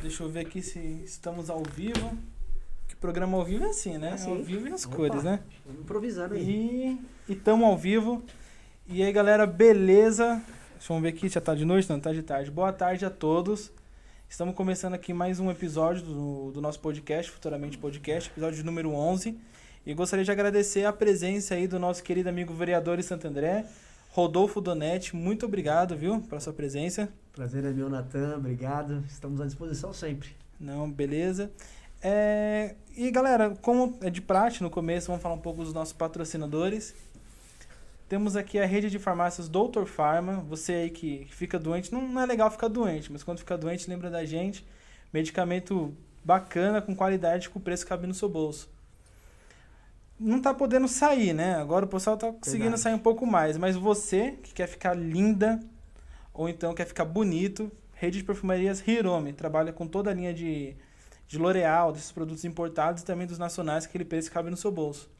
Deixa eu ver aqui se estamos ao vivo. Que programa ao vivo é assim, né? Assim. Ao vivo e as Opa. cores, né? Vamos improvisando aí. E estamos ao vivo. E aí, galera, beleza? Deixa eu ver aqui, já tá de noite? Não, tá de tarde. Boa tarde a todos. Estamos começando aqui mais um episódio do, do nosso podcast, Futuramente Podcast, episódio número 11. E gostaria de agradecer a presença aí do nosso querido amigo vereador de Santo André, Rodolfo Donetti. Muito obrigado, viu, pela sua presença. Prazer é meu, Natan. Obrigado. Estamos à disposição sempre. Não, beleza. É, e galera, como é de praxe no começo, vamos falar um pouco dos nossos patrocinadores. Temos aqui a rede de farmácias Doutor Farma. Você aí que que fica doente, não, não é legal ficar doente, mas quando fica doente, lembra da gente. Medicamento bacana, com qualidade, com preço que cabe no seu bolso. Não tá podendo sair, né? Agora o pessoal tá conseguindo Verdade. sair um pouco mais, mas você que quer ficar linda ou então quer ficar bonito, rede de perfumarias Hirome trabalha com toda a linha de, de L'Oreal, desses produtos importados e também dos nacionais, que aquele preço que cabe no seu bolso.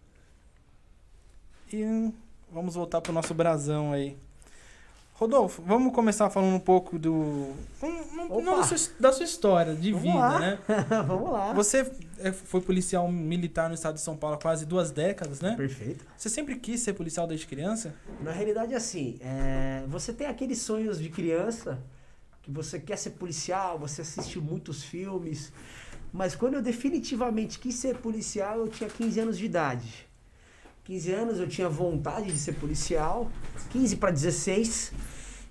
E vamos voltar pro nosso brasão aí. Rodolfo, vamos começar falando um pouco do. Não, da, sua, da sua história de Vamos vida, lá. né? Vamos lá. Você é, foi policial militar no estado de São Paulo há quase duas décadas, né? Perfeito. Você sempre quis ser policial desde criança? Na realidade, assim, é, você tem aqueles sonhos de criança que você quer ser policial, você assiste muitos filmes. Mas quando eu definitivamente quis ser policial, eu tinha 15 anos de idade. 15 anos eu tinha vontade de ser policial, 15 para 16.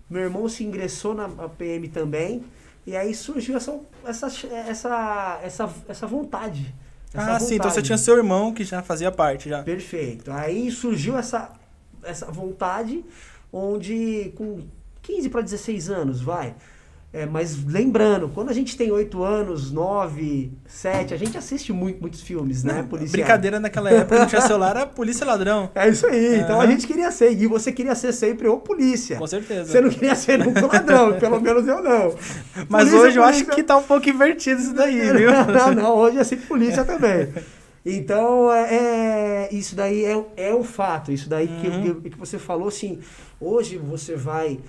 Meu irmão se ingressou na PM também. E aí surgiu essa, essa, essa, essa, essa vontade. essa ah, sim, então você vontade. tinha seu irmão que já fazia parte já. Perfeito. Aí surgiu essa, essa vontade, onde com 15 para 16 anos, vai. É, mas lembrando, quando a gente tem 8 anos, 9, 7, a gente assiste muito, muitos filmes, né? Policial. Brincadeira naquela época, não tinha celular, era polícia ladrão. É isso aí. Então a gente queria ser. E você queria ser sempre o polícia. Com certeza. Você não queria ser nunca ladrão, pelo menos eu não. Mas Polícia, hoje eu acho que tá um pouco invertido isso daí, viu? Não, não, hoje é sempre polícia também. Então, é, é- isso daí é, é o fato. Isso daí que, Uhum. que, que você falou, assim, hoje você vai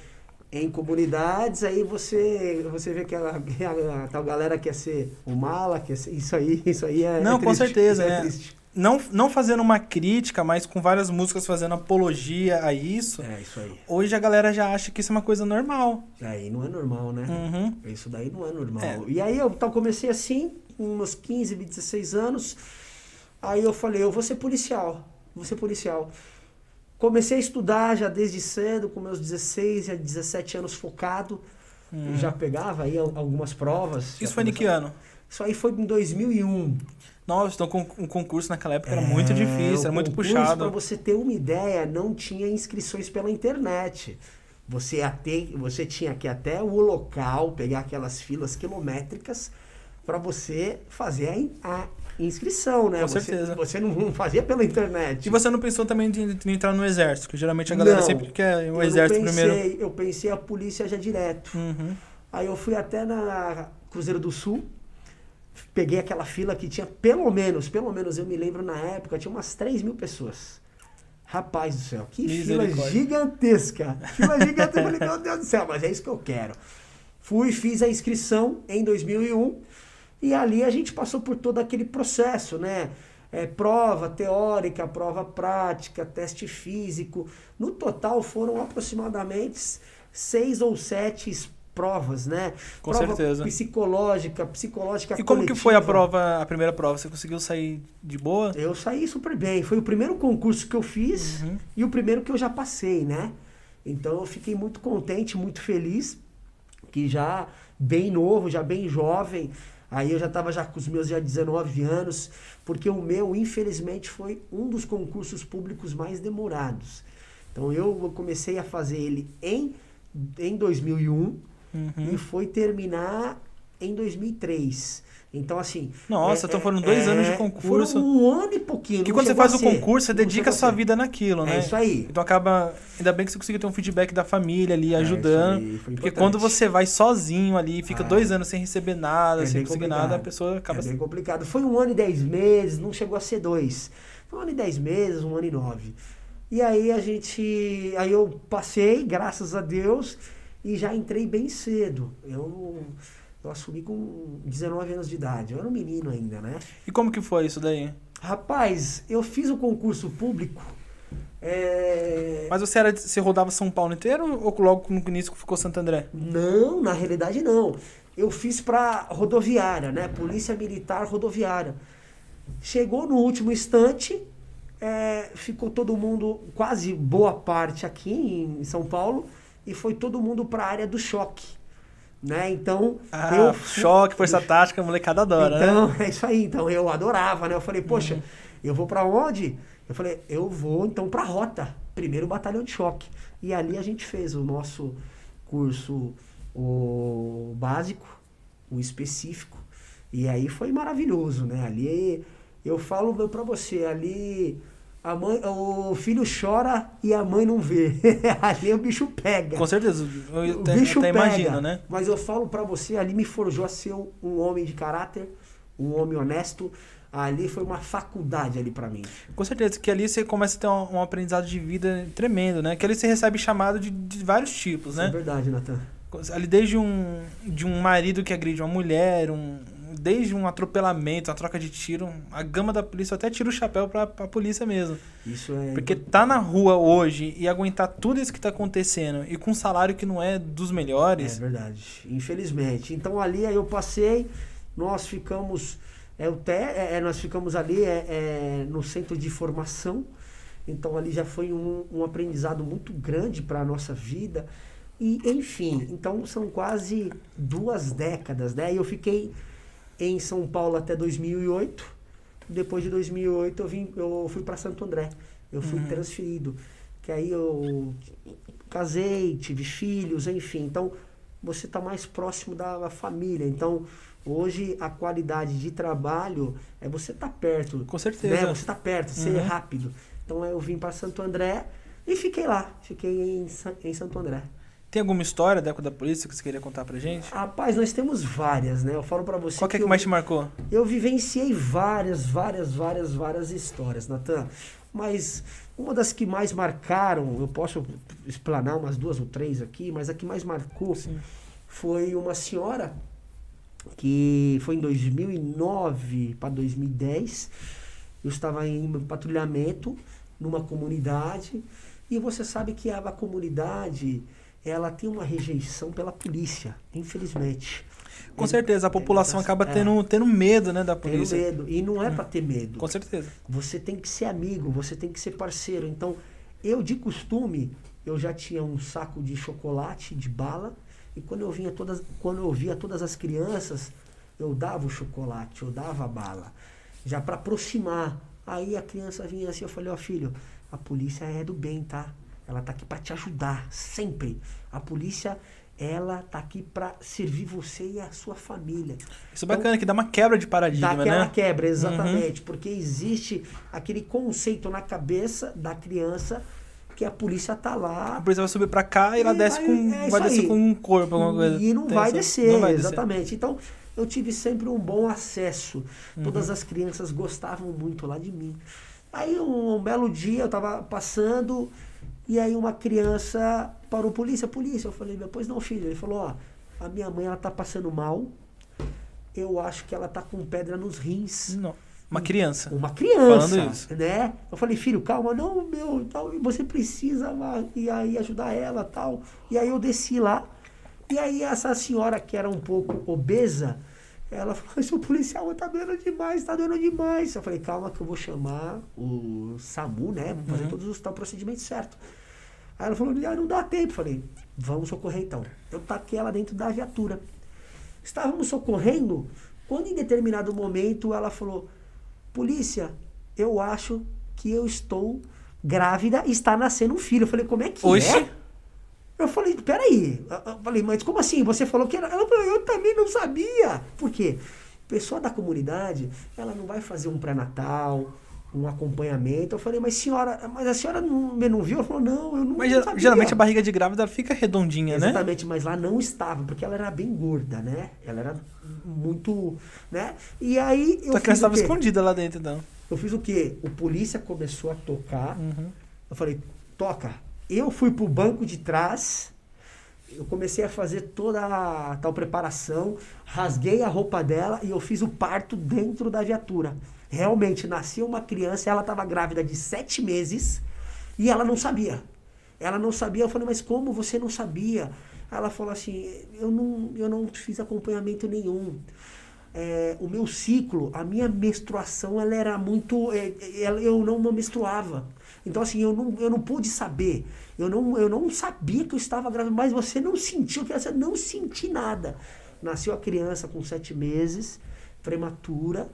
em comunidades, aí você, você vê que a, a- a tal galera quer ser o mala, quer ser, isso aí, isso aí é Não, é com certeza, é. é. Não, não fazendo uma crítica, mas com várias músicas fazendo apologia a isso. É, isso aí. Hoje a galera já acha que isso é uma coisa normal. Aí não é normal, né? Uhum. Isso daí não é normal. É. E aí eu então, comecei assim, com uns 15, 16 anos. Aí eu falei, eu vou ser policial. Vou ser policial. Comecei a estudar já desde cedo, com meus 16 a 17 anos focado. Uhum. Já pegava aí al- algumas provas. Isso foi em que ano? Isso aí foi em 2001. Nossa, então com um concurso naquela época era muito É, difícil, o era muito puxado. você ter uma ideia, não tinha inscrições pela internet. Você, ter, você tinha que ir até o local, pegar aquelas filas quilométricas para você fazer a inscrição, né? Com você, certeza. Você não, fazia pela internet. E você não pensou também de, de entrar no exército? Que geralmente a galera Não, sempre quer o exército pensei, primeiro. Eu pensei a polícia já direto. Uhum. Aí eu fui até na Cruzeiro do Sul, peguei aquela fila que tinha pelo menos, pelo menos eu me lembro na época, tinha umas 3 mil pessoas. Rapaz do céu, que fila gigantesca. Fila gigantesca. Eu falei, meu Deus do céu, mas é isso que eu quero. Fui, fiz a inscrição em 2001 e ali a gente passou por todo aquele processo, né? É, prova teórica, prova prática, teste físico. No total foram aproximadamente seis ou sete provas, né? Com prova certeza. psicológica, psicológica E como que foi a prova, a primeira prova? Você conseguiu sair de boa? Eu saí super bem. Foi o primeiro concurso que eu fiz Uhum. e o primeiro que eu já passei, né? Então eu fiquei muito contente, muito feliz, que já bem novo, já bem jovem. Aí eu já estava já com os meus já 19 anos, porque o meu, infelizmente, foi um dos concursos públicos mais demorados. Então eu comecei a fazer ele em, em 2001 Uhum. e foi terminar em 2003. Então, assim. Nossa, então foram dois anos de concurso. Foram um ano e pouquinho. Porque quando você faz o concurso, você Não dedica a sua vida naquilo, né? É isso aí. Então acaba. Ainda bem que você conseguiu ter um feedback da família ali, É, ajudando. foi porque quando você vai sozinho ali, fica Ah. dois anos sem receber nada, É sem conseguir complicado. nada, a pessoa acaba. É bem complicado. Foi um ano e dez meses, não chegou a ser dois. Foi um ano e dez meses, um ano e nove. E aí a gente. Aí eu passei, graças a Deus, e já entrei bem cedo. Eu Eu assumi com 19 anos de idade. Eu era um menino ainda, né? E como que foi isso daí? Rapaz, eu fiz o concurso público. é, Mas você, era, você rodava São Paulo inteiro ou logo no início ficou Santo André? Não, na realidade não. Eu fiz pra rodoviária, né? Polícia Militar Rodoviária. Chegou no último instante, é, ficou todo mundo, quase boa parte aqui em São Paulo, e foi todo mundo pra área do choque. Né? Então, Ah, eu choque, força tática, a molecada adora, né? então, é isso aí. Então, eu adorava, né? Eu falei, poxa, Uhum. eu vou pra onde? Eu falei, eu vou então pra rota, primeiro batalhão de choque. E ali a gente fez o nosso curso o básico, o específico. E aí foi maravilhoso, né? Ali eu falo pra você, ali a mãe, o filho chora e a mãe não vê. ali o bicho pega. Com certeza, eu O até, bicho até pega. imagino, né? Mas eu falo pra você, ali me forjou a ser um- homem de caráter, um homem honesto. Ali foi uma faculdade ali pra mim. Com certeza, que ali você começa a ter um, um aprendizado de vida tremendo, né? Que ali você recebe chamado de, de vários tipos, Isso é né? verdade, Natan. Ali desde um, de um marido que agride uma mulher, um, desde um atropelamento, uma troca de tiro, a gama da polícia até tira o chapéu pra, pra polícia mesmo. Isso é. Porque tá na rua hoje e aguentar tudo isso que tá acontecendo e com um salário que não é dos É melhores, verdade. Infelizmente. Então ali eu passei, nós ficamos. É, o te, é, é, nós ficamos ali é, é, no centro de formação. Então ali já foi um, um aprendizado muito grande para a nossa vida. E, enfim, então são quase duas décadas, né? E eu fiquei em São Paulo até 2008. Depois de 2008 eu, vim, eu fui para Santo André. Eu fui Uhum. transferido. Que aí eu casei, tive filhos, enfim. Então você está mais próximo da, família. Então hoje a qualidade de trabalho é você estar perto. com Né? certeza. Você está perto, ser Uhum. rápido. Então eu vim para Santo André e fiquei lá. Fiquei em, em Santo André. Tem alguma história da época da polícia que você queria contar pra gente? Rapaz, nós temos várias, né? Eu falo para você Qual que é que eu- mais te marcou? eu vivenciei várias, várias, várias, várias histórias, Natan. Mas uma das que mais marcaram, eu posso explanar umas duas ou três aqui, mas a que mais marcou Sim. foi uma senhora que foi em 2009 para 2010. Eu estava em patrulhamento numa comunidade e você sabe que a comunidade ela tem uma rejeição pela polícia, infelizmente. Com certeza, a população é, acaba é. tendo, tendo medo, né, da Tem polícia. medo. E não é para ter medo. Com certeza. Você tem que ser amigo, você tem que ser parceiro. Então, eu de costume, eu já tinha um saco de chocolate, de bala, e quando eu vinha todas, quando eu via todas as crianças, eu dava o chocolate, eu dava a bala, já para aproximar. Aí a criança vinha assim, eu falei, ó filho, a polícia é do bem, tá? Ela tá aqui para te ajudar, sempre. A polícia, ela tá aqui para servir você e a sua família. Isso é bacana, que dá uma quebra de Dá paradigma, aquela né? quebra, exatamente. Porque existe aquele conceito na cabeça da criança que a polícia tá A lá. polícia vai subir pra cá e ela E desce vai- com. é vai descer aí. com um corpo, alguma coisa. E não Tem vai, essa- descer, não vai descer. exatamente. Então, eu tive sempre um bom acesso. Uhum. Todas as crianças gostavam muito lá de mim. Aí, um, um belo dia, eu tava passando, e aí uma criança parou, polícia, polícia. Eu falei, pois não, filho. Ele falou, ó, a minha mãe, ela tá passando mal. Eu acho que ela tá com pedra nos rins. Não. Uma criança. Uma criança, Falando isso. né? Eu falei, filho, calma, não, meu, tal, você precisa e aí ajudar ela, tal. E aí eu desci lá, e aí essa senhora que era um pouco obesa, ela falou, seu policial, tá doendo demais, tá doendo demais. Eu falei, calma que eu vou chamar o SAMU, né? Vou fazer Uhum. todos os tal procedimentos certo. Aí ela falou, ah, não dá tempo. Eu falei, vamos socorrer então. Eu taquei ela dentro da viatura. Estávamos socorrendo, quando em determinado momento ela falou, polícia, eu acho que eu estou grávida e está nascendo um filho. Eu falei, como é que Oxe. é? Eu falei, peraí. Eu falei, mas como assim? Você falou que era. Ela falou, eu também não sabia. Por quê? Pessoa da comunidade, ela não vai fazer um pré-natal, um acompanhamento. Eu falei, mas senhora, mas a senhora não, não viu? Ela falou, não, eu não, Mas não sabia. geralmente a barriga de grávida fica redondinha, né? Exatamente, mas lá não estava, porque ela era bem gorda, né? Ela era muito, né? E aí eu Sua fiz criança estava escondida lá dentro, então. Eu fiz o quê? O polícia começou a tocar. Uhum. Eu falei, toca. Eu fui pro banco de trás, eu comecei a fazer toda a tal preparação, rasguei a roupa dela e eu fiz o parto dentro da viatura. Realmente, nasceu uma criança, ela estava grávida de sete meses e ela não sabia. Ela não sabia, eu falei, mas como você não sabia? Ela falou assim, eu não, eu não fiz acompanhamento nenhum. É, o meu ciclo, a minha menstruação, ela era muito. É, eu não menstruava. Então, assim, eu não, eu não pude saber. Eu não, eu não sabia que eu estava grávida, mas você não sentiu, que você não senti nada. Nasceu a criança com sete meses, prematura.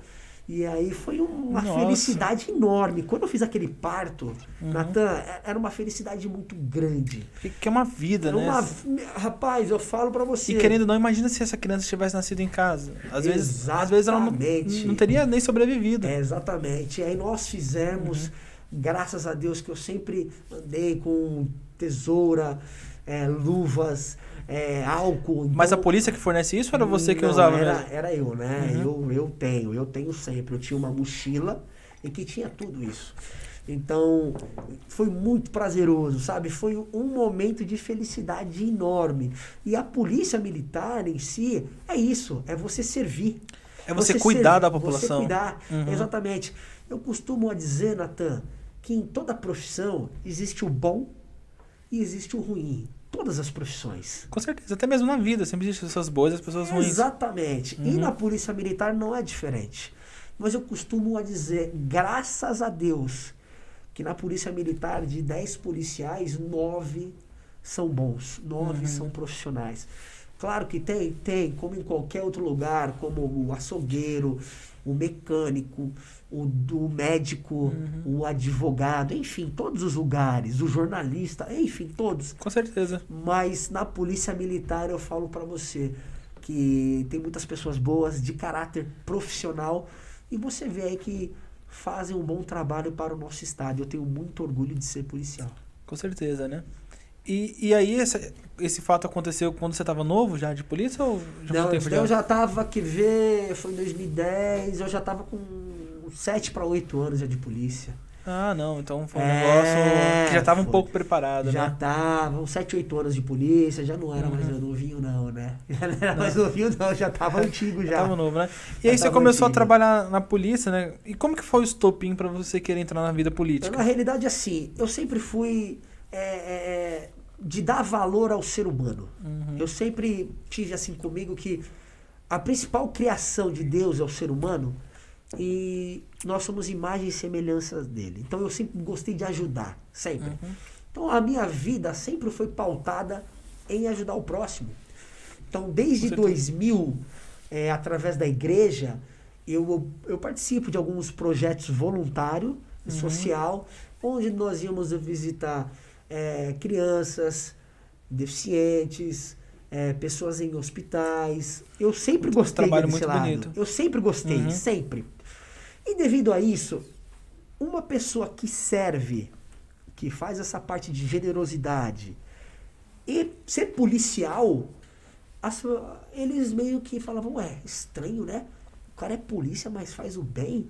E aí foi uma Nossa. felicidade enorme. Quando eu fiz aquele parto, uhum. Natan, é, era uma felicidade muito grande. Que é uma vida, era né? Uma, rapaz, eu falo para você. E querendo não, imagina se essa criança tivesse nascido em casa. Às vezes, às vezes ela não, não teria nem sobrevivido. É, exatamente. E aí nós fizemos, uhum. Graças a Deus que eu sempre andei com tesoura, é, luvas, é, álcool. Mas a então polícia que fornece isso era você que não, usava era, mesmo? Era eu, né? Uhum. Eu, eu tenho, eu tenho sempre. Eu tinha uma mochila e que tinha tudo isso. Então, foi muito prazeroso, sabe? Foi um momento de felicidade enorme. E a polícia militar em si é isso, é você servir. É você, você cuidar da população. Você cuidar, uhum. exatamente. Eu costumo dizer, Natan, que em toda profissão existe o bom e existe o ruim todas as profissões. Com certeza, até mesmo na vida, sempre existem pessoas boas e as pessoas ruins. Exatamente. Uhum. E na polícia militar não é diferente. Mas eu costumo dizer, graças a Deus, que na polícia militar, de 10 policiais, 9 são bons, 9 uhum. são profissionais. Claro que tem, tem, como em qualquer outro lugar, como o açougueiro, o mecânico, o do médico, uhum. o advogado, enfim, todos os lugares, o jornalista, enfim, todos. Com certeza. Mas na polícia militar eu falo para você que tem muitas pessoas boas de caráter profissional e você vê aí que fazem um bom trabalho para o nosso estado. Eu tenho muito orgulho de ser policial. Com certeza, né? E, e aí, esse, esse fato aconteceu quando você estava novo já de polícia ou já Não, tempo eu já estava, que ver, foi em 2010, eu já estava com 7 para 8 anos já de polícia. Ah, não, então foi um é, negócio que já estava um pouco preparado, já né? Já estava, uns 7, 8 anos de polícia, já não era uhum. mais novinho não, né? Já não era não. mais novinho não, já estava antigo já. Tava novo, né? E aí você começou antigo. a trabalhar na polícia, né? E como que foi o estopim para você querer entrar na vida política? Eu, na realidade, assim, eu sempre fui é, é, de dar valor ao ser humano. Uhum. Eu sempre tive assim comigo que a principal criação de Deus é o ser humano e nós somos imagens e semelhanças dele. Então eu sempre gostei de ajudar, sempre. Uhum. Então a minha vida sempre foi pautada em ajudar o próximo. Então desde 2000, é, através da igreja, eu, eu participo de alguns projetos voluntários, uhum. social, onde nós íamos visitar é, crianças deficientes, é, pessoas em hospitais. Eu sempre gostei trabalho desse muito lado. Bonito. Eu sempre gostei, uhum. sempre. E devido a isso, uma pessoa que serve, que faz essa parte de generosidade e ser policial, as, eles meio que falavam, ué, estranho, né? O cara é polícia, mas faz o bem.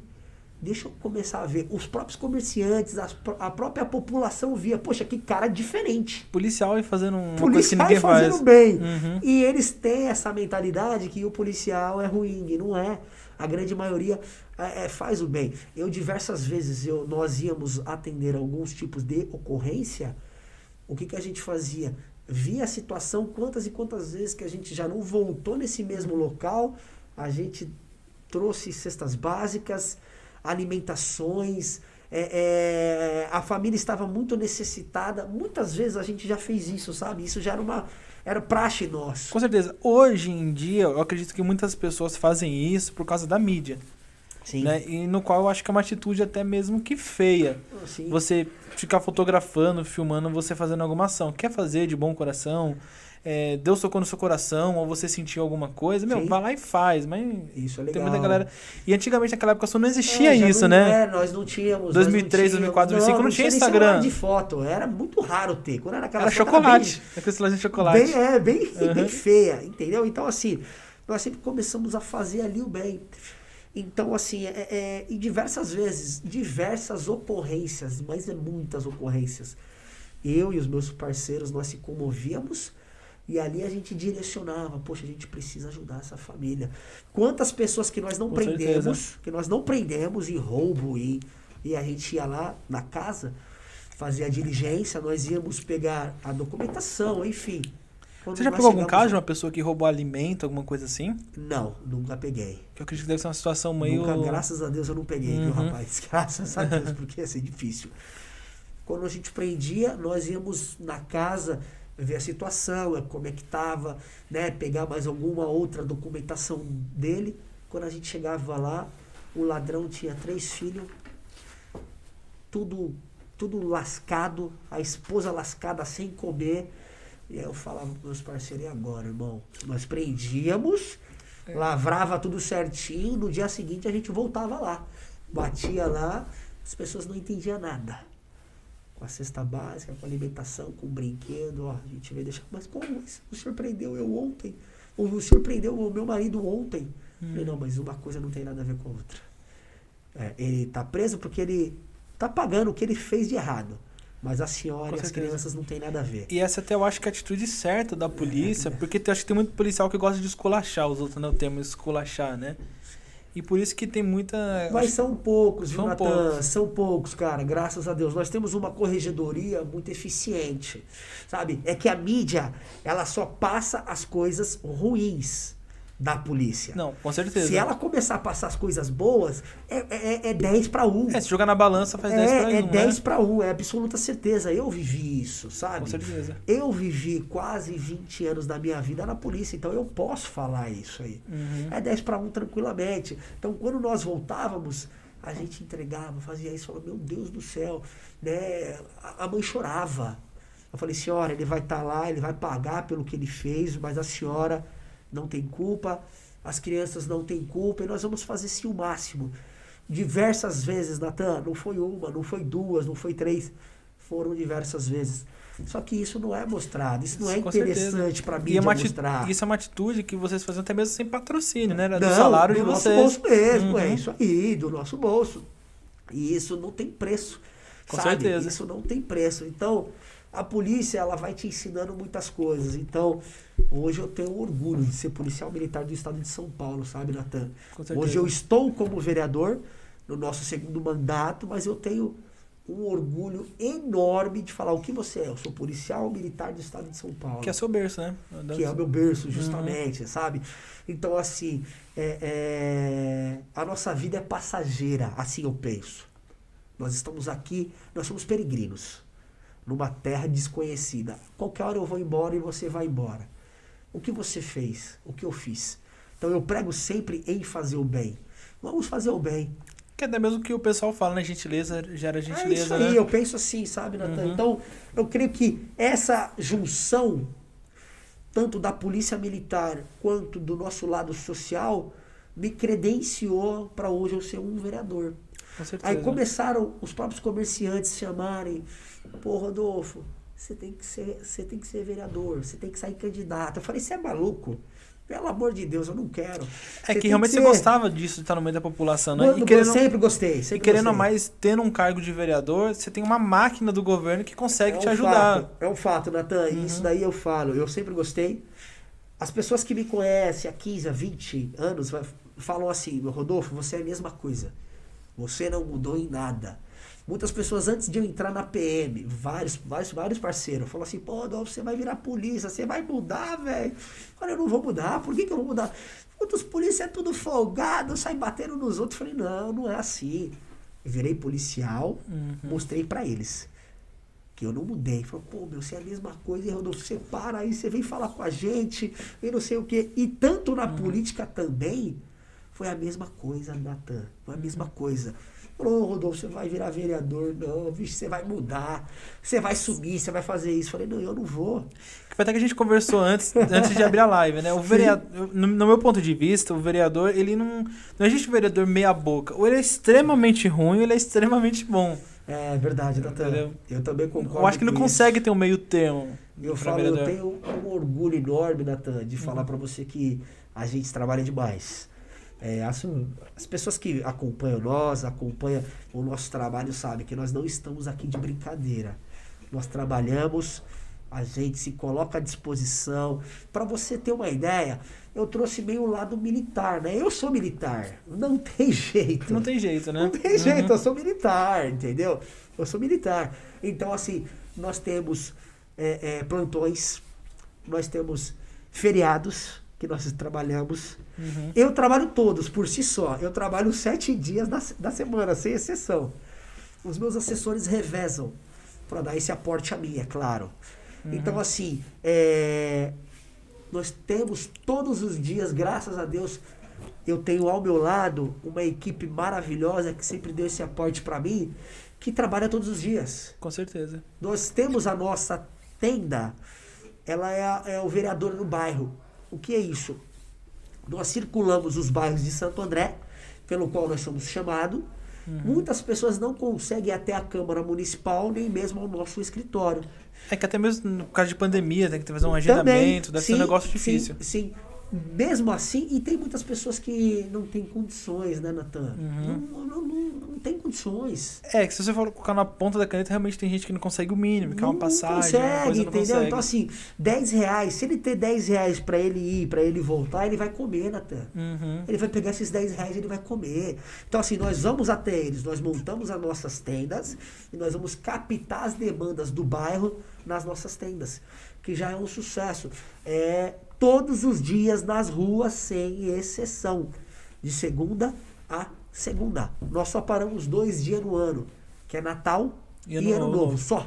Deixa eu começar a ver. Os próprios comerciantes, as, a própria população via, poxa, que cara diferente. Policial e fazendo uma policial ninguém fazendo faz. bem. Uhum. E eles têm essa mentalidade que o policial é ruim, e não é. A grande maioria é, é, faz o bem. Eu diversas vezes eu, nós íamos atender alguns tipos de ocorrência. O que, que a gente fazia? Via a situação, quantas e quantas vezes que a gente já não voltou nesse mesmo local, a gente trouxe cestas básicas, alimentações, é, é, a família estava muito necessitada. Muitas vezes a gente já fez isso, sabe? Isso já era uma era praxe nosso. Com certeza. Hoje em dia, eu acredito que muitas pessoas fazem isso por causa da mídia. Sim. Né? E no qual eu acho que é uma atitude até mesmo que feia. Sim. Você ficar fotografando, filmando, você fazendo alguma ação. Quer fazer de bom coração? é, Deus tocou no seu coração, ou você sentiu alguma coisa, meu, Sim. vai lá e faz. Mas isso é legal. Tem muita galera. E antigamente, naquela época, só não existia é, isso, não, né? É, nós não tínhamos. 2003, 2004, 2005, não, não, tinha Instagram. de foto, era muito raro ter. Quando era aquela era chocolate. Era bem, de chocolate. Bem, é, bem, uhum. bem feia, entendeu? Então, assim, nós sempre começamos a fazer ali o bem. Então, assim, é, é, e diversas vezes, diversas ocorrências, mas é muitas ocorrências. Eu e os meus parceiros, nós se comovíamos E ali a gente direcionava, poxa, a gente precisa ajudar essa família. Quantas pessoas que nós não Com prendemos, certeza. que nós não prendemos em roubo e, e a gente ia lá na casa, fazia a diligência, nós íamos pegar a documentação, enfim. Quando Você já pegou algum caso de uma pessoa que roubou alimento, alguma coisa assim? Não, nunca peguei. Que eu acredito que deve ser uma situação meio. Nunca, graças a Deus, eu não peguei, viu, Uhum. rapaz? Graças a Deus, porque ia ser difícil. Quando a gente prendia, nós íamos na casa ver a situação, eh, como é que tava, né? Pegar mais alguma outra documentação dele. Quando a gente chegava lá, o ladrão tinha três filhos, tudo, tudo lascado, a esposa lascada sem comer. E aí eu falava pros meus parceiros, e agora, irmão? Nós prendíamos, É. lavrava tudo certinho, no dia seguinte a gente voltava lá. Batia lá, as pessoas não entendiam nada. Com a cesta básica, com a alimentação, com o brinquedo, ó, a gente veio deixar. Mas como mas o senhor prendeu eu ontem? Ou o senhor prendeu o meu marido ontem? Hum. Falei, não, mas uma coisa não tem nada a ver com a outra. É, ele tá preso porque ele tá pagando o que ele fez de errado. Mas a senhora Com e as crianças não tem nada a ver. E essa até eu acho que é a atitude certa da polícia, porque eu acho que tem muito policial que gosta de esculachar, os outros não temos esculachar, né? E por isso que tem muita. Mas são poucos, São Natan? poucos. São poucos, cara. Graças a Deus. Nós temos uma corregedoria muito eficiente. Sabe? É que a mídia, ela só passa as coisas ruins da polícia. Não, com certeza. Se ela começar a passar as coisas boas, é, é, é 10 para 1. É, se jogar na balança faz 10 pra 1, É, é né? 10 para 1, é absoluta certeza. Eu vivi isso, sabe? Com certeza. Eu vivi quase 20 anos da minha vida na polícia, então eu posso falar isso aí. Uhum. É 10 para 1 tranquilamente. Então, quando nós voltávamos, a gente entregava, fazia isso, falava, meu Deus do céu, né? A, a mãe chorava. Eu falei, senhora, ele vai estar lá, ele vai pagar pelo que ele fez, mas a senhora não tem culpa, as crianças não têm culpa, e nós vamos fazer sim o máximo. Diversas vezes, Natan, não foi uma, não foi duas, não foi três, foram diversas vezes. Só que isso não é mostrado, isso não é Com interessante para mídia é mostrar. isso é uma atitude que vocês faziam até mesmo sem patrocínio, né? Era do Não, salário do de nosso vocês. bolso mesmo, Uhum. é isso aí, do nosso bolso. E isso não tem preço. Com sabe? certeza. Isso não tem preço. Então, a polícia, ela vai te ensinando muitas coisas. Então, hoje eu tenho orgulho de ser policial militar do estado de São Paulo, sabe, Natan? Hoje eu estou como vereador no nosso segundo mandato, mas eu tenho um orgulho enorme de falar o que você é. Eu sou policial militar do estado de São Paulo Que é seu berço, né? que é o meu berço, justamente, sabe? Então, assim, é, é, a nossa vida é passageira, assim eu penso. Nós estamos aqui, nós somos peregrinos, numa terra desconhecida. Qualquer hora eu vou embora e você vai embora. O que você fez? O que eu fiz? Então eu prego sempre em fazer o bem. Vamos fazer o bem. Que é até mesmo que o pessoal fala, né? Gentileza gera É isso gentileza, aí, né? eu penso assim, sabe, Natan? Uhum. Então, eu creio que essa junção, tanto da polícia militar quanto do nosso lado social, me credenciou para hoje eu ser um vereador. Com certeza. Aí começaram os próprios comerciantes chamarem, pô, Rodolfo, você tem que ser, você tem que ser vereador, você tem que sair candidato. Eu falei, você é maluco? Pelo amor de Deus, eu não quero. É Você que realmente você ser- gostava disso de estar no meio da população, né? E querendo, eu sempre gostei. e Sempre querendo gostei. mais, tendo um cargo de vereador, você tem uma máquina do governo que consegue É te um ajudar. fato, é um fato, Natan. E Uhum. isso daí eu falo. Eu sempre gostei. As pessoas que me conhecem há 15, há 20 anos falam assim: Rodolfo, você é a mesma coisa. Você não mudou em nada. Muitas pessoas, antes de eu entrar na PM, vários, vários, vários parceiros, falam assim: pô, Rodolfo, você vai virar polícia, você vai mudar, velho. Olha, eu não vou mudar. Por que, que eu vou mudar? Outros polícia é tudo folgado, sai batendo nos outros. Eu falei: não, não é assim. Eu virei policial, Uhum. mostrei pra eles que eu não mudei. Falou, pô, meu, você é a mesma coisa, hein, Rodolfo? Você para aí, você vem falar com a gente, e não sei o quê. E tanto na política também, foi a mesma coisa, Natan. Foi a mesma coisa. Falou, Rodolfo, você vai virar vereador, não, vixe, você vai mudar, você vai subir, você vai fazer isso. Falei, não, eu não vou. Foi até que a gente conversou antes, antes de abrir a live, né? O vereador, no, no meu ponto de vista, o vereador, ele não. Não existe vereador meia boca. Ou ele é extremamente ruim, ou ele é extremamente bom. É verdade, Natan. Eu também concordo. Eu acho que não consegue ter um meio termo. Eu falo, eu vereador. tenho um orgulho enorme, Natan, de Uhum. falar pra você que a gente trabalha demais. É, as, as pessoas que acompanham nós, acompanham o nosso trabalho, sabem que nós não estamos aqui de brincadeira. Nós trabalhamos A gente se coloca à disposição. Para você ter uma ideia, eu trouxe meio o lado militar, né? Eu sou militar. Não tem jeito. Não tem jeito, né? Não tem jeito, eu sou militar, entendeu? Eu sou militar. Então, assim, nós temos é, é, plantões, nós temos feriados que nós trabalhamos. Uhum. Eu trabalho todos por si só. Eu trabalho sete dias da, da semana, sem exceção. Os meus assessores revezam para dar esse aporte a mim, é claro. Então, assim, é, nós temos todos os dias, graças a Deus, eu tenho ao meu lado uma equipe maravilhosa que sempre deu esse aporte para mim, que trabalha todos os dias. Com certeza. Nós temos a nossa tenda, ela é, a- é o vereador no bairro. O que é isso? Nós circulamos os bairros de Santo André, pelo qual nós somos chamados. Muitas pessoas não conseguem ir até a Câmara Municipal, nem mesmo ao nosso escritório. É que até mesmo no caso de pandemia, tem que fazer um agendamento, deve ser um sim, negócio difícil. Sim, sim. Mesmo assim, e tem muitas pessoas que não têm condições, né, Natan? Uhum. Não, não, não, não tem condições. É, que se você for colocar na ponta da caneta, realmente tem gente que não consegue o mínimo, que é uma Não passagem, consegue, uma entendeu? consegue. Então, assim, 10 reais, se ele ter 10 reais pra ele ir, pra ele voltar, ele vai comer, Natan. Uhum. Ele vai pegar esses 10 reais e ele vai comer. Então, assim, nós vamos até eles, nós montamos as nossas tendas e nós vamos captar as demandas do bairro nas nossas tendas, que já é um sucesso. É todos os dias nas ruas, sem exceção, de segunda a segunda. Nós só paramos dois dias no ano, que é Natal E e Ano Ano, Novo. Novo, só.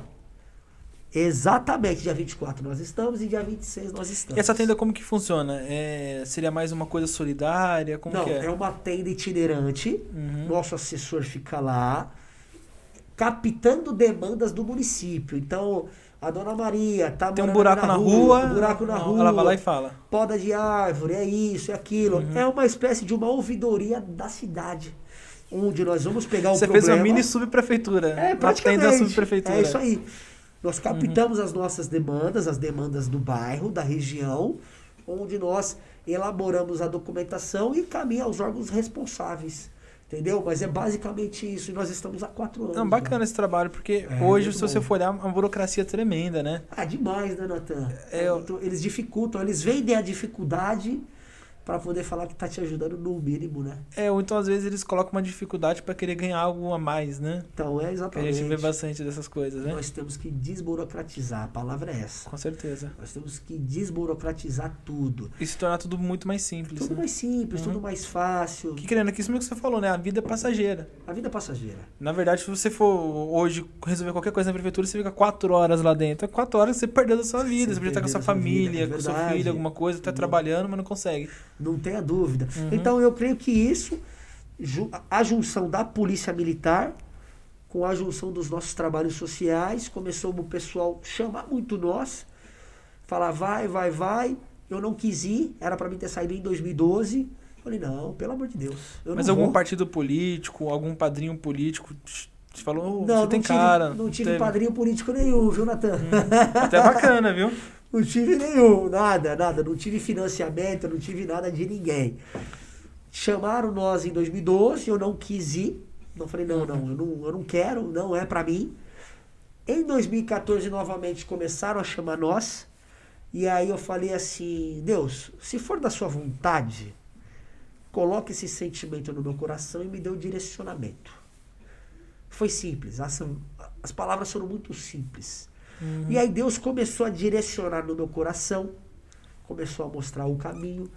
Exatamente, dia 24 nós estamos e dia 26 nós estamos. E essa tenda como que funciona? É, seria mais uma coisa solidária? Como Não, é? é uma tenda itinerante. Uhum. Nosso assessor fica lá, captando demandas do município. Então, a dona Maria tá Tem um buraco na, rua, rua, um buraco na rua, ela vai lá e fala. poda de árvore, é isso, é aquilo. Uhum. É uma espécie de uma ouvidoria da cidade, onde nós vamos pegar o Você problema. fez uma mini subprefeitura. É, praticamente. tenda subprefeitura. É isso aí. Nós captamos as nossas demandas, as demandas do bairro, da região, onde nós elaboramos a documentação e caminha aos órgãos responsáveis. Entendeu? Mas é basicamente isso. E nós estamos há quatro anos. Não, né? bacana esse trabalho, porque É, hoje, se você bom. for olhar, é uma burocracia tremenda, né? Ah, demais, né, Natan? É, eu- muito- eles dificultam, eles vendem a dificuldade para poder falar que tá te ajudando no mínimo, né? É, ou então às vezes eles colocam uma dificuldade pra querer ganhar algo a mais, né? Então, é Que a exatamente. gente vê bastante dessas coisas, né? Nós temos que desburocratizar, a palavra é essa. Com certeza. Nós temos que desburocratizar tudo. E se tornar tudo muito mais simples, Tudo né? mais simples, Uhum. tudo mais fácil. Que querendo aqui, isso mesmo que você falou, né? A vida é passageira. A vida é passageira. Na verdade, se você for hoje resolver qualquer coisa na prefeitura, você fica quatro horas lá dentro. É quatro horas que você perdeu da sua vida. Você Você podia estar com a sua sua vida, família, é com seu filho, alguma coisa, tá Não. trabalhando, mas não consegue. Não tenha dúvida. Uhum. Então eu creio que isso, a junção da polícia militar com a junção dos nossos trabalhos sociais, começou o pessoal chamar muito nós, falar vai, vai, vai. Eu não quis ir, era para mim ter saído em 2012. Falei, não, pelo amor de Deus. Eu mas algum vou. partido político, algum padrinho político te falou, "Ô, Não, você tem não tive, cara. não tive teve." padrinho político nenhum, viu, Natan? Até bacana, viu? Não tive nenhum, nada, nada. Não tive financiamento, não tive nada de ninguém. Chamaram nós em 2012, eu não quis ir. Não falei, não, não, eu não, eu não quero, não é pra mim. Em 2014, novamente, começaram a chamar nós. E aí eu falei assim, Deus, se for da sua vontade, coloque esse sentimento no meu coração e me dê o direcionamento. Foi simples, as, as palavras foram muito simples. E aí Deus começou a direcionar no meu coração, começou a mostrar o caminho,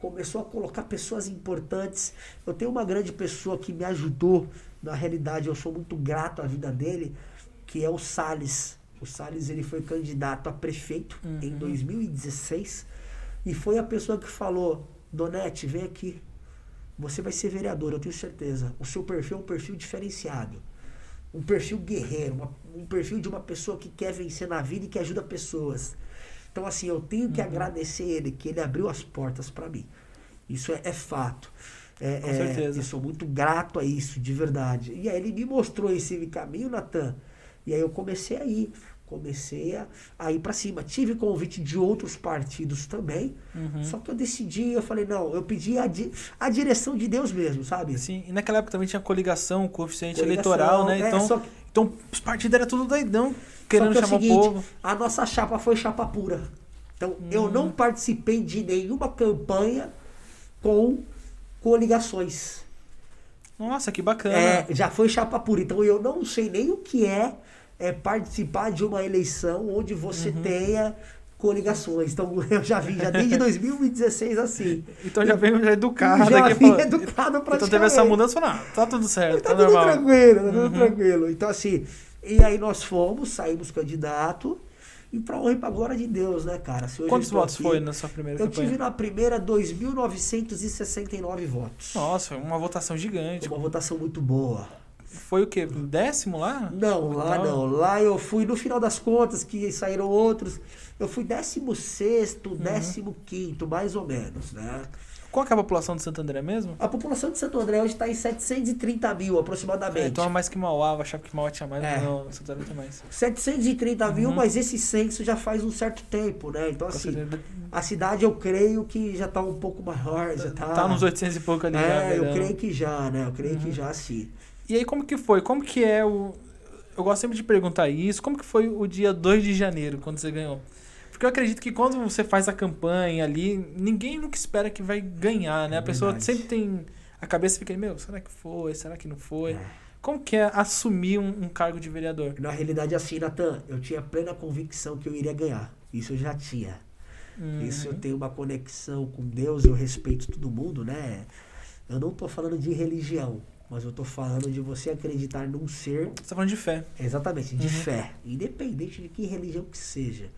começou a colocar pessoas importantes. Eu tenho uma grande pessoa que me ajudou, na realidade eu sou muito grato à vida dele, que é o Salles. O Salles ele foi candidato a prefeito em 2016 e foi a pessoa que falou: Donete, vem aqui. Você vai ser vereador, eu tenho certeza. O seu perfil é um perfil diferenciado. Um perfil guerreiro, uma- um perfil de uma pessoa que quer vencer na vida e que ajuda pessoas. Então, assim, eu tenho que agradecer ele, que ele abriu as portas para mim. Isso é, é fato. É, Com é, certeza. Eu sou muito grato a isso, de verdade. E aí ele me mostrou esse caminho, Natan. E aí eu comecei a ir. Comecei a, a ir para cima. Tive convite de outros partidos também. Uhum. Só que eu decidi, eu falei, não, eu pedi a, di- a direção de Deus mesmo, sabe? Sim, e naquela época também tinha coligação, coeficiente Coligação, eleitoral, né? é, Então, que- Então, os partidos eram tudo doidão, querendo que é o chamar o seguinte, povo. A nossa chapa foi chapa pura. Então, eu não participei de nenhuma campanha com coligações. Nossa, que bacana. É, já foi chapa pura. Então, eu não sei nem o que é, é participar de uma eleição onde você Uhum. tenha coligações. Então, eu já vi, já desde 2016 assim. Então já veio já educado já vim falou- educado pra Então teve essa mudança e falou, ah, tá tudo certo, Tá tá, tudo normal. tranquilo, tá tudo Uhum. tranquilo. Então, assim, e aí nós fomos, saímos candidato. E pra honra e pra glória de Deus, né, cara? Quantos eu votos aqui- foi na sua primeira Eu campanha? tive na primeira 2.969 votos. Nossa, uma votação gigante. Uma votação muito boa. Foi o quê? Décimo lá? Não, lá Então- não. Lá eu fui, no final das contas, que saíram outros, eu fui 16 Uhum. 15 mais ou menos, né? Qual é a população de Santo André mesmo? A população de Santo André hoje está em 730 mil, É, aproximadamente. então é mais que Mauá, eu achava que Mauá tinha mais, É. mas não, Santo André tem mais. 730 mil, mas esse censo já faz um certo tempo, né? Então, Uhum. Assim, certeza. a cidade eu creio que já está um pouco maior, já tá... Tá nos 800 e pouco ali já, É, eu beirando. creio que já, né? Eu creio Uhum. que já sim. E aí, como que foi? Como que é o... Eu gosto sempre de perguntar isso. Como que foi o dia 2 de janeiro, quando você ganhou? Porque eu acredito que quando você faz a campanha ali, ninguém nunca espera que vai ganhar, né? É a pessoa verdade. sempre tem... A cabeça fica, meu, será que foi? Será que não foi? É. Como que é assumir um, um cargo de vereador? Na realidade, assim, Natan, eu tinha plena convicção que eu iria ganhar. Isso eu já tinha. Isso eu Uhum. tenho uma conexão com Deus, eu respeito todo mundo, né? Eu não tô falando de religião, mas eu tô falando de você acreditar num ser, Você tá falando de fé. exatamente, de Uhum. fé, independente de que religião que seja.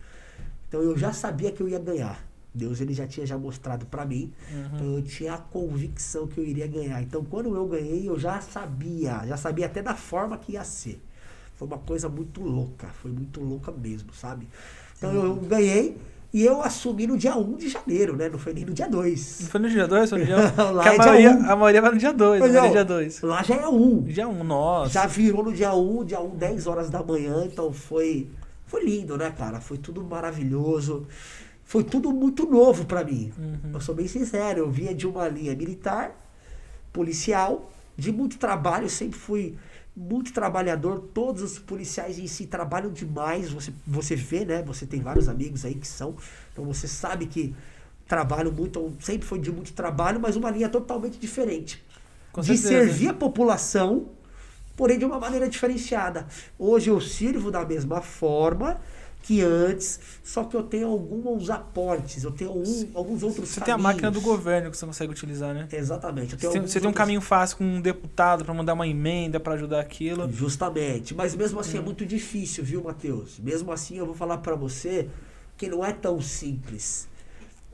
Então eu já sabia que eu ia ganhar. Deus ele já tinha já mostrado pra mim, Uhum. então eu tinha a convicção que eu iria ganhar. Então quando eu ganhei, eu já sabia, já sabia até da forma que ia ser. Foi uma coisa muito louca, foi muito louca mesmo, sabe? Então eu Uhum. ganhei e eu assumi no dia 1 de janeiro, né? Não foi nem no dia 2. Não foi no dia 2? Foi no dia 1? Lá Porque a é dia maioria, um. a maioria vai no dia 2, não no não, dia 2. Lá já é 1. Dia 1, um, nossa. Já virou no dia 1, dia 1, 10 horas da manhã, então foi foi lindo, né, cara? Foi tudo maravilhoso. Foi tudo muito novo pra mim. Uhum. Eu sou bem sincero, eu vinha de uma linha militar, policial, de muito trabalho, eu sempre fui muito trabalhador, todos os policiais em si trabalham demais, você, você vê, né? Você tem vários amigos aí que são, então você sabe que trabalham muito, sempre foi de muito trabalho, mas uma linha totalmente diferente. Com de certeza. servir a população, porém de uma maneira diferenciada. Hoje eu sirvo da mesma forma que antes, só que eu tenho alguns aportes, eu tenho um- alguns outros Você tem a máquina do governo que você consegue utilizar, né? Exatamente. Você tem, você tem um caminho fácil com um deputado pra mandar uma emenda pra ajudar aquilo. Justamente. Mas mesmo Hum. assim é muito difícil, viu, Matheus? Mesmo assim eu vou falar pra você que não é tão simples.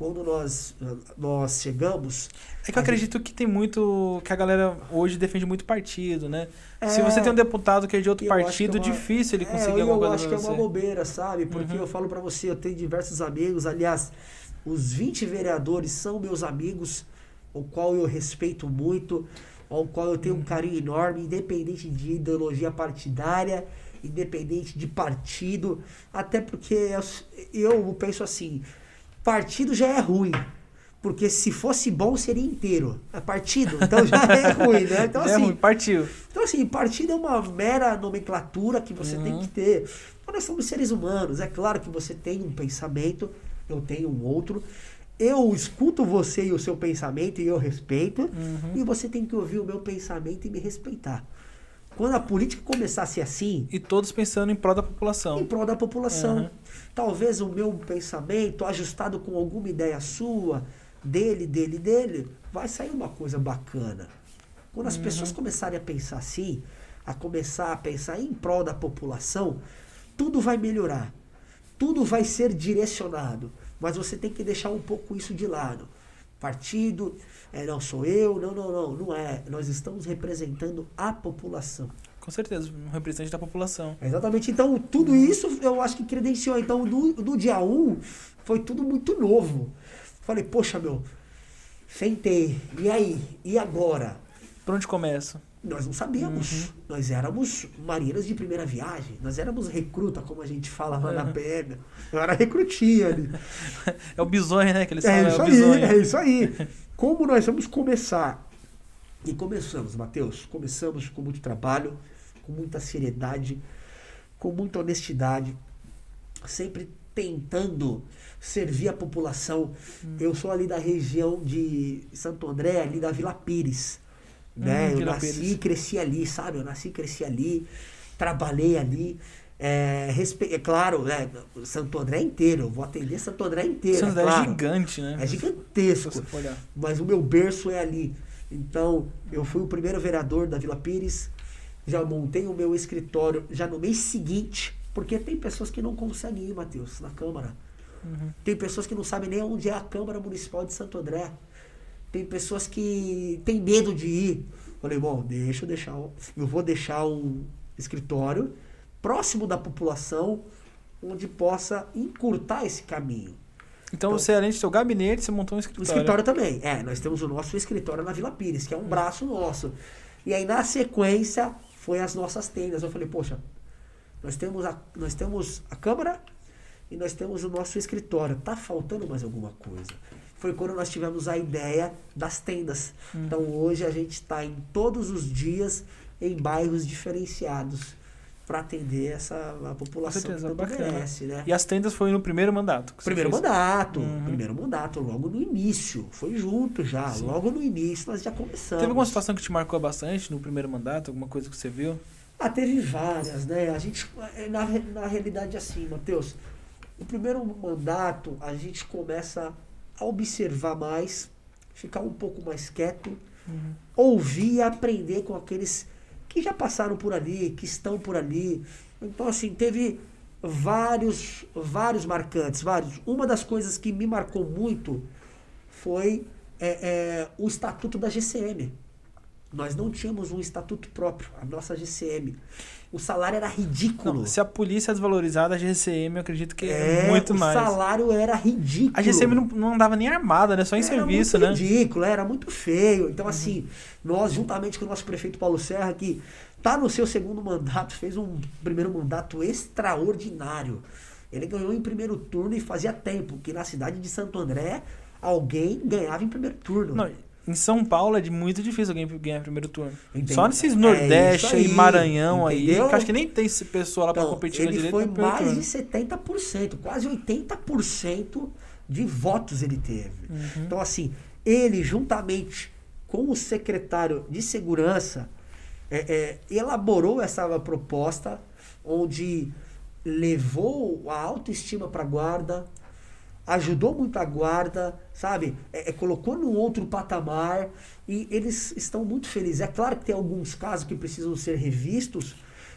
Quando nós, nós chegamos. É que eu acredito que tem muito. que a galera hoje defende muito partido, né? Se É, você tem um deputado que é de outro eu partido, é uma- difícil ele É, conseguir eu, alguma eu coisa acho que pra é uma você. bobeira, sabe? Porque Uhum. eu falo pra você, eu tenho diversos amigos, aliás, os 20 vereadores são meus amigos, o qual eu respeito muito, ao qual eu tenho um carinho enorme, independente de ideologia partidária, independente de partido, até porque eu, eu penso assim, partido já é ruim. Porque se fosse bom, seria inteiro. É partido, então já é ruim, né? Então, é assim, ruim, partiu. então, assim, partido é uma mera nomenclatura que você tem Uhum. que ter. Então, nós somos seres humanos. É claro que você tem um pensamento, eu tenho um outro. Eu escuto você e o seu pensamento e eu respeito. Uhum. E você tem que ouvir o meu pensamento e me respeitar. Quando a política começar a ser assim, E todos pensando em prol da em população. prol da população. Uhum. Talvez o meu pensamento, ajustado com alguma ideia sua, dele, dele, dele, vai sair uma coisa bacana. Quando as pessoas começarem a pensar assim, a começar a pensar em prol da população, tudo vai melhorar. Tudo vai ser direcionado. Mas você tem que deixar um pouco isso de lado. Partido, é, não sou eu, não, não, não, não é. Nós estamos representando a população. Com certeza, um representante da população. Exatamente. Então, tudo isso eu acho que credenciou. Então, no, no dia 1, foi tudo muito novo. Falei, poxa, meu, sentei. E aí? E agora? Por onde começa? Nós não sabíamos. Nós éramos marinheiros de primeira viagem. Nós éramos recruta, como a gente fala lá na Uhum. PM. Eu era recrutinha ali. É o bisonho, né? Que eles É falam, isso é aí, é isso aí. Como nós vamos começar? E começamos, Matheus. Começamos com muito trabalho, com muita seriedade, com muita honestidade, sempre tentando servir a população. Hum. Eu sou ali da região de Santo André, ali da Vila Pires. Né? Hum, eu Vila nasci Pires. e cresci ali, sabe? Eu nasci e cresci ali, trabalhei ali. É, respe... é claro, né? Santo André inteiro, eu vou atender Santo André inteiro. Santo André é, é claro. gigante, né? É gigantesco mas o meu berço é ali. Então, eu fui o primeiro vereador da Vila Pires, já montei o meu escritório já no mês seguinte, porque tem pessoas que não conseguem ir, Matheus, na Câmara. Uhum. Tem pessoas que não sabem nem onde é a Câmara Municipal de Santo André. Tem pessoas que têm medo de ir. Falei, bom, deixa eu deixar. um- Eu vou deixar um escritório próximo da população, onde possa encurtar esse caminho. Então, Então- você, além de seu gabinete, você montou um escritório. escritório também. É, nós temos o nosso escritório na Vila Pires, que é um braço nosso. E aí, na sequência, foi as nossas tendas. Eu falei, poxa, nós temos a, nós temos a Câmara e nós temos o nosso escritório. Tá faltando mais alguma coisa. Foi quando nós tivemos a ideia das tendas. Hum. Então, hoje a gente está em todos os dias em bairros diferenciados para atender essa a população certeza, que tanto bacana. merece, né? E as tendas foi no primeiro mandato. Primeiro fez. mandato, Uhum. primeiro mandato, logo no início. Foi junto já, Sim. logo no início nós já começamos. Teve alguma situação que te marcou bastante no primeiro mandato? Alguma coisa que você viu? Ah, teve várias, né? A gente, é, na, na realidade, assim, Matheus, o primeiro mandato a gente começa a observar mais, ficar um pouco mais quieto, ouvir e aprender com aqueles que já passaram por ali, que estão por ali. Então, assim, teve vários, vários marcantes, vários. Uma das coisas que me marcou muito foi é, é, o estatuto da GCM. Nós não tínhamos um estatuto próprio, a nossa GCM. O salário era ridículo. Não, se a polícia é desvalorizada, a GCM eu acredito que é, é, muito o mais. salário era ridículo. A GCM não, não andava nem armada, né? Só em era serviço, muito né? ridículo, era muito feio. Uhum. Então, assim, nós, juntamente com o nosso prefeito Paulo Serra, que tá no seu segundo mandato, fez um primeiro mandato extraordinário. Ele ganhou em primeiro turno e fazia tempo que na cidade de Santo André alguém ganhava em primeiro turno. Não, em São Paulo é de muito difícil alguém ganhar primeiro turno. Entende? Só nesses É Nordeste isso aí, aí, Maranhão aí, entendeu? que acho que nem tem esse pessoal lá pra Então, competir na ele direita foi no primeiro mais turno. de 70%, quase 80% de votos ele teve. Uhum. Então, assim, ele, juntamente com o secretário de Segurança, é, é, elaborou essa proposta onde levou a autoestima para a guarda, ajudou muito a guarda, sabe? É, é, colocou num outro patamar e eles estão muito felizes. É claro que tem alguns casos que precisam ser revistos,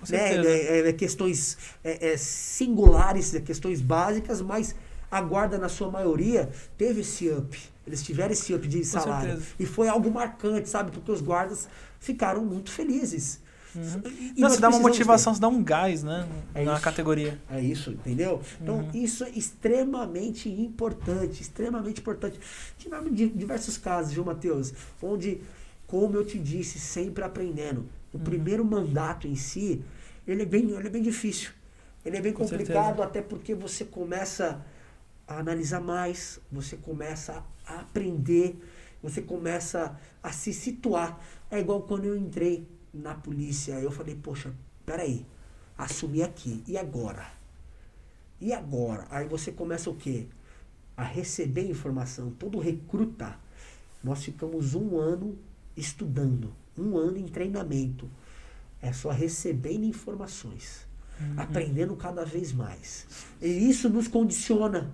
né? certeza. É, é, questões é, é, singulares, é, questões básicas, mas a guarda, na sua maioria, teve esse up. Eles tiveram esse up de salário. E foi algo marcante, sabe? Porque os guardas ficaram muito felizes. Uhum. Não, se dá uma motivação, se dá um gás, né? É na isso. categoria. é isso, entendeu? Então, Uhum. isso é extremamente importante, extremamente importante. Tivemos di- diversos casos, viu, Matheus? Onde, como eu te disse, sempre aprendendo. Uhum. O primeiro mandato em si, ele é bem, ele é bem difícil. Ele é bem Com complicado, certeza. até porque você começa a analisar mais, você começa a aprender, você começa a se situar. É igual quando eu entrei na polícia, eu falei, poxa, peraí, assumi aqui, e agora? E agora? Aí você começa o quê? A receber informação. Todo recruta, nós ficamos um ano estudando, um ano em treinamento. É só recebendo informações, aprendendo cada vez mais. E isso nos condiciona.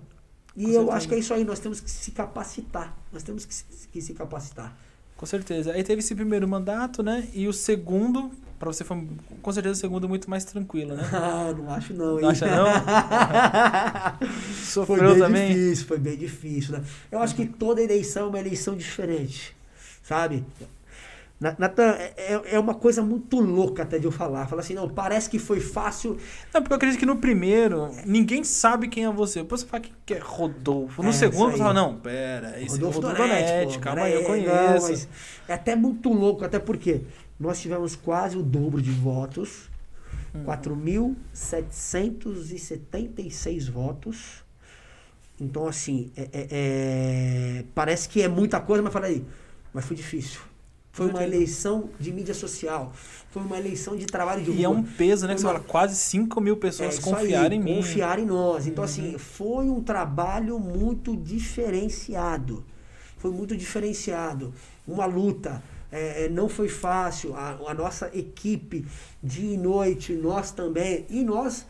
E Com eu certeza. acho que é isso aí, nós temos que se capacitar. Nós temos que se, que se capacitar. Com certeza. Aí teve esse primeiro mandato, né? E o segundo, pra você foi com certeza o segundo muito mais tranquilo, né? Ah, não acho não, hein? Não acha não? Foi Sofreu bem também? difícil, foi bem difícil, né? Eu acho que toda eleição é uma eleição diferente, sabe? Na- Natan, é, é- é uma coisa muito louca até de eu falar. Falar assim, não, parece que foi fácil. Não, porque eu acredito que no primeiro, ninguém sabe quem é você. Depois você fala que é Rodolfo. No É, segundo, você fala, não, pera, esse Rodolfo é o Rodolfo Donete, calma aí, eu conheço. não, é até muito louco, até porque nós tivemos quase o dobro de votos. Hum. 4.776 votos. Então, assim, é- é- é- parece que é muita coisa, mas fala aí, mas foi difícil. Foi uma eleição de mídia social. Foi uma eleição de trabalho de E é rua. um peso, né? Que você Uma- fala, quase 5 mil pessoas É aí, em mim. Confiar em nós. Então, Uhum. assim, foi um trabalho muito diferenciado. Foi muito diferenciado. Uma luta. É, é, não foi fácil. A, a nossa equipe, dia e noite, nós também. E nós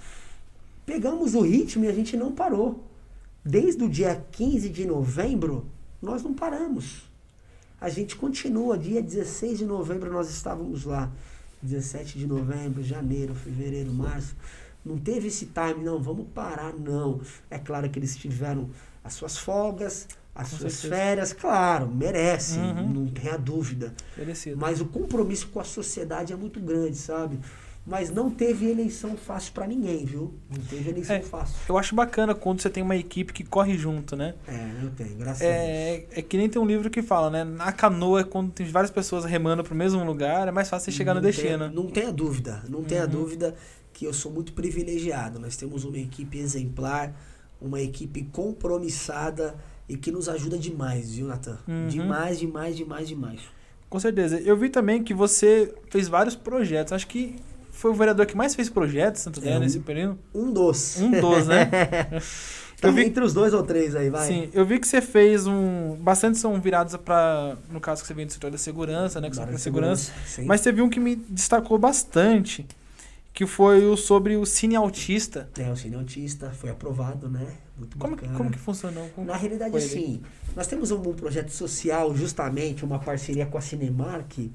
pegamos o ritmo e a gente não parou. Desde o dia 15 de novembro, nós não paramos. A gente continua. Dia 16 de novembro nós estávamos lá. 17 de novembro, janeiro, fevereiro, março. Não teve esse time, não, vamos parar, não. É claro que eles tiveram as suas folgas, as Com suas certeza. férias, claro, merece, Uhum. não tenha dúvida. Merecido. Mas o compromisso com a sociedade é muito grande, sabe? Mas não teve eleição fácil pra ninguém, viu? Não teve eleição É. fácil. Eu acho bacana quando você tem uma equipe que corre junto, né? É, eu tenho, graças a Deus. É, é que nem tem um livro que fala, né? Na canoa, quando tem várias pessoas remando pro mesmo lugar, é mais fácil você chegar no Não destino. tenha- não tenha dúvida, não tenha Uhum. dúvida que eu sou muito privilegiado. Nós temos uma equipe exemplar, uma equipe compromissada e que nos ajuda demais, viu, Natan? Uhum. Demais, demais, demais, demais. Com certeza. Eu vi também que você fez vários projetos. Acho que foi o vereador que mais fez projetos, Santo É, Dé, um- nesse período. Um dos. Um dos, né? Tá Eu vi- entre os dois ou três aí, vai. Sim, eu vi que você fez um. Bastante são virados para No caso que você vem do setor da segurança, né? Que são de segurança. Sim. Mas teve um que me destacou bastante, que foi o sobre o cine autista. É, o Cine Autista foi aprovado, né? Muito Como, bacana. como que funcionou? Como Na realidade, assim, nós temos um, um projeto social, justamente, uma parceria com a Cinemark,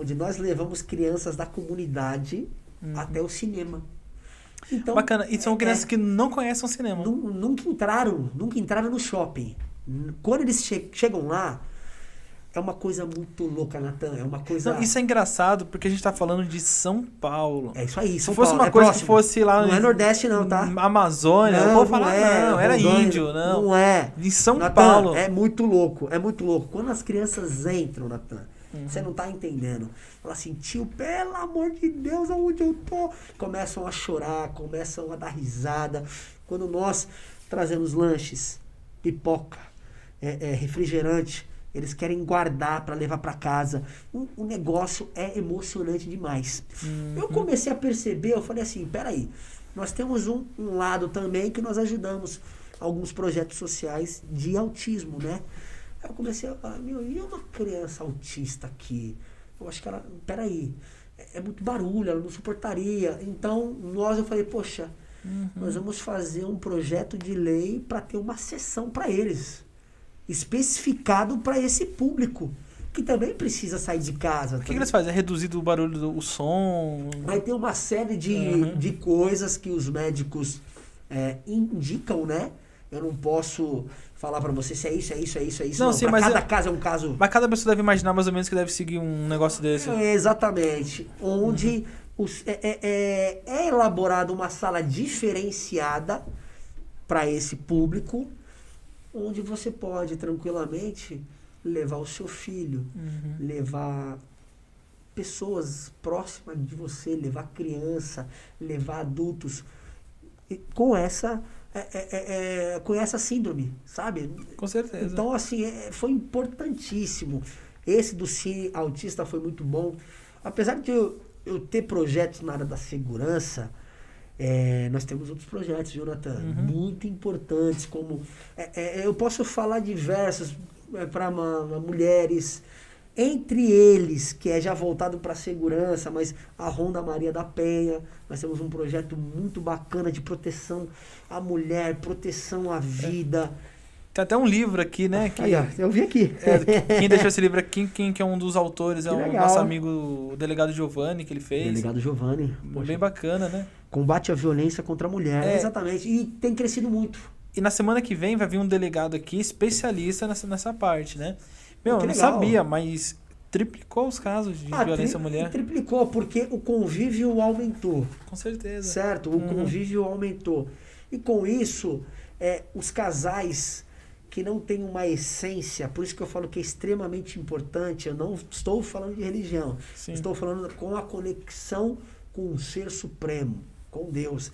onde nós levamos crianças da comunidade Uhum. até o cinema. Então, Bacana. E são é- crianças que não conhecem o cinema. nu- nunca entraram, nunca entraram no shopping. Quando eles che- chegam lá, é uma coisa muito louca, Natan. É uma coisa. Não, isso é engraçado porque a gente tá falando de São Paulo. É isso aí. Se São fosse Paulo, uma é coisa próximo. que fosse lá Não é Nordeste, não, tá? Amazônia, eu vou falar, não, era Rondônia, índio, não. Não é. Em São Natan, Paulo. É muito louco, é muito louco. Quando as crianças entram, Natan, Uhum. você não tá entendendo. Fala assim, tio, pelo amor de Deus, aonde eu tô? Começam a chorar, começam a dar risada. Quando nós trazemos lanches, pipoca, é, é, refrigerante, eles querem guardar para levar para casa. O, o negócio é emocionante demais. Uhum. Eu comecei a perceber, eu falei assim, peraí, nós temos um, um lado também que nós ajudamos alguns projetos sociais de autismo, né? Aí eu comecei a falar, meu, e uma criança autista aqui? Eu acho que ela, peraí, é, é muito barulho, ela não suportaria. Então, nós, eu falei, poxa, Uhum. nós vamos fazer um projeto de lei para ter uma sessão para eles, especificado para esse público, que também precisa sair de casa. O que, que eles fazem? É reduzido o barulho do o som? Vai ter uma série de, Uhum. de coisas que os médicos é, indicam, né? Eu não posso falar pra você se é isso, é isso, é isso, é isso. Não, Não, sim, mas cada eu- caso é um caso. Mas cada pessoa deve imaginar mais ou menos que deve seguir um negócio desse. É, exatamente. Onde Uhum. os- é, é, é, é elaborada uma sala diferenciada para esse público, onde você pode tranquilamente levar o seu filho, Uhum. levar pessoas próximas de você, levar criança, levar adultos com essa é, é, é, é, com essa síndrome, sabe? Com certeza. Então assim é, foi importantíssimo. Esse do Cine Autista foi muito bom, apesar de eu, eu ter projetos na área da segurança. é, nós temos outros projetos, Jonathan, Uhum. muito importantes, como é, é, eu posso falar diversos para mulheres, entre eles, que é já voltado para segurança, mas a Ronda Maria da Penha, nós temos um projeto muito bacana de proteção à mulher, proteção à vida. Tem até um livro aqui, né? Que, Aí, ó, eu vi aqui. é, que- quem deixou esse livro aqui, quem, que é um dos autores, é o nosso amigo, o delegado Giovanni, que ele fez. Delegado Giovanni. poxa, Bem bacana, né? combate à violência contra a mulher. É. Exatamente. E tem crescido muito. E na semana que vem vai vir um delegado aqui especialista nessa, nessa parte, né? Meu, eu não sabia, mas triplicou os casos de Ah, violência à mulher. Triplicou, porque o convívio aumentou. Com certeza. Certo? O Uhum. convívio aumentou. E com isso, é, os casais que não têm uma essência, por isso que eu falo que é extremamente importante, eu não estou falando de religião, Sim. estou falando com a conexão com o ser supremo, com Deus.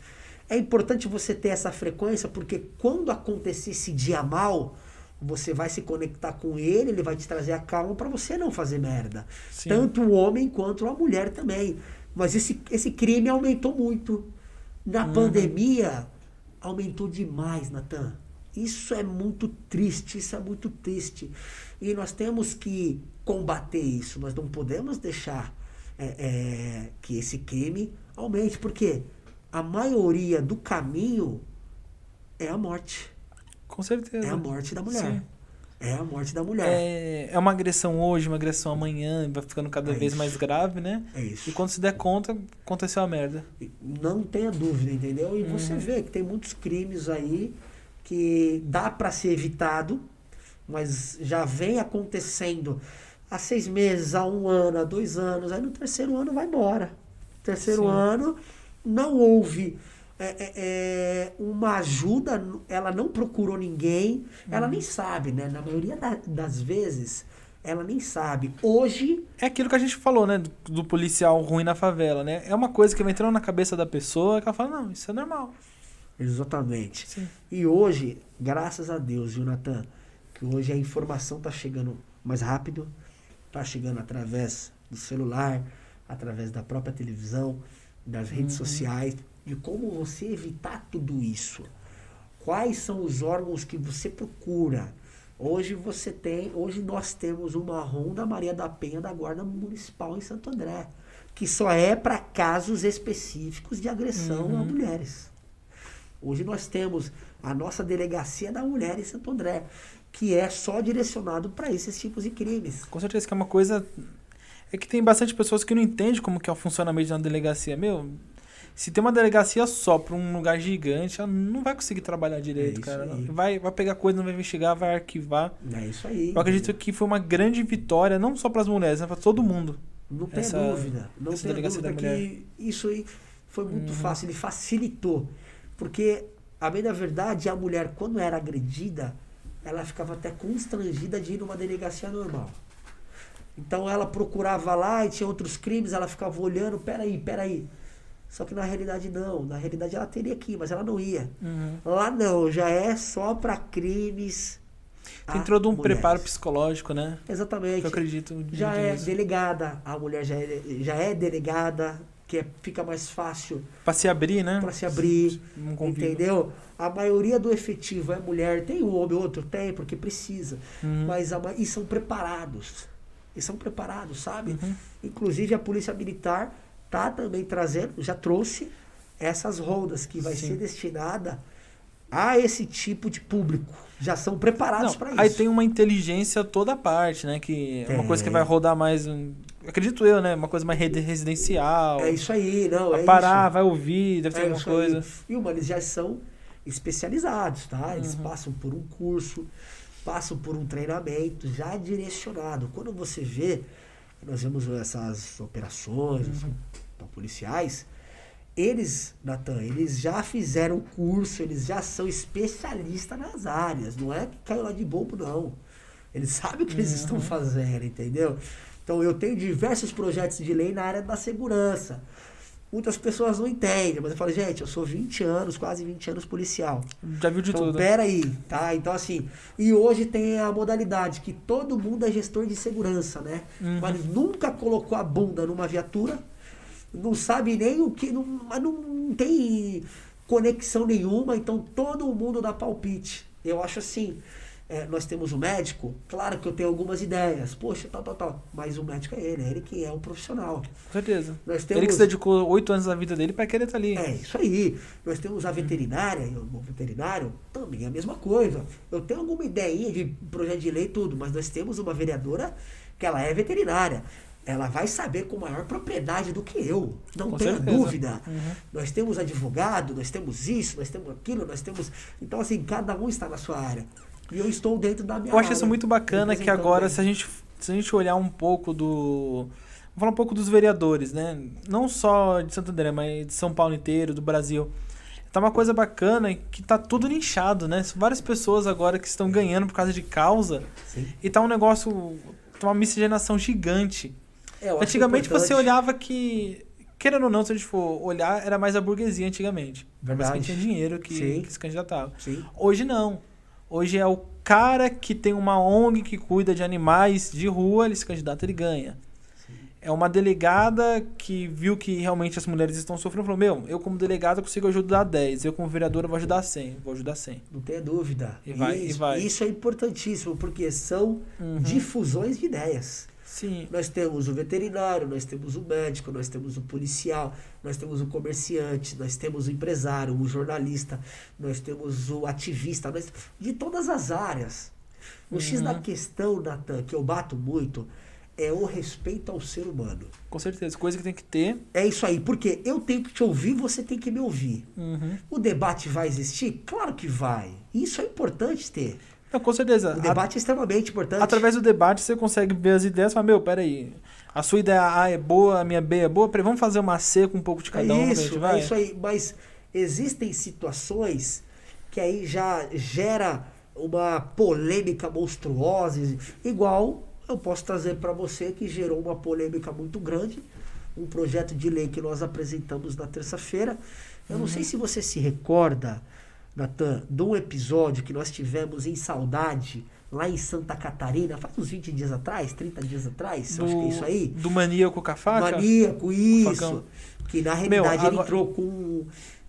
É importante você ter essa frequência, porque quando acontecer esse dia mal, você vai se conectar com ele, ele vai te trazer a calma para você não fazer merda. Sim. Tanto o homem quanto a mulher também. Mas esse, esse crime aumentou muito. Na Uhum. pandemia, aumentou demais, Natan. Isso é muito triste, isso é muito triste. E nós temos que combater isso. Nós não podemos deixar é, é, que esse crime aumente, porque a maioria do caminho é a morte. Com certeza. É a morte da mulher. Sim. É a morte da mulher. É, é uma agressão hoje, uma agressão amanhã, vai ficando cada É vez isso. mais grave, né? É isso. E quando se der conta, aconteceu a merda. Não tenha dúvida, entendeu? E você Uhum. vê que tem muitos crimes aí que dá para ser evitado, mas já vem acontecendo há seis meses, há um ano, há dois anos. Aí no terceiro ano vai embora. Terceiro Sim. ano não houve é, é, é, uma ajuda, ela não procurou ninguém, ela nem sabe, né? Na maioria da- das vezes, ela nem sabe. Hoje, É aquilo que a gente falou, né? Do, do policial ruim na favela, né? É uma coisa que vai entrando na cabeça da pessoa que ela fala, não, isso é normal. exatamente. Sim. E hoje, graças a Deus, Jonathan, que hoje a informação tá chegando mais rápido, tá chegando através do celular, através da própria televisão, das redes Uhum. sociais, de como você evitar tudo isso. Quais são os órgãos que você procura? Hoje você tem, hoje nós temos uma Ronda Maria da Penha da Guarda Municipal em Santo André, que só é para casos específicos de agressão a Uhum. mulheres. Hoje nós temos a nossa delegacia da mulher em Santo André, que é só direcionado para esses tipos de crimes. Com certeza que é uma coisa. É que tem bastante pessoas que não entendem como que é o funcionamento de uma delegacia. Meu, se tem uma delegacia só pra um lugar gigante, ela não vai conseguir trabalhar direito, isso cara. aí. Vai, vai pegar coisa, não vai investigar, vai arquivar. É isso aí. Eu acredito que foi uma grande vitória, não só pras mulheres, mas pra todo mundo. Não tem essa- dúvida. Não essa tem dúvida da que isso aí foi muito Uhum. fácil, ele facilitou. Porque, a bem da verdade, a mulher, quando era agredida, ela ficava até constrangida de ir numa delegacia normal. Então ela procurava lá e tinha outros crimes, ela ficava olhando, peraí, peraí. Só que na realidade não, na realidade ela teria que ir, mas ela não ia. Lá não, já é só para crimes. Tem todo um mulheres. preparo psicológico, né? Exatamente. Eu acredito. Já é nisso. delegada, a mulher já é, já é delegada, que é- fica mais fácil Pra se abrir, né? para se abrir, convívio. entendeu? A maioria do efetivo é mulher, tem um homem, outro tem, porque precisa, Uhum. mas a, e são preparados, e são preparados, sabe? Uhum. Inclusive a polícia militar tá também trazendo, já trouxe essas rondas que vai Sim. ser destinada a esse tipo de público. Já são preparados para isso. aí tem uma inteligência toda parte, né? Que é uma coisa que vai rodar mais. Acredito eu, né? Uma coisa mais residencial. É isso aí, não, Vai é parar, isso. vai ouvir, deve ter É alguma isso aí. coisa. E uma, eles já são especializados, tá? Eles Uhum. passam por um curso, passam por um treinamento já direcionado. Quando você vê, nós vemos essas operações Uhum. Então, policiais, eles, Natan, eles já fizeram curso, eles já são especialistas nas áreas. Não é que caiu lá de bobo, não. Eles sabem o que eles Uhum. estão fazendo, entendeu? Então eu tenho diversos projetos de lei na área da segurança. Muitas pessoas não entendem, mas eu falo, gente, eu sou 20 anos, quase 20 anos policial. Já viu de então, tudo. pera aí, tá? Então, assim, e hoje tem a modalidade que todo mundo é gestor de segurança, né? Uhum. Mas nunca colocou a bunda numa viatura, não sabe nem o que, não, mas não tem conexão nenhuma, então todo mundo dá palpite. Eu acho assim, é, nós temos o médico, claro que eu tenho algumas ideias, poxa, tal, tal, tal, mas o médico é ele, é ele que é o profissional. Com certeza. Temos... Ele que se dedicou oito anos da vida dele pra querer estar ali. É, isso aí. Nós temos a veterinária, e o veterinário também é a mesma coisa. Eu tenho alguma ideinha de projeto de lei e tudo, mas nós temos uma vereadora que ela é veterinária. Ela vai saber com maior propriedade do que eu. Não Com tenha certeza. dúvida. Uhum. Nós temos advogado, nós temos isso, nós temos aquilo, nós temos. Então, assim, cada um está na sua área. E eu estou dentro da minha Eu acho área. isso muito bacana que agora, se a, gente, se a gente olhar um pouco do. Vamos falar um pouco dos vereadores, né? Não só de Santo André, mas de São Paulo inteiro, do Brasil. Tá uma coisa bacana que tá tudo nichado, né? São várias pessoas agora que estão ganhando por causa de causa. Sim. E tá um negócio. Tá uma miscigenação gigante. É, Antigamente você olhava que. Querendo ou não, se a gente for olhar, era mais a burguesia antigamente. Mas Verdade. quem tinha dinheiro que, Sim. que se candidatava. Sim. Hoje não. Hoje é o cara que tem uma ONG que cuida de animais de rua, ele se candidata, ele ganha. É uma delegada que viu que realmente as mulheres estão sofrendo, falou: Meu, eu como delegada consigo ajudar 10, eu como vereadora vou ajudar 100, vou ajudar 100. Não tenha dúvida. E vai, e isso, vai. isso é importantíssimo, porque são Uhum. difusões de ideias. Sim. Nós temos o veterinário, nós temos o médico, nós temos o policial, nós temos o comerciante, nós temos o empresário, o jornalista, nós temos o ativista, nós, de todas as áreas. O X da Uhum. questão, Natan, que eu bato muito, é o respeito ao ser humano. Com certeza. Coisa que tem que ter. É isso aí, porque eu tenho que te ouvir, você tem que me ouvir. Uhum. O debate vai existir? Claro que vai. Isso é importante ter. Não, com certeza. O debate é extremamente importante. Através do debate você consegue ver as ideias e falar, meu, peraí, a sua ideia A é boa, a minha B é boa, peraí, vamos fazer uma C com um pouco de É cada um, a gente isso, vai? é isso aí. Mas existem situações que aí já gera uma polêmica monstruosa, igual eu posso trazer para você que gerou uma polêmica muito grande, um projeto de lei que nós apresentamos na terça-feira. Eu não Uhum. sei se você se recorda, Natan, de um episódio que nós tivemos em Saudade, lá em Santa Catarina, faz uns 20 dias atrás, 30 dias atrás, eu acho que é isso aí. Do maníaco com a faca? Maníaco, isso. Que na realidade ele agora- entrou com.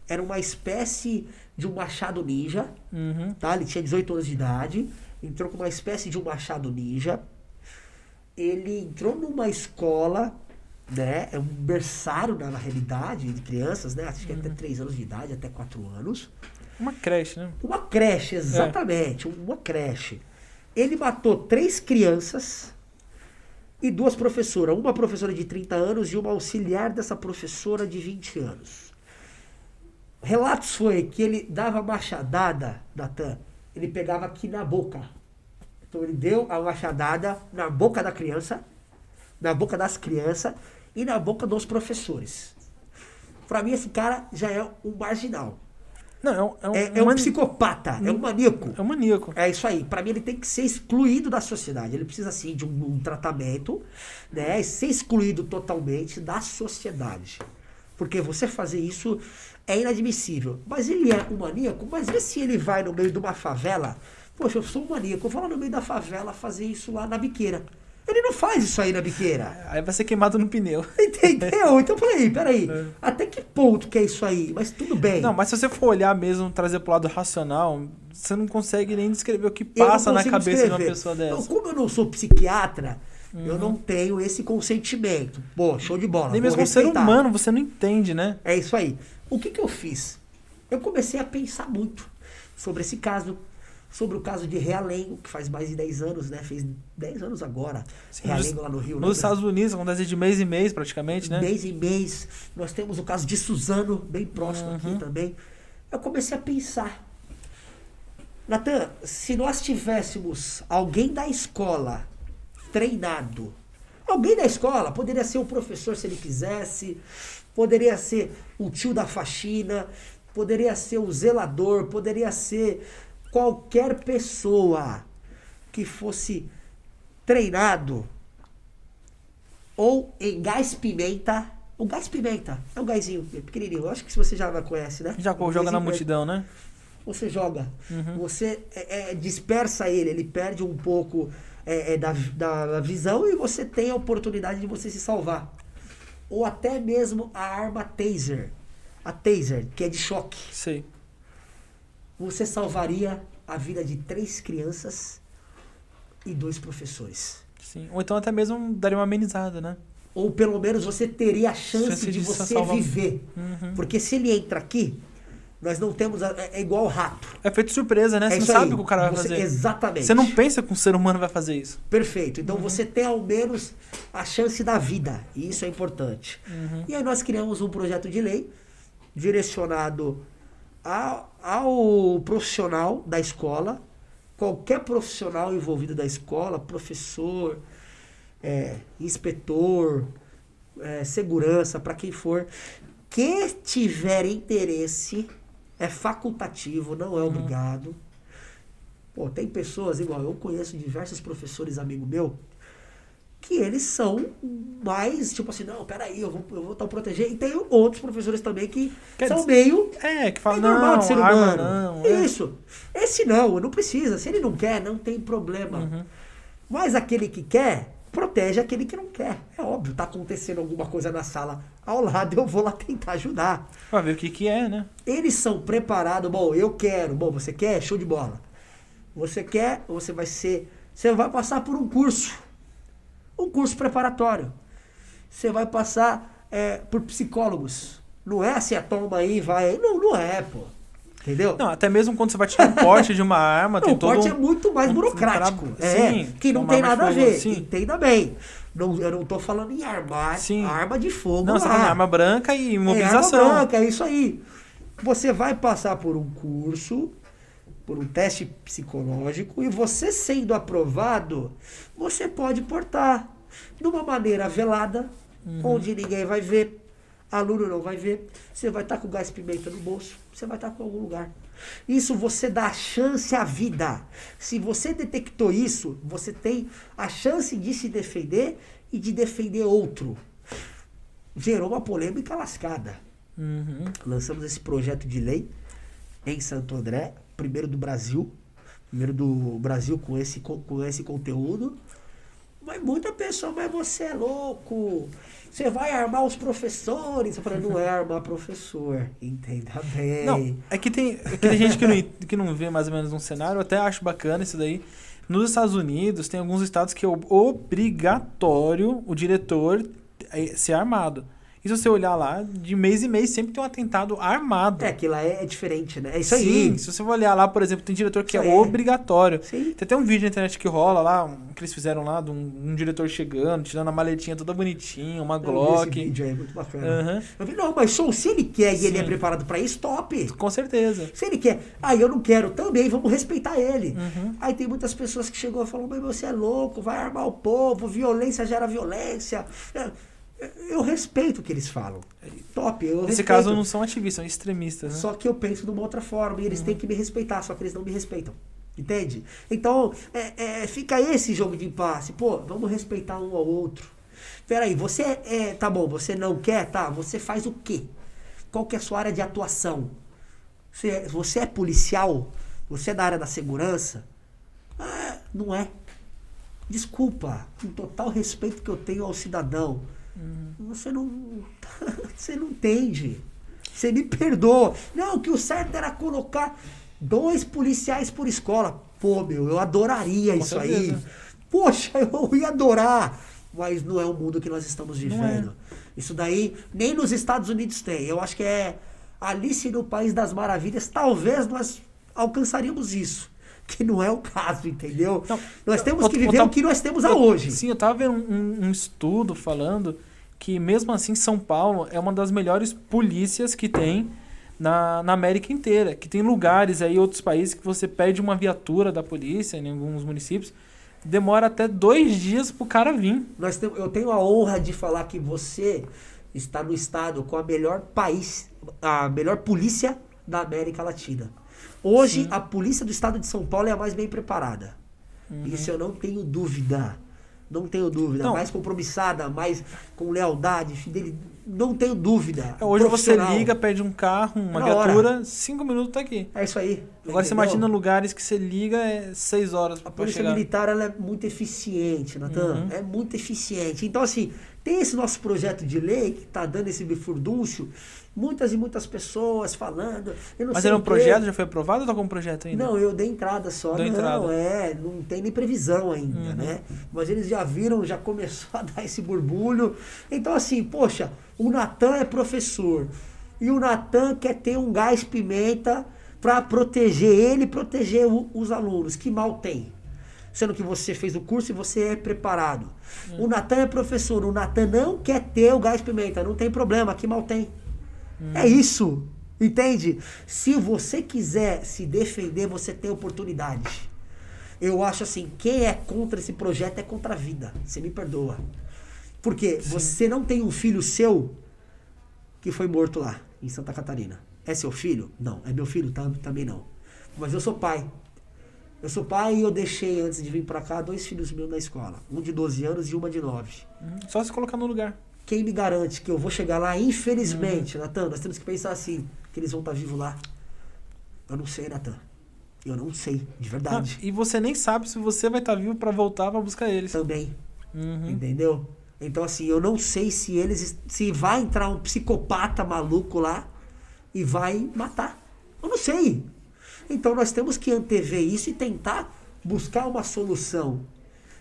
Era uma espécie de um machado ninja, Uhum. tá? Ele tinha 18 anos de idade. Entrou com uma espécie de um machado ninja. Ele entrou numa escola, né? É um berçário na, na realidade de crianças, né? Acho que até 3 anos de idade, até 4 anos. Uma creche, né? Uma creche, exatamente, uma creche. Ele matou três crianças e duas professoras. Uma professora de 30 anos e uma auxiliar dessa professora de 20 anos. Relatos foi que ele dava machadada, Natan, ele pegava aqui na boca. Então ele deu a machadada na boca da criança, na boca das crianças e na boca dos professores. Pra mim, esse cara já é um marginal. Não, é um, é um, É, é um mani- psicopata, é um maníaco. é um maníaco. É isso aí. Pra mim, ele tem que ser excluído da sociedade. Ele precisa, sim, de um, um tratamento, né? E ser excluído totalmente da sociedade. Porque você fazer isso é inadmissível. Mas ele é um maníaco, mas vê se ele vai no meio de uma favela. Poxa, eu sou um maníaco, eu vou lá no meio da favela fazer isso lá na biqueira. Ele não faz isso aí na biqueira. Aí vai ser queimado no pneu. Entendeu? Então, peraí, peraí. Até que ponto que é isso aí? Mas tudo bem. É. Não, mas se você for olhar mesmo, trazer pro lado racional, você não consegue nem descrever o que Eu passa na cabeça de uma descrever. pessoa Então, dessa. como eu não sou psiquiatra, eu Uhum. não tenho esse consentimento. Pô, show de bola. Nem mesmo ser humano, você não entende, né? É isso aí. O que, que eu fiz? Eu comecei a pensar muito sobre esse caso, sobre o caso de Realengo, que faz mais de 10 anos, né? Fez 10 anos agora. Sim, Realengo lá no Rio. Nos né? Estados Unidos acontece de mês em mês, praticamente, né? Mês em mês. Nós temos o caso de Suzano, bem próximo Uhum. aqui também. Eu comecei a pensar. Natan, se nós tivéssemos alguém da escola treinado, alguém da escola, poderia ser o professor se ele quisesse, poderia ser o tio da faxina, poderia ser o zelador, poderia ser qualquer pessoa que fosse treinado ou em gás pimenta. O gás pimenta é um gásinho pequenininho. Eu acho que você já conhece, né? Já Um joga na multidão, né? Você joga, Uhum. você é, é, dispersa ele, ele perde um pouco é, é, da, da visão e você tem a oportunidade de você se salvar. Ou até mesmo a arma taser, a taser, que é de choque. Sei. Você salvaria a vida de três crianças e dois professores. Sim. Ou então até mesmo daria uma amenizada, né? Ou pelo menos você teria a chance, Chance de, de você viver. Uhum. Porque se ele entra aqui, nós não temos. a- É, é igual rato. É feito surpresa, né? É Você não sabe o que o cara vai Você- fazer. Exatamente. Você não pensa que um ser humano vai fazer isso. Perfeito. Uhum. Então você tem ao menos a chance da vida. E isso é importante. Uhum. E aí nós criamos um projeto de lei direcionado ao, ao profissional da escola, qualquer profissional envolvido da escola, professor, é, inspetor, é, segurança, para quem for, que tiver interesse, é facultativo, não é Uhum. obrigado. Pô, tem pessoas igual eu conheço diversos professores amigo meu que eles são mais, tipo assim, não, peraí, eu vou, eu vou tal proteger. E tem outros professores também que Quer são dizer- meio É, que fala, é normal não, de ser humano. não. é. Isso. Esse não, não precisa. Se ele não quer, não tem problema. Uhum. Mas aquele que quer, protege aquele que não quer. É óbvio, tá acontecendo alguma coisa na sala ao lado, eu vou lá tentar ajudar. Pra ver o que que é, né? Eles são preparados, bom, eu quero, bom, você quer? Show de bola. Você quer, você vai ser, você vai passar por um curso. Um curso preparatório. Você vai passar é, por psicólogos. Não é assim, a toma aí, vai. Não, não é, pô. Entendeu? Não, até mesmo quando você vai tirar um porte de uma arma, Não, tem o todo porte um- é muito mais um burocrático. tra- É, Sim, que não uma tem nada a ver. sim. Entenda bem. Não, eu não tô falando em armar Sim. arma de fogo. Não, você tá lá. arma branca e É imobilização. arma branca, é isso aí. Você vai passar por um curso, por um teste psicológico, e você sendo aprovado, você pode portar de uma maneira velada, onde ninguém vai ver, aluno não vai ver. Você vai estar com gás pimenta no bolso, você vai estar com algum lugar. Isso você dá chance à vida. Se você detectou isso, você tem a chance de se defender e de defender outro. Gerou uma polêmica lascada Uhum. lançamos esse projeto de lei em Santo André, primeiro do Brasil, primeiro do Brasil com esse, co- com esse conteúdo. Mas muita pessoa, mas você é louco, você vai armar os professores. Eu falei, não é armar professor, entenda bem. Não, é que tem, é que tem gente que não, que não vê mais ou menos um cenário, eu até acho bacana isso daí. Nos Estados Unidos, tem alguns estados que é obrigatório o diretor eh, ser armado. E se você olhar lá, de mês em mês sempre tem um atentado armado. É, que lá é, é diferente, né? É isso Sim, aí. se você for olhar lá, por exemplo, tem diretor que é aí. obrigatório. Sim. Tem até um vídeo na internet que rola lá, um- que eles fizeram lá, de um, um diretor chegando, tirando a maletinha toda bonitinha, uma Eu vi esse Glock. vídeo aí, muito bacana. Aham, Eu vi, não, mas show, se ele quer e ele é Sim. preparado pra isso, top. com certeza. Se ele quer, aí eu não quero também, vamos respeitar ele. Uhum. Aí tem muitas pessoas que chegou e falou, mas você é louco, vai armar o povo, violência gera violência. É, Eu respeito o que eles falam. Top, eu Nesse respeito. caso não são ativistas, são extremistas, né? Só que eu penso de uma outra forma e eles Uhum. têm que me respeitar, só que eles não me respeitam. Entende? Então, é, é, fica esse jogo de impasse. Pô, vamos respeitar um ao outro. Peraí, você é. Tá bom, você não quer? Tá, você faz o quê? Qual que é a sua área de atuação? Você, é- você é policial? Você é da área da segurança? Ah, não é. Desculpa, com total respeito que eu tenho ao cidadão. Você não. Você não entende. Você me perdoa. Não, que o certo era colocar dois policiais por escola. Pô, meu, eu adoraria Com isso aí. certeza. Poxa, eu ia adorar. Mas não é o mundo que nós estamos Não vivendo. Isso daí, nem nos Estados Unidos tem. Eu acho que é Alice no País das Maravilhas. Talvez nós alcançaríamos isso. Que não é o caso, entendeu? Não, nós temos eu- que viver tava- o que nós temos a hoje. Sim, eu tava vendo um, um estudo falando que mesmo assim São Paulo é uma das melhores polícias que tem na, na América inteira. Que tem lugares aí, outros países, que você pede uma viatura da polícia em alguns municípios, demora até dois dias pro cara vir. Nós tem- eu tenho a honra de falar que você está no estado com a melhor país, a melhor polícia da América Latina. Hoje, Sim. a polícia do estado de São Paulo é a mais bem preparada. Isso eu não tenho dúvida. Não tenho dúvida. Não. Mais compromissada, mais com lealdade, fidelidade. Não tenho dúvida. Hoje você liga, pede um carro, uma Na hora. viatura, cinco minutos tá aqui. É isso aí. Agora você entendeu? imagina lugares que você liga é seis horas A pra polícia chegar. militar ela é muito eficiente, Natan. Uhum. É muito eficiente. Então, assim, tem esse nosso projeto de lei que tá dando esse bifurdúncio. Muitas e muitas pessoas falando. Mas era um projeto, já foi aprovado ou tá com um projeto ainda? Não, eu dei entrada só. Deu não, entrada. é, não tem nem previsão ainda, Uhum. né? Mas eles já viram, já começou a dar esse burbulho. Então, assim, poxa, o Natan é professor. E o Natan quer ter um gás pimenta para proteger ele e proteger o- os alunos. Que mal tem? Sendo que você fez o curso e você é preparado. O Natan é professor, o Natan não quer ter o gás pimenta. Não tem problema, que mal tem. É isso. Entende? Se você quiser se defender, você tem oportunidade. Eu acho assim, quem é contra esse projeto é contra a vida. Você me perdoa. Porque você não tem um filho seu que foi morto lá, em Santa Catarina. É seu filho? Não. É meu filho? Tam- Também não. Mas eu sou pai. Eu sou pai e eu deixei, antes de vir pra cá, dois filhos meus na escola. Um de 12 anos e uma de 9. Uhum. Só se colocar no lugar. Quem me garante que eu vou chegar lá, infelizmente, Natan, nós temos que pensar assim, que eles vão estar vivos lá. Eu não sei, Natan. Eu não sei, de Ah, verdade. e você nem sabe se você vai estar vivo pra voltar pra buscar eles. Também. Uhum. Entendeu? Então, assim, eu não sei se eles. Se vai entrar um psicopata maluco lá e vai matar. Eu não sei. Então, nós temos que antever isso e tentar buscar uma solução.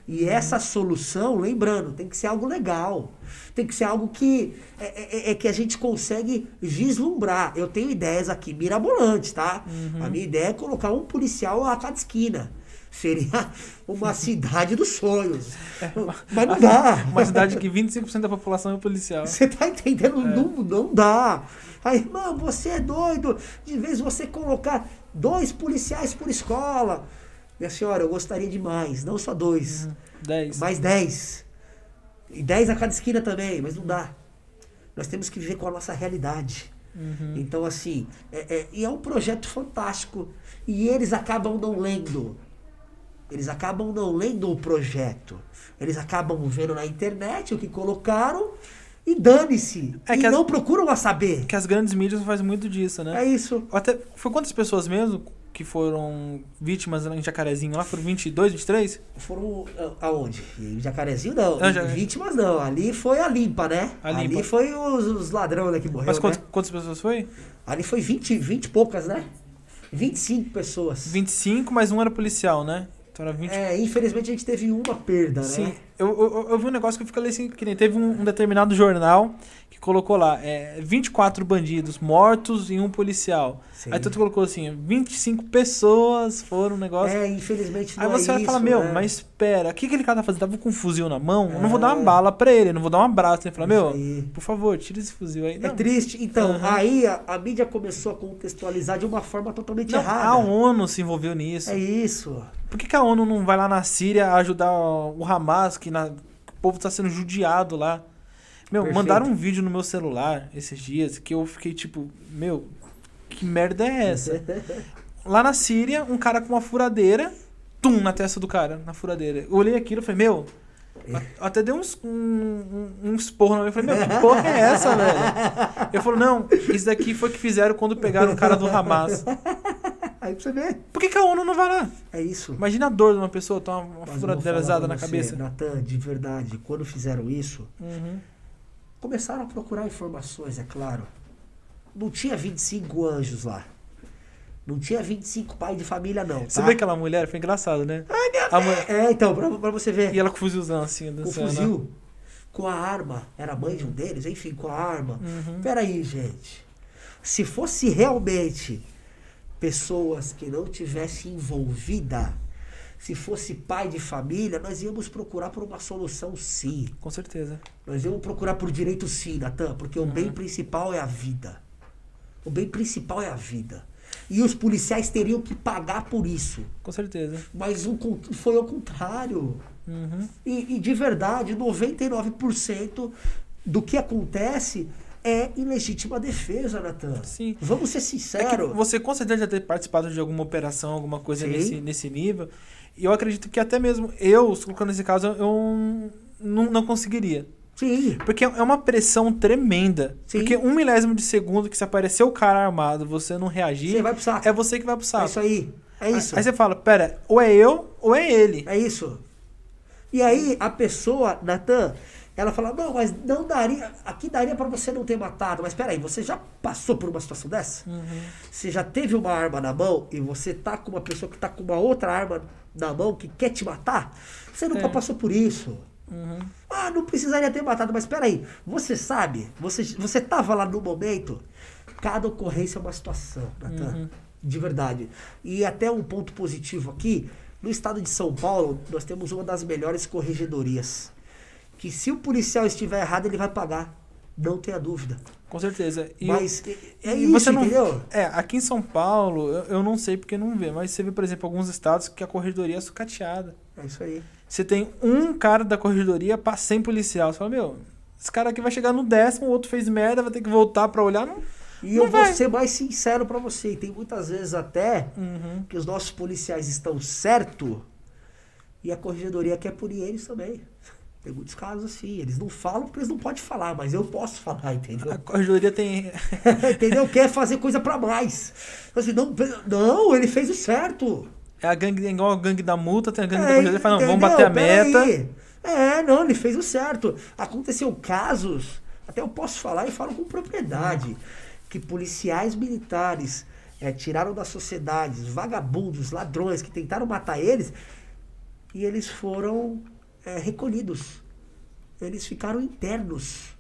E essa solução, lembrando, tem que ser algo legal. Tem que ser algo que é, é- é que a gente consegue vislumbrar. Eu tenho ideias aqui mirabolantes, tá? A minha ideia é colocar um policial a cada esquina. Seria uma cidade dos sonhos. Mas não dá. Uma cidade que 25% da população é policial. Você tá entendendo? Não, não dá. Aí, irmão, você é doido. De vez você colocar dois policiais por escola. Minha senhora, eu gostaria de mais. Não só dois, 10. mais dez. E dez a cada esquina também, mas não dá. Nós temos que viver com a nossa realidade. Uhum. Então, assim, é, é- e é um projeto fantástico. E eles acabam não lendo. Eles acabam não lendo o projeto. Eles acabam vendo na internet o que colocaram e dane-se. É e que as- não procuram a saber. Que as grandes mídias fazem muito disso, né? É isso. Até, foi quantas pessoas mesmo que foram vítimas em Jacarezinho lá? Foram 22, 23? Foram a- aonde? Em Jacarezinho não. Ah, já- Vítimas não. Ali foi a limpa, né? A Ali limpa. foi os, os ladrões né, que morreram. Mas quantas, né? quantas pessoas foi? Ali foi 20, 20 e poucas, né? 25 pessoas. 25, mas um era policial, né? Então era 20. É, infelizmente a gente teve uma perda, Sim, né? eu, eu, eu vi um negócio que eu fiquei assim, que nem teve um, um determinado jornal colocou lá, é, 24 bandidos mortos e um policial. Sim. Aí tu colocou assim, 25 pessoas foram um negócio. É, infelizmente não Aí você é vai falar, meu, né? mas espera, o que aquele cara tá fazendo? Tava com um fuzil na mão? Eu não vou dar uma É. bala pra ele, não vou dar um abraço. Ele fala, meu, aí. por favor, tira esse fuzil aí. É Não, triste. Então, Aham. aí a, a mídia começou a contextualizar de uma forma totalmente não, errada. a ONU se envolveu nisso. É isso. Por que, que a ONU não vai lá na Síria ajudar o Hamas, que na- o povo tá sendo judiado lá? Meu, Perfeito. mandaram um vídeo no meu celular esses dias que eu fiquei tipo, meu, que merda é essa? lá na Síria, um cara com uma furadeira, tum, na testa do cara, na furadeira. Eu olhei aquilo e falei, meu. É. Até deu uns, um, um esporro na minha. Eu falei, meu, que porra é essa, velho? Ele falou, não, isso daqui foi o que fizeram quando pegaram o cara do Hamas. Aí pra você ver. Por que, que a ONU não vai lá? É isso. Imagina a dor de uma pessoa tomar uma eu falar na cabeça. Natan, de verdade, quando fizeram isso, Uhum. Começaram a procurar informações, é claro. Não tinha 25 anjos lá. Não tinha 25 pais de família, não. Você tá? vê aquela mulher? Foi engraçado, né? A mulher- É, então, pra, pra você ver. E ela com fuzilzão assim, com dançando. fuzil, com a arma. Era a mãe de um deles, enfim, com a arma. Uhum. Peraí, gente. Se fosse realmente pessoas que não tivessem envolvida, se fosse pai de família, nós íamos procurar por uma solução sim. Com certeza. Nós íamos procurar por direito sim, Natan, porque o bem principal é a vida. O bem principal é a vida. E os policiais teriam que pagar por isso. Com certeza. Mas o foi ao contrário. Uhum. E, e de verdade, 99% do que acontece é ilegítima defesa, Natan. Sim. Vamos ser É sinceros. você com certeza já ter participado de alguma operação, alguma coisa Sim. nesse, nesse nível. E eu acredito que até mesmo eu, colocando nesse caso, eu não, não conseguiria. Sim, Porque é uma pressão tremenda. Sim. Porque um milésimo de segundo que se aparecer o cara armado, você não reagir, você vai pro saco. é você que vai pro É saco. isso aí. É isso. Aí você fala, pera, ou é eu ou é ele. É isso. E aí a pessoa, Natan, ela fala, não, mas não daria. Aqui daria pra você não ter matado. Mas peraí, você já passou por uma situação dessa? Uhum. Você já teve uma arma na mão e você tá com uma pessoa que tá com uma outra arma na mão que quer te matar? Você nunca É. passou por isso. Uhum. Ah, não precisaria ter matado, mas peraí, você sabe, você, você tava lá no momento, cada ocorrência é uma situação, Natan, Uhum. de verdade. E até um ponto positivo aqui, no estado de São Paulo, nós temos uma das melhores corregedorias. Que se o policial estiver errado, ele vai pagar, não tenha dúvida. Com certeza. E mas é, é e isso, você não- entendeu? É, aqui em São Paulo, eu, eu não sei porque não vê, mas você vê, por exemplo, alguns estados que a corredoria é sucateada. É isso aí. Você tem um cara da corredoria pra 100 policial. Você fala, meu, esse cara aqui vai chegar no décimo, o outro fez merda, vai ter que voltar pra olhar. Não, E Não eu vou vai. ser mais sincero pra você. Tem muitas vezes até Uhum. que os nossos policiais estão certo e a corregedoria quer punir eles também. Tem muitos casos assim. Eles não falam porque eles não podem falar, mas eu posso falar, entendeu? A corregedoria tem. entendeu? Quer fazer coisa pra mais. Assim, não, não, ele fez o certo. É a gangue, é igual a gangue da multa, tem a gangue da É, corregedoria fala, não, vamos bater a Pera meta. aí. É, não, ele fez o certo. Aconteceu casos, até eu posso falar e falo com propriedade, que policiais militares é, tiraram da sociedade os vagabundos, ladrões que tentaram matar eles e eles foram é, recolhidos. Eles ficaram internos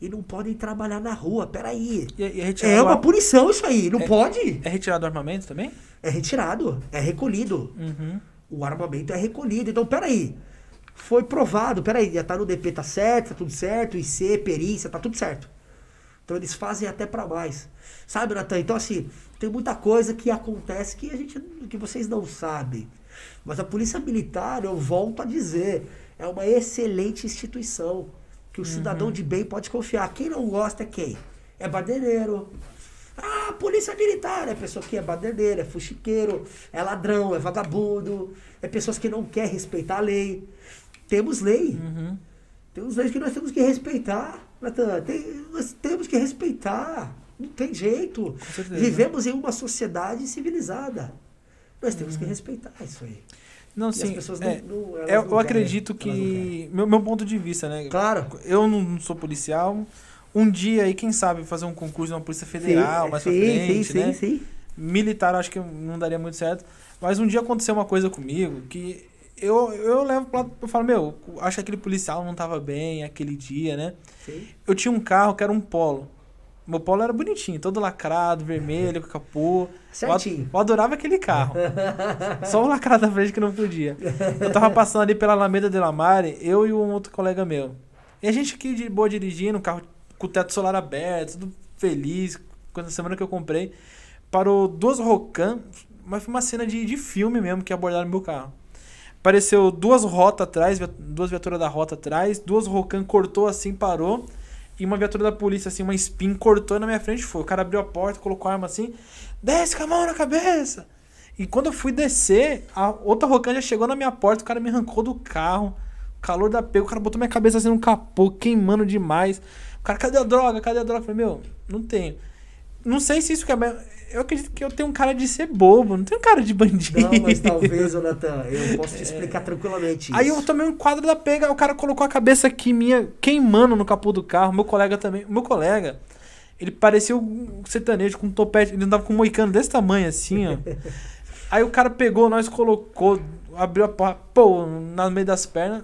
e não podem trabalhar na rua. Peraí. E, e é É uma ar- punição isso aí, não pode. é retirado o armamento também? É retirado, é recolhido Uhum. o armamento é recolhido. Então, peraí. Foi provado, peraí, já tá no DP, tá certo, tá tudo certo, IC, perícia, tá tudo certo. Então eles fazem até pra mais. Sabe, Natan? Então, assim, tem muita coisa que acontece que a gente. que vocês não sabem. Mas a Polícia Militar, eu volto a dizer, é uma excelente instituição. Que o cidadão de bem pode confiar. Quem não gosta é quem? É badeireiro. Ah, polícia militar é pessoa que é baderneira, é fuxiqueiro, é ladrão, é vagabundo, é pessoas que não querem respeitar a lei. Temos lei. Uhum. Temos leis que nós temos que respeitar. Natan. Tem- nós temos que respeitar. Não tem jeito. Vivemos em uma sociedade civilizada. Nós temos Uhum. que respeitar isso aí. Não, E sim. é, não, é, não eu querem, acredito que. Meu, meu ponto de vista, né? Claro. Eu não sou policial. Um dia aí, quem sabe, fazer um concurso na Polícia Federal, sim, mais pra sim, frente, sim, né? sim, sim. Militar, acho que não daria muito certo. Mas um dia aconteceu uma coisa comigo que eu, eu levo pro lado. Eu falo, meu, acho que aquele policial não tava bem aquele dia, né? sim. Eu tinha um carro que era um polo. Meu polo era bonitinho, todo lacrado, vermelho, com capô. Eu, Certinho. eu adorava aquele carro. Só o lacrado da frente que não podia. Eu tava passando ali pela Alameda de la Mare, eu e um outro colega meu. E a gente aqui de boa dirigindo, um carro com o teto solar aberto, tudo feliz, quando a semana que eu comprei. Parou duas Rocan, mas foi uma cena de, de filme mesmo que abordaram meu carro. Apareceu duas rotas atrás, duas viaturas da rota atrás, duas Rocan cortou assim, parou. E uma viatura da polícia, assim, uma spin, cortou na minha frente foi. O cara abriu a porta, colocou a arma assim, desce com a mão na cabeça. E quando eu fui descer, a outra Rocan já chegou na minha porta, o cara me arrancou do carro. Calor da pega, o cara botou minha cabeça assim no capô, queimando demais. O cara, cadê a droga? Cadê a droga? Eu falei, meu, não tenho. Não sei se isso que é. Eu acredito que eu tenho um cara de ser bobo, não tenho cara de bandido. Não, mas talvez, Natan, eu posso te explicar tranquilamente isso. Aí eu tomei um quadro da pega, o cara colocou a cabeça aqui minha queimando no capô do carro. Meu colega também. Meu colega, ele parecia um sertanejo com um topete. Ele andava com um moicano desse tamanho assim, ó. Aí o cara pegou, nós colocou, abriu a porta, pô, no meio das pernas.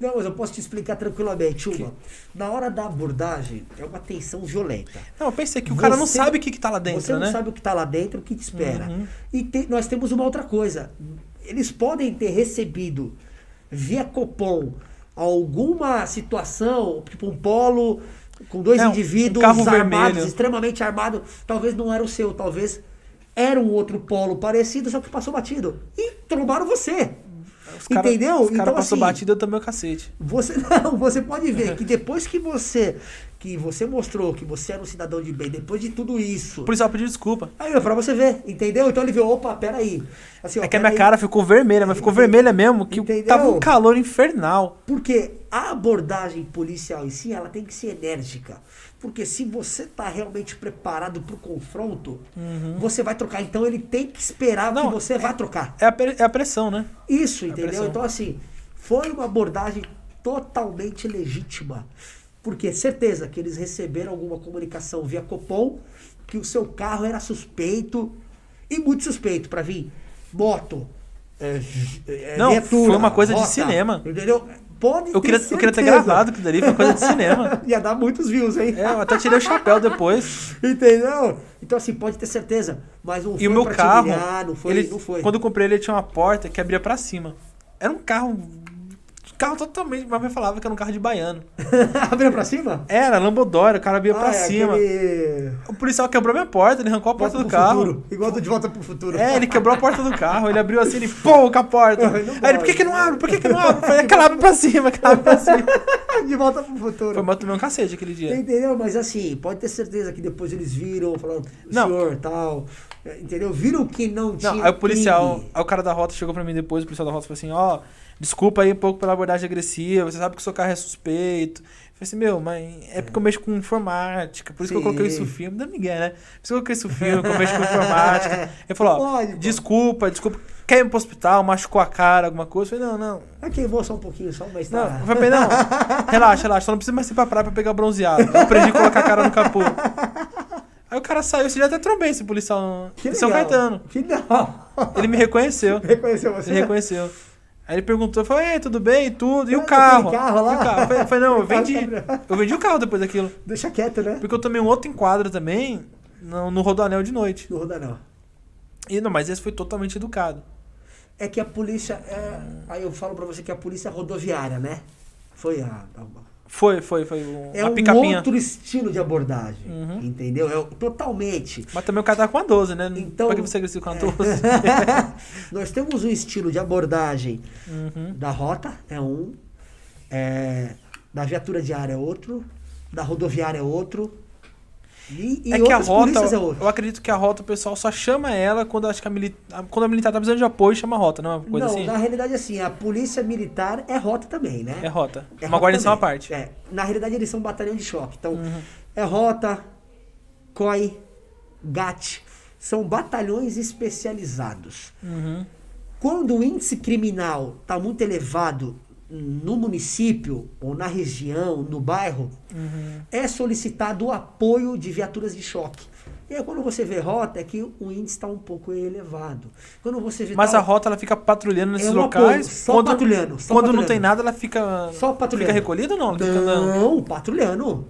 Não, mas eu posso te explicar tranquilamente. Uma, na hora da abordagem, é uma tensão violenta. Não, eu pensei que o cara não Você- sabe o que, que tá lá dentro, Você não né? sabe o que está lá dentro, o que te espera. Uhum. E te- nós temos uma outra coisa. Eles podem ter recebido via Copom alguma situação, tipo um polo com dois É, um indivíduos carro armados, vermelho. extremamente armados. Talvez não era o seu, talvez era um outro polo parecido, só que passou batido. E trombaram você. Os cara- Entendeu? Os caras Então, passou assim, batido, eu tomei o cacete. Você não, você pode ver que depois que você que você mostrou que você era um cidadão de bem, depois de tudo isso, O policial pediu desculpa. aí pra você ver, entendeu? Então ele viu, opa, peraí. Assim, ó, É que a minha peraí. cara ficou vermelha, mas ficou vermelha mesmo, que Entendeu? tava um calor infernal. Porque a abordagem policial em si, ela tem que ser enérgica. Porque se você tá realmente preparado pro confronto, você vai trocar. Então ele tem que esperar Uhum. Não, que você vá trocar. É a, é a pressão, né? Isso, a entendeu? Então, assim, foi uma abordagem totalmente legítima. Porque certeza que eles receberam alguma comunicação via Copom que o seu carro era suspeito e muito suspeito para vir moto. é, é, Não, viatura, foi uma coisa de cinema. Entendeu? Pode Eu queria, eu queria ter certeza. gravado aquilo dali, foi coisa de cinema. Ia dar muitos views, hein? É, eu até tirei o chapéu depois. Entendeu? Então, assim, pode ter certeza. Mas não E o meu carro, não foi, ele, não foi. quando eu comprei ele, tinha uma porta que abria pra cima. Era um carro carro totalmente. Mas me falava que era um carro de baiano. Abriu pra cima? Era, Lambodória, o cara pra Ah, é cima. aquele- O policial quebrou minha porta, ele arrancou a porta Volta do carro. Futuro. Igual do De Volta pro Futuro. É, ele quebrou a porta do carro, ele abriu assim, ele pô, com a porta. Não Aí ele, por que que não abre? Por que que não abre? Eu Falei, aquela abre pra cima, aquela abre pra cima. De Volta pro Futuro. Foi, mas tomei um cacete aquele dia. Entendeu? Mas assim, pode ter certeza que depois eles viram, falaram, Não. senhor, tal. é, Entendeu? Viram que não tinha. Não, aí o policial, aí o cara da rota chegou pra mim depois, o policial da rota falou assim, ó, desculpa aí um pouco pela abordagem agressiva, você sabe que o seu carro é suspeito. Eu falei assim, meu, mas é porque eu mexo com informática, por isso que eu coloquei isso no Sim. filme, não ninguém, né? Por isso que eu coloquei isso no filme, que eu mexo com informática. Ele falou, ó, Pode, desculpa, desculpa, quer ir pro hospital, machucou a cara, alguma coisa? Eu falei, não, não, Ah, queimou só um pouquinho, só, mas não. tá. Eu falei, não, relaxa, relaxa, só não precisa mais ir pra praia pra pegar bronzeado. Eu aprendi a colocar a cara no capô. Aí o cara saiu, você já até trombei esse policial Que em São legal. Caetano. Que não. Ele me reconheceu. Reconheceu você? Ele reconheceu. Aí ele perguntou, eu falei, "Ei, tudo bem, tudo, e o Ah, carro? carro lá? E o carro? Eu falei, eu falei, não, eu carro vendi, eu vendi o carro depois daquilo. Deixa quieto, né? Porque eu tomei um outro enquadro também no, no Rodoanel de noite. Não roda não. E não, mas esse foi totalmente educado. É que a polícia. É... Aí eu falo pra você que a polícia é rodoviária, né? Foi a. a- Foi, foi, foi o, É um picapinha. outro estilo de abordagem. Uhum. Entendeu? É totalmente. Mas também o cara tá com a 12, né? Então- Pra que você agressivo com a 12? Nós temos um estilo de abordagem Uhum. da rota, é um. é, da viatura diária é outro. Da rodoviária é outro. E, e é que a rota, é eu acredito que a rota o pessoal só chama ela quando acho que a, mili... quando a militar tá precisando de apoio, chama a rota, não é uma coisa não, assim? na realidade, assim, a polícia militar é rota também, né? É rota. É uma rota guarnição à parte. É, na realidade, eles são batalhão de choque. Então, Uhum. é rota, COI, GAT. São batalhões especializados. Uhum. Quando o índice criminal está muito elevado no município, ou na região, no bairro, Uhum. é solicitado o apoio de viaturas de choque. E aí, quando você vê rota, é que o índice está um pouco elevado. Quando você Mas tal- a rota ela fica patrulhando nesses É um locais. apoio, só quando patrulhando, só quando não patrulhando. tem nada, ela fica. Só patrulhando. Fica recolhida ou não? Não, patrulhando.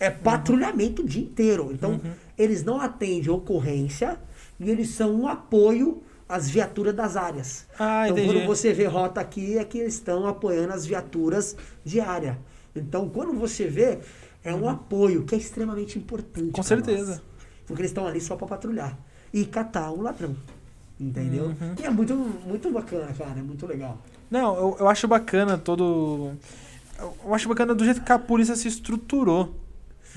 É patrulhamento o dia inteiro. Então, Uhum. eles não atendem ocorrência e eles são um apoio às viaturas das áreas. Ah, então, entendi. quando você vê rota aqui, é que eles estão apoiando as viaturas de área. Então, quando você vê, é um apoio que é extremamente importante. Uhum. Com certeza. nós. porque eles estão ali só para patrulhar e catar o ladrão. Entendeu? Uhum. E é muito, muito bacana, cara. É muito legal. Não, eu, eu acho bacana todo. Eu acho bacana do jeito que a polícia se estruturou.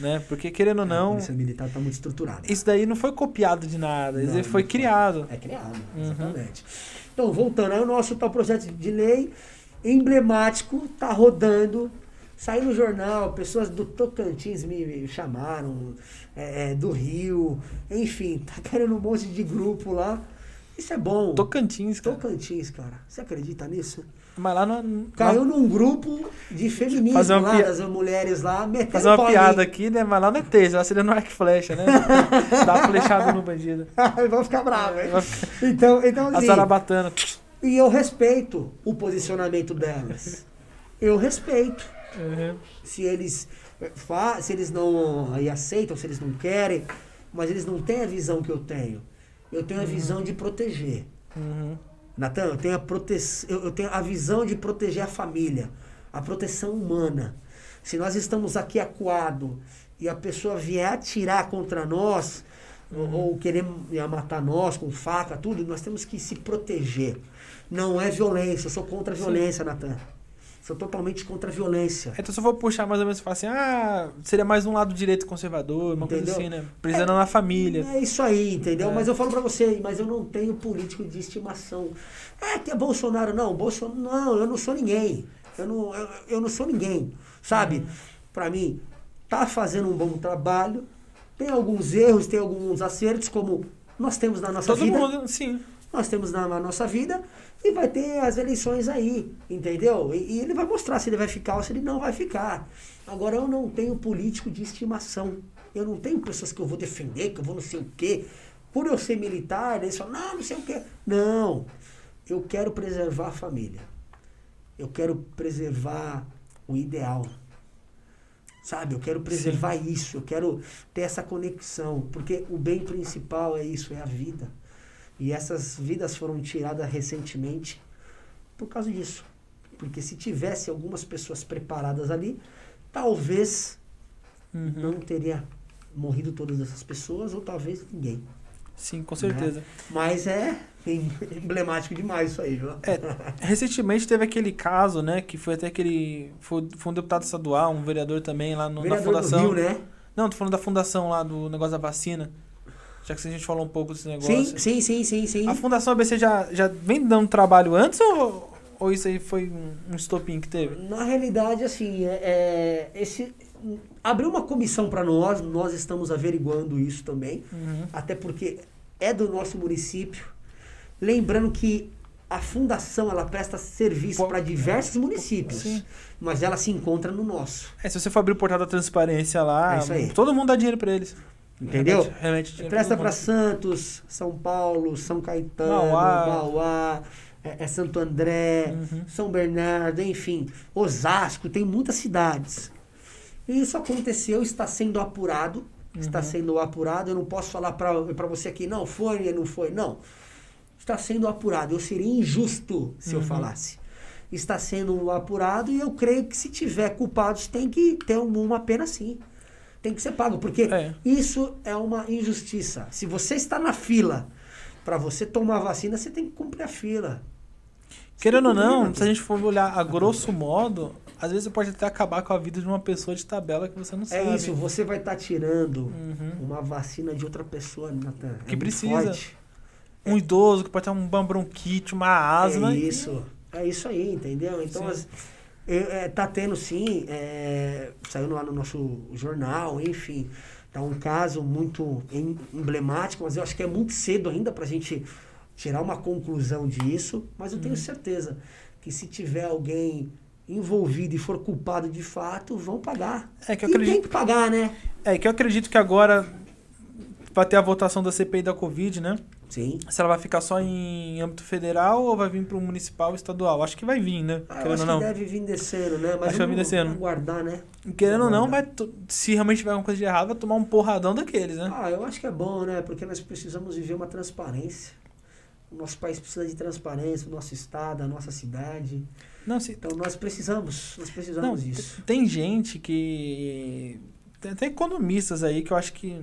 Né? Porque, querendo ou A não, polícia militar está muito estruturada. isso daí não foi copiado de nada. Isso Não, foi foi. criado. É criado, Uhum. exatamente. Então, voltando, aí o nosso tal projeto de lei emblemático tá rodando. Saiu no jornal, pessoas do Tocantins me me chamaram, é, é, do Rio, enfim, tá querendo um monte de grupo lá. Isso é bom. Tocantins, cara. Tocantins, cara. Você acredita nisso? Mas lá não. Caiu lá- num grupo de feminismo Fazer uma lá, pia- das mulheres lá, metendo Fazer uma piada aqui, né? Mas lá não é taser, lá seria no arco flecha, né? Dá uma flechada no bandido. Vão ficar bravos, hein? Ficar- Então, então A assim, zarabatana. E eu respeito o posicionamento delas. Eu respeito. Uhum. Se eles, se eles não aí aceitam, se eles não querem, mas eles não têm a visão que eu tenho. Eu tenho a visão de proteger. Uhum. Natan, eu tenho, a prote eu, tenho a visão de proteger a família, a proteção humana. Se nós estamos aqui acuado e a pessoa vier atirar contra nós, ou, ou querer matar nós com faca, tudo, nós temos que se proteger. Não é violência, eu sou contra a violência, Natan. Sou totalmente contra a violência. Então, se eu for puxar mais ou menos, falar assim, ah, seria mais um lado direito conservador, uma Entendeu? coisa assim, né? Precisando na família. É isso aí, entendeu? É. Mas eu falo pra você, mas eu não tenho político de estimação. É que é Bolsonaro, não. Bolsonaro, não, eu não sou ninguém. Eu não, eu, eu não sou ninguém, sabe? Uhum. Pra mim, tá fazendo um bom trabalho. Tem alguns erros, tem alguns acertos, como nós temos na nossa Todo vida. mundo, sim. Nós temos na, na nossa vida. E vai ter as eleições aí, entendeu? E, e ele vai mostrar se ele vai ficar ou se ele não vai ficar. Agora, eu não tenho político de estimação. Eu não tenho pessoas que eu vou defender, que eu vou não sei o quê. Por eu ser militar, eles falam, não, não sei o quê. Não. Eu quero preservar a família. Eu quero preservar o ideal. Sabe? Eu quero preservar isso. Eu quero ter essa conexão. Porque o bem principal é isso, é a vida. E essas vidas foram tiradas recentemente por causa disso. porque se tivesse algumas pessoas preparadas ali, talvez Uhum. não teria morrido todas essas pessoas, ou talvez ninguém. Sim, com certeza. Mas é em- emblemático demais isso aí, viu? É, Recentemente teve aquele caso, né? Que foi até aquele. Foi, foi um deputado estadual, um vereador também lá no, na Vereador do fundação. Rio, né? Não, tô falando da fundação lá do negócio da vacina. Já que a gente falou um pouco desse negócio. Sim, sim, sim, sim, sim. A Fundação ABC já, já vem dando trabalho antes ou, ou isso aí foi um, um estopim que teve? Na realidade, assim, é, é, esse abriu uma comissão para nós, nós estamos averiguando isso também, Uhum. até porque é do nosso município. Lembrando que a fundação ela presta serviço para diversos municípios, Sim. mas ela se encontra no nosso, É, se você for abrir o portal da transparência lá, É isso aí. todo mundo dá dinheiro pra eles. Entendeu? Remete dinheiro Presta para. Santos, São Paulo, São Caetano, Mauá. Mauá, é, é Santo André, Uhum. São Bernardo, enfim, Osasco, tem muitas cidades. E isso aconteceu, está sendo apurado, está Uhum. sendo apurado. Eu não posso falar para você aqui, não foi, não foi, não. Está sendo apurado. Eu seria injusto se eu Uhum. falasse. Está sendo apurado e eu creio que se tiver culpados tem que ter um- uma pena sim. Tem que ser pago, porque É. isso é uma injustiça. Se você está na fila para você tomar vacina, você tem que cumprir a fila. Querendo ou não, se a gente for olhar a grosso modo, às vezes você pode até acabar com a vida de uma pessoa de tabela que você não sabe. É isso, você vai estar tirando Uhum. uma vacina de outra pessoa, Natan. É Que precisa. forte. Um idoso que pode ter uma bronquite, uma asma. É isso. É isso aí, entendeu? Então, as- é, é, tá tendo sim, é, saiu lá no nosso jornal, enfim. Tá um caso muito em- emblemático, mas eu acho que é muito cedo ainda pra gente tirar uma conclusão disso. Mas eu tenho Uhum. certeza que se tiver alguém envolvido e for culpado de fato, vão pagar. É que eu e acredito- tem que pagar, né? É que eu acredito que agora vai ter a votação da CPI da Covid, né? Sim. Se ela vai ficar só em âmbito federal ou vai vir para o municipal estadual? Acho que vai vir, né? Ah, Querendo acho ou não. que deve vir descendo, né? Mas Acho vai vir descendo. aguardar, né? Querendo ou não, vai se realmente tiver alguma coisa de errado, vai tomar um porradão daqueles, né? Ah, eu acho que é bom, né? Porque nós precisamos viver uma transparência. O nosso país precisa de transparência, o nosso estado, a nossa cidade. Não, se, Então nós precisamos, nós não, precisamos t- disso. tem gente que. Tem até economistas aí que eu acho que.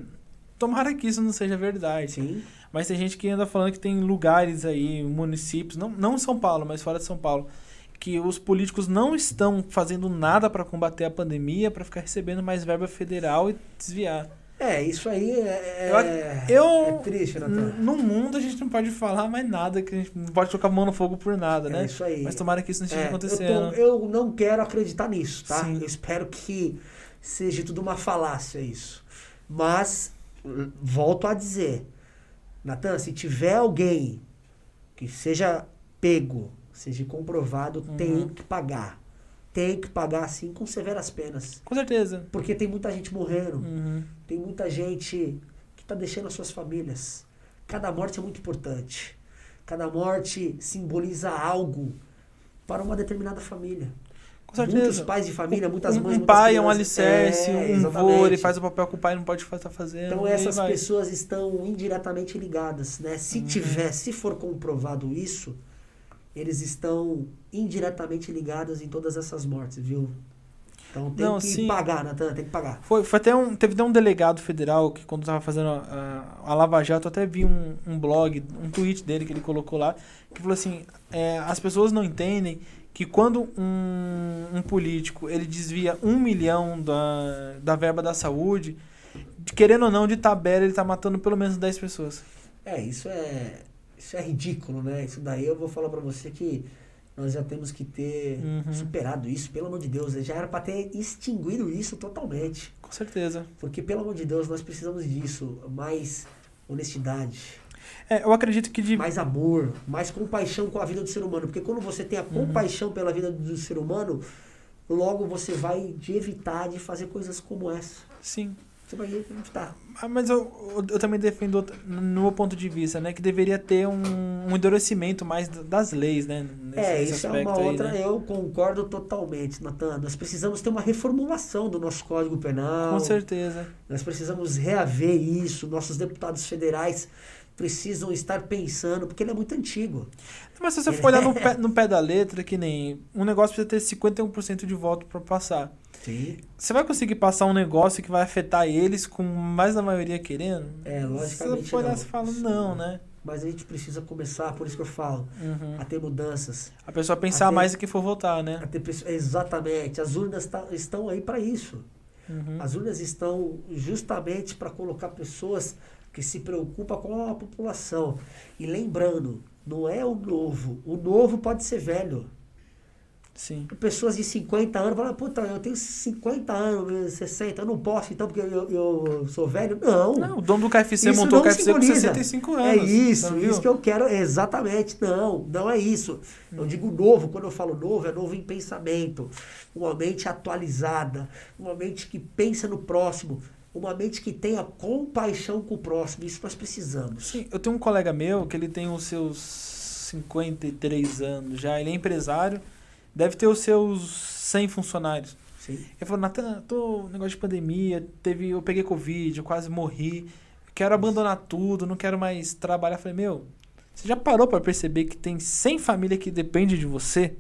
Tomara que isso não seja verdade. Sim. Mas tem gente que anda falando que tem lugares aí, municípios, não, não em São Paulo, mas fora de São Paulo, que os políticos não estão fazendo nada para combater a pandemia, para ficar recebendo mais verba federal e desviar. É, isso aí é, é, Eu- é triste, Natan. N- No mundo a gente não pode falar mais nada, que a gente não pode colocar a mão no fogo por nada, É né? isso aí. Mas tomara que isso não esteja É, eu, acontecendo. tô- eu não quero acreditar nisso, tá? Sim. Eu espero que seja tudo uma falácia isso. Mas, volto a dizer, Natan, se tiver alguém que seja pego, seja comprovado, Uhum. tem que pagar. Tem que pagar, assim, com severas penas. Com certeza. Porque tem muita gente morrendo. Uhum. Tem muita gente que está deixando as suas famílias. Cada morte é muito importante. Cada morte simboliza algo para uma determinada família. Com certeza. Muitos pais de família, muitas um, mães, um pai é um crianças. alicerce, É, um vô, ele faz o papel que o pai não pode estar fazendo. Então essas vai. pessoas estão indiretamente ligadas, né? Se Uhum. tiver, se for comprovado isso, eles estão indiretamente ligados em todas essas mortes, viu? Então tem Não, que sim. pagar, Natan, tem que pagar. Foi, foi até um, teve até um delegado federal que quando tava fazendo a, a, a Lava Jato, eu até vi um, um blog, um tweet dele que ele colocou lá, que falou assim, é, as pessoas não entendem que quando um, um político ele desvia um milhão da, da verba da saúde, de- querendo ou não, de tabela ele tá matando pelo menos 10 pessoas. É, isso é isso é ridículo, né? Isso daí eu vou falar pra você que nós já temos que ter Uhum. superado isso, pelo amor de Deus, já era pra ter extinguido isso totalmente. Com certeza. Porque pelo amor de Deus, nós precisamos disso, mais honestidade, É, eu acredito que de, mais amor, mais compaixão com a vida do ser humano, porque quando você tem a Uhum. compaixão pela vida do ser humano, logo você vai de evitar de fazer coisas como essa. sim, Você vai evitar. Ah, Mas eu, eu, eu também defendo, no meu ponto de vista, né? Que deveria ter um, um endurecimento mais das leis, né? Nesse, É, isso é uma aí, outra, né? eu concordo totalmente, Natan. Nós precisamos ter uma reformulação do nosso Código Penal. Com certeza. Nós precisamos reaver isso. Nossos deputados federais precisam estar pensando, porque ele é muito antigo. Mas se você for olhar no pé, no pé da letra, que nem um negócio precisa ter 51% de voto para passar. Sim. Você vai conseguir passar um negócio que vai afetar eles com mais da maioria querendo? É, Se logicamente você for olhar, não. você fala, não, né? Mas a gente precisa começar, por isso que eu falo, Uhum. a ter mudanças. A pessoa pensar Até- mais do que for votar, né? A ter exatamente. As urnas tá- estão aí para isso. Uhum. As urnas estão justamente para colocar pessoas que se preocupam com a população. E lembrando, não é o novo. O novo pode ser velho. Sim. Pessoas de 50 anos falam, puta, eu tenho 50 anos, 60, eu não posso então porque eu, eu sou velho. Não. Não, o dono do KFC Isso montou o KFC com simboliza. 65 É anos. isso, tá isso que eu quero. Exatamente, não, não é isso. Eu digo novo, quando eu falo novo, é novo em pensamento. Uma mente atualizada, uma mente que pensa no próximo, uma mente que tenha compaixão com o próximo. Isso nós precisamos. Sim, eu tenho um colega meu que ele tem os seus 53 anos já, ele é empresário, deve ter os seus 100 funcionários. Sim. Ele falou, Natan, tô negócio de pandemia, teve, eu peguei Covid, eu quase morri, quero abandonar tudo, não quero mais trabalhar. Eu falei, meu, você já parou para perceber que tem 100 famílias que dependem de você?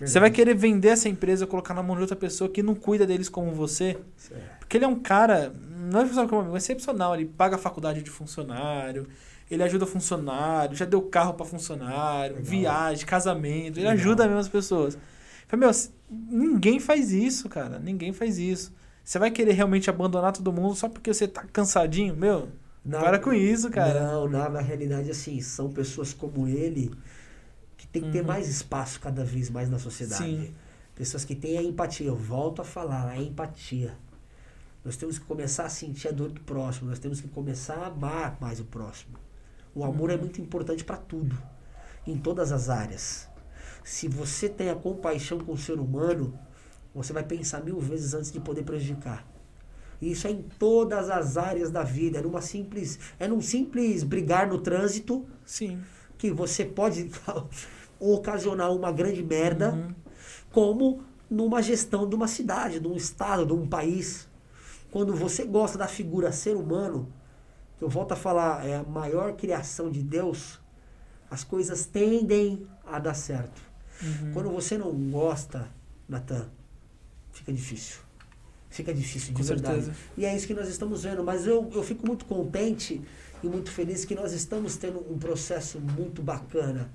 Você vai querer vender essa empresa, colocar na mão de outra pessoa que não cuida deles como você? Certo. Porque ele é um cara, não é funcionário como amigo, é excepcional. Ele paga a faculdade de funcionário, ele ajuda funcionário, já deu carro para funcionário, Legal. viagem, casamento, ele Legal. ajuda mesmo as pessoas. Eu Falei, meu, ninguém faz isso, cara. Ninguém faz isso. Você vai querer realmente abandonar todo mundo só porque você tá cansadinho? Meu, Na- para com isso, cara. Não, na, na realidade, assim, são pessoas como ele que tem que ter Uhum. mais espaço cada vez mais na sociedade. Sim. Pessoas que têm a empatia. Eu volto a falar, a empatia. Nós temos que começar a sentir a dor do próximo. Nós temos que começar a amar mais o próximo. O amor é Uhum. muito importante para tudo, em todas as áreas. Se você tem a compaixão com o ser humano, você vai pensar mil vezes antes de poder prejudicar. E Isso é em todas as áreas da vida. É numa simples, é num simples brigar no trânsito Sim. Que você pode ocasionar uma grande merda, Uhum. como numa gestão de uma cidade, de um estado, de um país. Quando você gosta da figura ser humano, que eu volto a falar, é a maior criação de Deus, as coisas tendem a dar certo. Uhum. Quando você não gosta, Natan, fica difícil. Fica difícil, de Com verdade. certeza. E é isso que nós estamos vendo. Mas eu, eu fico muito contente e muito feliz que nós estamos tendo um processo muito bacana.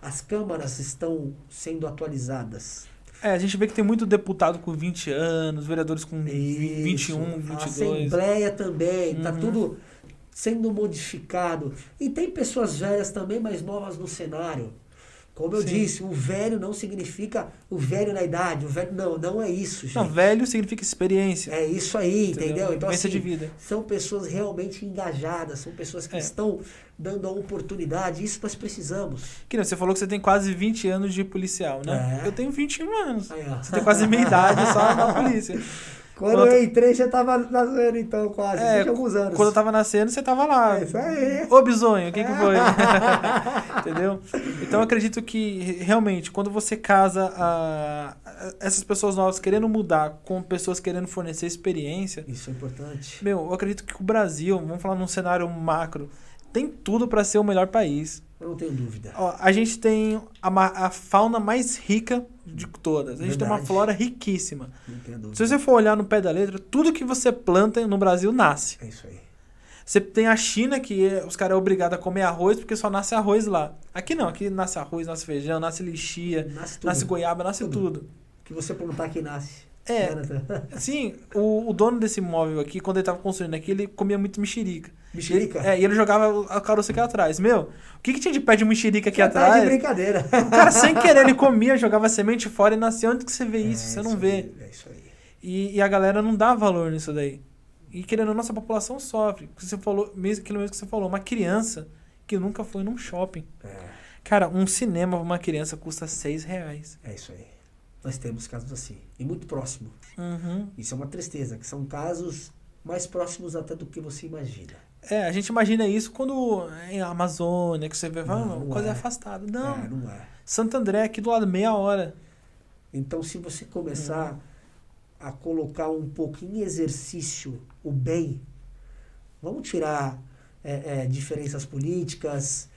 As câmaras estão sendo atualizadas. É, a gente vê que tem muito deputado com 20 anos, vereadores com vi- 21, Isso. A 22. Assembleia também, está Uhum. tudo sendo modificado. E tem pessoas velhas também, mais novas no cenário. Como eu Sim. disse, o velho não significa o velho na idade. O velho, não, não é isso, gente. Não, velho significa experiência. É isso aí, entendeu? Então, Vivência assim, de vida. são pessoas realmente engajadas, são pessoas que É. estão dando a oportunidade. Isso nós precisamos. Que você falou que você tem quase 20 anos de policial, né? É. Eu tenho 21 anos. Aí. Você tem quase meia idade só na polícia. Quando eu entrei, já tava nascendo, então, quase. É, É, alguns anos. Quando eu tava nascendo, você tava lá. É isso aí. Ô, bisonho, o que que foi? Entendeu? Então eu acredito que realmente, quando você casa a, a- essas pessoas novas querendo mudar com pessoas querendo fornecer experiência, Isso é importante. meu, eu acredito que o Brasil, vamos falar num cenário macro, tem tudo para ser o melhor país. Eu não tenho dúvida. Ó, a gente tem a, a fauna mais rica de todas. A gente tem uma Verdade. flora riquíssima. Não tenho dúvida. Se você for olhar no pé da letra, tudo que você planta no Brasil nasce. É isso aí. Você tem a China, que é- os caras são obrigados a comer arroz porque só nasce arroz lá. Aqui não, aqui nasce arroz, nasce feijão, nasce lixia, Nasce nasce goiaba, nasce Tudo. tudo. O que você plantar aqui nasce. É. Né? Sim, o, o dono desse imóvel aqui, quando ele tava construindo aqui, ele comia muito mexerica. Mexerica? É, e ele jogava a caroça aqui atrás. Meu, o que, que tinha de pé de mexerica aqui Você tá atrás? de brincadeira. O cara, sem querer, ele comia, jogava semente fora e nascia. Onde que você vê isso? É você não isso vê. aí, É isso aí. E, e a galera não dá valor nisso daí. E querendo, a nossa população sofre. Você falou, mesmo aquilo mesmo que você falou, uma criança que nunca foi num shopping. É, Cara, um cinema pra uma criança custa seis reais. é isso aí. Nós temos casos assim. E muito próximo. Uhum. Isso é uma tristeza, que são casos mais próximos até do que você imagina. É, a gente imagina isso quando a Amazônia, que você vê, Não, não, coisa é. afastada. Não, É, não é. Santo André, aqui do lado, meia hora. Então, se você começar Uhum. a colocar um pouco em exercício o bem, vamos tirar é, é, diferenças políticas.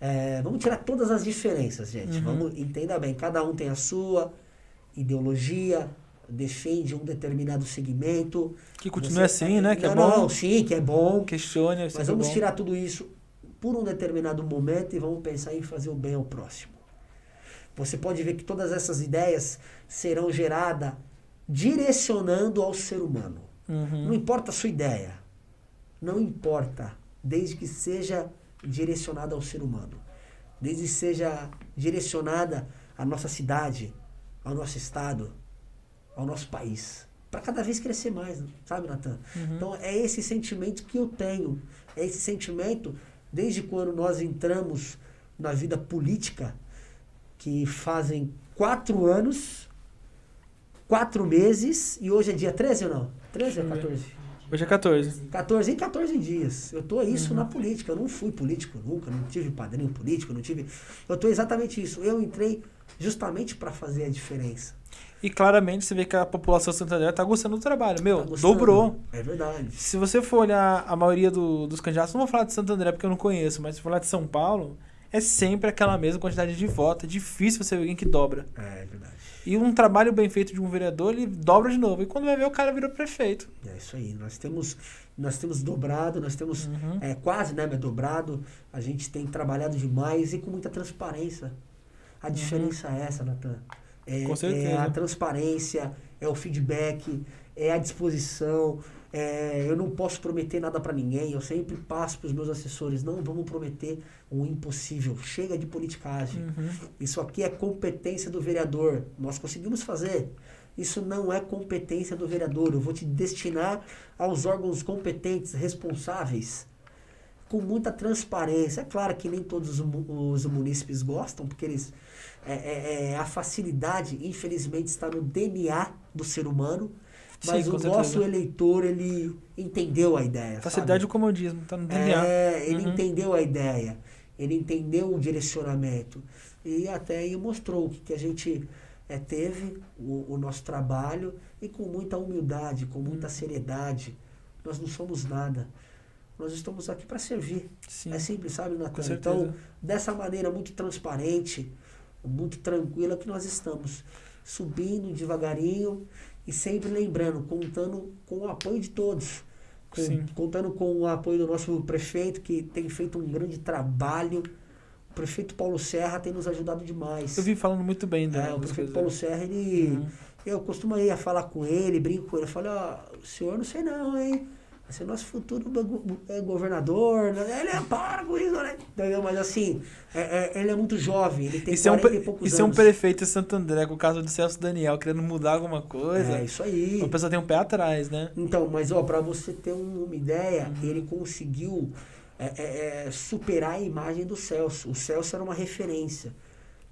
É, vamos tirar todas as diferenças, gente. Uhum. Vamos entenda bem. Cada um tem a sua ideologia, defende um determinado segmento. Que continue Você- assim, né? Que não, é bom. Não, sim, que é bom. Questione. Mas vamos tirar tudo isso por um determinado momento e vamos pensar em fazer o bem ao próximo. Você pode ver que todas essas ideias serão geradas direcionando ao ser humano. Não Uhum. importa a sua ideia. Não importa. Desde que seja direcionada ao ser humano. Desde que seja direcionada à nossa cidade, ao nosso estado, ao nosso país. Para cada vez crescer mais, sabe, Natan? Uhum. Então é esse sentimento que eu tenho. É esse sentimento desde quando nós entramos na vida política, que fazem quatro anos, quatro meses, e hoje é dia 13 ou não? 13 ou Deixa eu ver. 14? Hoje é 14. 14 em 14 dias. Eu tô isso Uhum. na política. Eu não fui político nunca, não tive padrinho político, não tive. Eu tô exatamente isso. Eu entrei justamente para fazer a diferença. E claramente você vê que a população santandereana tá gostando do trabalho. Meu, Tá dobrou. É verdade. Se você for olhar a maioria do- dos candidatos, não vou falar de Santo André porque eu não conheço, mas se for falar de São Paulo, é sempre aquela mesma quantidade de votos. É difícil você ver alguém que dobra. É verdade. E um trabalho bem feito de um vereador, ele dobra de novo. E quando vai ver, o cara virou prefeito. É isso aí. Nós temos, nós temos dobrado, nós temos Uhum. é, quase, né, mas dobrado. A gente tem trabalhado demais e com muita transparência. A diferença é essa, Natan. É, Uhum. Com certeza. é a transparência, é o feedback, é a disposição. é, eu não posso prometer nada para ninguém. Eu sempre passo para os meus assessores: não vamos prometer o impossível. Chega de politicagem. Uhum. Isso aqui é competência do vereador. Nós conseguimos fazer. Isso não é competência do vereador. Eu vou te destinar aos órgãos competentes, responsáveis, com muita transparência. É claro que nem todos os, os munícipes gostam, porque eles. É, é- é- a facilidade, infelizmente, está no DNA do ser humano. Mas Sim, o certeza. nosso eleitor, ele entendeu a ideia. Facilidade sabe? e o comodismo, tá no DNA. É, ele Uhum. entendeu a ideia, ele entendeu o direcionamento e até aí mostrou que, que a gente é, teve o, o nosso trabalho e com muita humildade, com muita Uhum. seriedade. Nós não somos nada. Nós estamos aqui para servir. Sim, É simples, sabe, Natan? Então, dessa maneira muito transparente, muito tranquila que nós estamos subindo devagarinho e sempre lembrando, contando com o apoio de todos. Com- contando com o apoio do nosso prefeito, que tem feito um grande trabalho. O prefeito Paulo Serra tem nos ajudado demais. Eu vi falando muito bem da, É, o prefeito Paulo dele. Serra, ele. Uhum. Eu costumo ir a falar com ele, brinco com ele. Eu falo, ó, o senhor não sei não, hein? Ser nosso futuro é, governador. né? Ele é para com isso, né? Entendeu? Mas assim, é- é- ele é muito jovem, ele tem um, 40 pre- e poucos e ser um anos. prefeito em Santo André, com o caso do Celso Daniel, querendo mudar alguma coisa, É isso aí. a pessoa tem um pé atrás, né? Então, mas ó, para você ter um- uma ideia, Uhum. ele conseguiu é, é, é, superar a imagem do Celso. O Celso era uma referência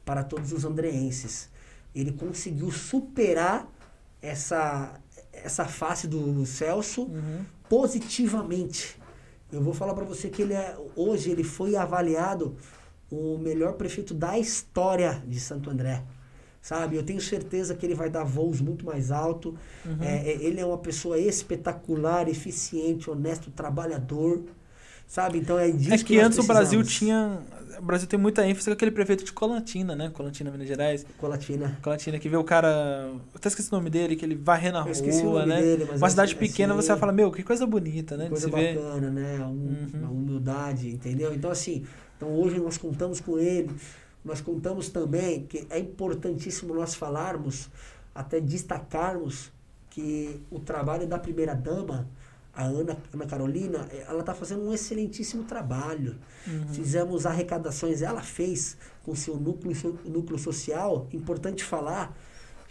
para todos os andreenses. Ele conseguiu superar essa, essa face do Celso Uhum. Positivamente. Eu vou falar para você que ele é, hoje ele foi avaliado o melhor prefeito da história de Santo André. Sabe? Eu tenho certeza que ele vai dar voos muito mais alto. Uhum. É, é, ele é uma pessoa espetacular, eficiente, honesto, trabalhador. Sabe? Então é disso É que nós antes o Brasil tinha. O Brasil tem muita ênfase com aquele prefeito de Colantina, né? Colantina, Minas Gerais. Colatina. Colantina, que vê o cara. Eu até esqueci o nome dele, que ele varre na rua, né? dele, Uma cidade assim, pequena, assim, você vai falar, meu, que coisa bonita, né? De Coisa bacana, né? Um- Uhum. Uma humildade, entendeu? Então, assim, então hoje nós contamos com ele. Nós contamos também que é importantíssimo nós falarmos, até destacarmos que o trabalho da primeira-dama, a Ana, Ana Carolina, eh, ela está fazendo um excelentíssimo trabalho. Uhum. Fizemos arrecadações, ela fez com seu núcleo, so- núcleo social, importante falar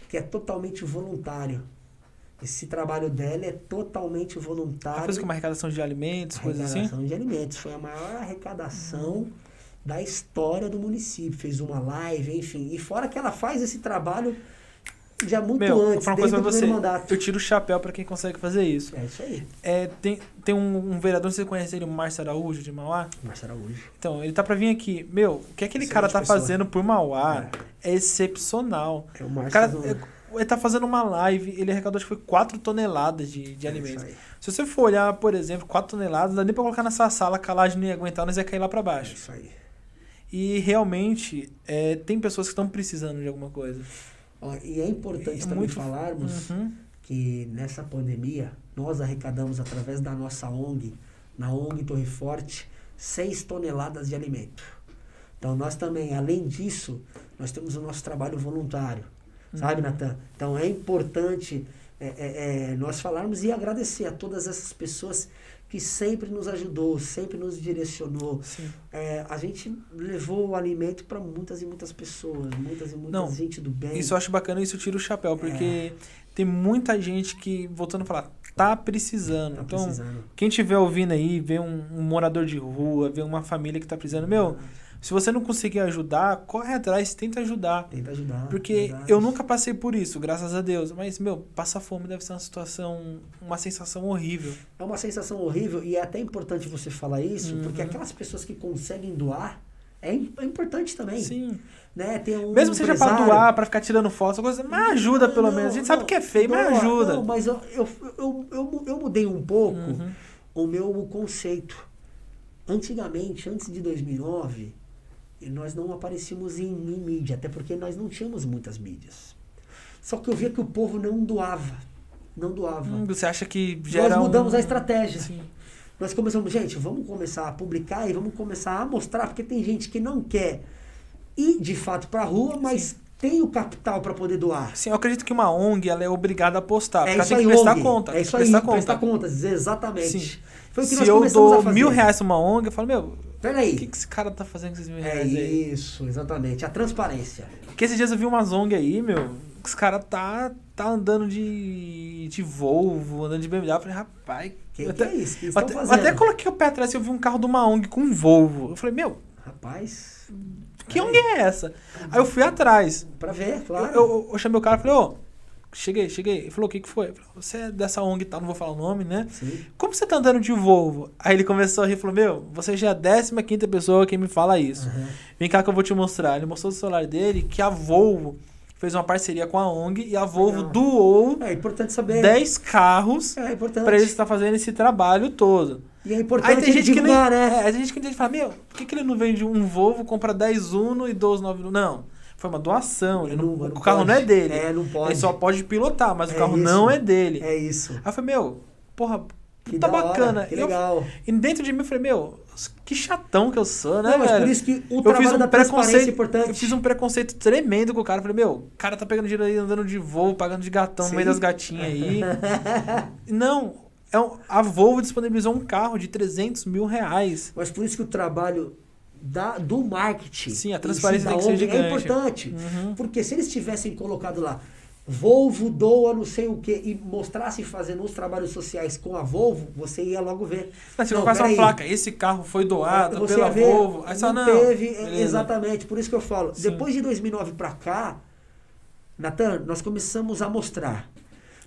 que é totalmente voluntário. Esse trabalho dela é totalmente Ela voluntário. fez com uma arrecadação de alimentos, coisas assim? Arrecadação de alimentos. Foi a maior arrecadação da história do município. Fez uma live, enfim. E fora que ela faz esse trabalho já muito Meu, antes, uma desde coisa pra você. mandato. Eu tiro o chapéu pra quem consegue fazer isso. É isso aí, É, tem tem um, um vereador, você conhece ele, o Márcio Araújo, de Mauá? Marcelo Araújo. Então, ele tá pra vir aqui. Meu, o que aquele Excelente cara tá pessoa. fazendo por Mauá é excepcional. É o Márcio cara, do- é, ele tá fazendo uma live, ele arrecadou acho que foi 4 toneladas de, de É alimentos. Se você for olhar, por exemplo, 4 toneladas, dá nem pra colocar nessa sala, a calagem não ia aguentar, nós ia cair lá pra É baixo. isso aí. E realmente, é, tem pessoas que estão precisando de alguma coisa. E é importante É também muito- falarmos Uhum. que nessa pandemia nós arrecadamos através da nossa ONG, na ONG Torre Forte, 6 toneladas de alimento. Então nós também, além disso, nós temos o nosso trabalho voluntário, sabe, Uhum. Natan? Então é importante é, é, é, nós falarmos e agradecer a todas essas pessoas que sempre nos ajudou, sempre nos direcionou. É, a gente levou o alimento para muitas e muitas pessoas, muitas e muitas Não, gente do bem. Isso eu acho bacana, isso eu tiro o É. chapéu, porque tem muita gente que, voltando a falar, tá precisando. tá então, precisando. quem estiver ouvindo aí, vê um, um morador de rua, vê uma família que tá precisando, meu, se você não conseguir ajudar, corre atrás, tenta ajudar. Tenta ajudar. Porque verdade. eu nunca passei por isso, graças a Deus. Mas, meu, passar fome deve ser uma situação, uma sensação horrível. É uma sensação horrível e é até importante você falar isso, Uhum. porque aquelas pessoas que conseguem doar é, é importante também. Sim. Né? Tem um Mesmo que seja pra empresário- doar, pra ficar tirando foto, coisa, mas ajuda Não, pelo não, menos. A gente sabe não, que é feio, mas ajuda. Não, mas eu, eu, eu, eu, eu mudei um pouco Uhum. o meu conceito. Antigamente, antes de 2009, nós não aparecíamos em, em mídia, até porque nós não tínhamos muitas mídias. Só que eu via que o povo não doava. Não doava. Hum, Você acha que nós mudamos um... a estratégia. Sim. Nós começamos, gente, vamos começar a publicar e vamos começar a mostrar, porque tem gente que não quer ir de fato para a rua, mas tem o capital para poder doar. Sim, eu acredito que uma ONG ela é obrigada a postar. é porque ela isso tem aí, que prestar ONG. conta. É isso aí, prestar conta. prestar contas, exatamente. Sim. Foi o que Se nós eu começamos a dou fazer. mil reais uma ONG, eu falo, meu, o Peraí. que, que esse cara tá fazendo com esses mil É reais aí? isso, exatamente. A transparência. Porque esses dias eu vi umas ONG aí, meu, que os caras tá, tá andando de, de Volvo, andando de BMW. Eu falei, rapaz, Que, eu que até, é isso? que eu até, eu fazendo? até coloquei o pé atrás e eu vi um carro de uma ONG com um Volvo. Eu falei, meu, Rapaz, que ONG é essa? Aí eu fui atrás. pra ver, Eu, claro. eu, eu chamei o cara e falei, ô, cheguei, cheguei. Ele falou, o que que foi? Falei, você é dessa ONG e tal, não vou falar o nome, né? Sim. Como você tá andando de Volvo? Aí ele começou a rir e falou, meu, você já é a 15 pessoa que me fala isso. Aham. Vem cá que eu vou te mostrar. Ele mostrou o celular dele que a Volvo fez uma parceria com a ONG e a Volvo Legal. doou É importante saber. 10 carros É importante. pra ele estar fazendo esse trabalho todo. E é importante Aí tem gente que nem, divulgar, né? é, tem gente que fala, meu, por que, que ele não vende um Volvo, compra 10 Uno e 12 9 Não, foi uma doação. Não- Não- o carro não é pode. dele. É, não pode. Ele só pode pilotar, mas o É carro isso. não é dele. É isso. Aí eu falei, meu, porra, Que tá da hora, bacana. Que E eu- legal. e dentro de mim eu falei, meu, que chatão que eu sou, né, Não, mas velho? por isso que o eu trabalho fiz um da é preconceito, importante. eu fiz um preconceito tremendo com o cara. Falei, meu, o cara tá pegando dinheiro aí, andando de voo, pagando de gatão no meio Sim. das gatinhas aí. Não, é um- a Volvo disponibilizou um carro de 300 mil reais. Mas por isso que o trabalho da, do marketing Sim, a transparência tem que ser gigante. é importante. Uhum. Porque se eles tivessem colocado lá Volvo doa não sei o que e mostrasse fazendo os trabalhos sociais com a Volvo, você ia logo ver. Mas se Não, colocasse uma placa, esse carro foi doado Você pela ver, Volvo. Aí só não teve, é, beleza. exatamente, por isso que eu falo. Sim. Depois de 2009 pra cá, Natan, nós começamos a mostrar.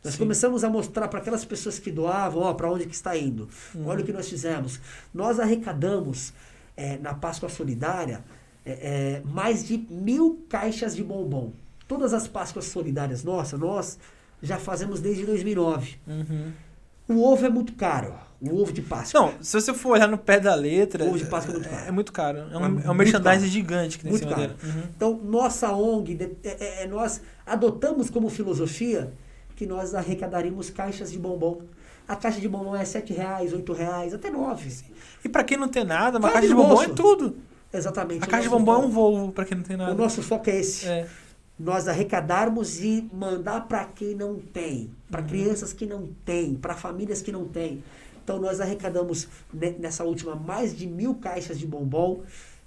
Nós Sim. começamos a mostrar para aquelas pessoas que doavam, ó, para onde que está indo. Uhum. Olha o que nós fizemos. Nós arrecadamos é, na Páscoa Solidária é, é, mais de mil caixas de bombom. Todas as Páscoas Solidárias nossas, nós já fazemos desde 2009. Uhum. O ovo é muito caro. O ovo de Páscoa. Não, se você for olhar no pé da letra. Ovo de Páscoa é muito caro. É muito caro. É um, É é um merchandising caro. gigante que tem em Muito caro. Uhum. Então, nossa ONG, é- é- é- nós adotamos como filosofia que nós arrecadaríamos caixas de bombom. A caixa de bombom é 7 reais, 8 reais, até 9. E pra quem não tem nada, uma caixa de bombom bolso. é tudo. Exatamente. A caixa de bombom é um foco- Volvo, pra quem não tem nada. O nosso foco é esse. É. Nós arrecadarmos e mandar para quem não tem, para Uhum. crianças que não têm, para famílias que não têm. Então nós arrecadamos ne- nessa última mais de mil caixas de bombom,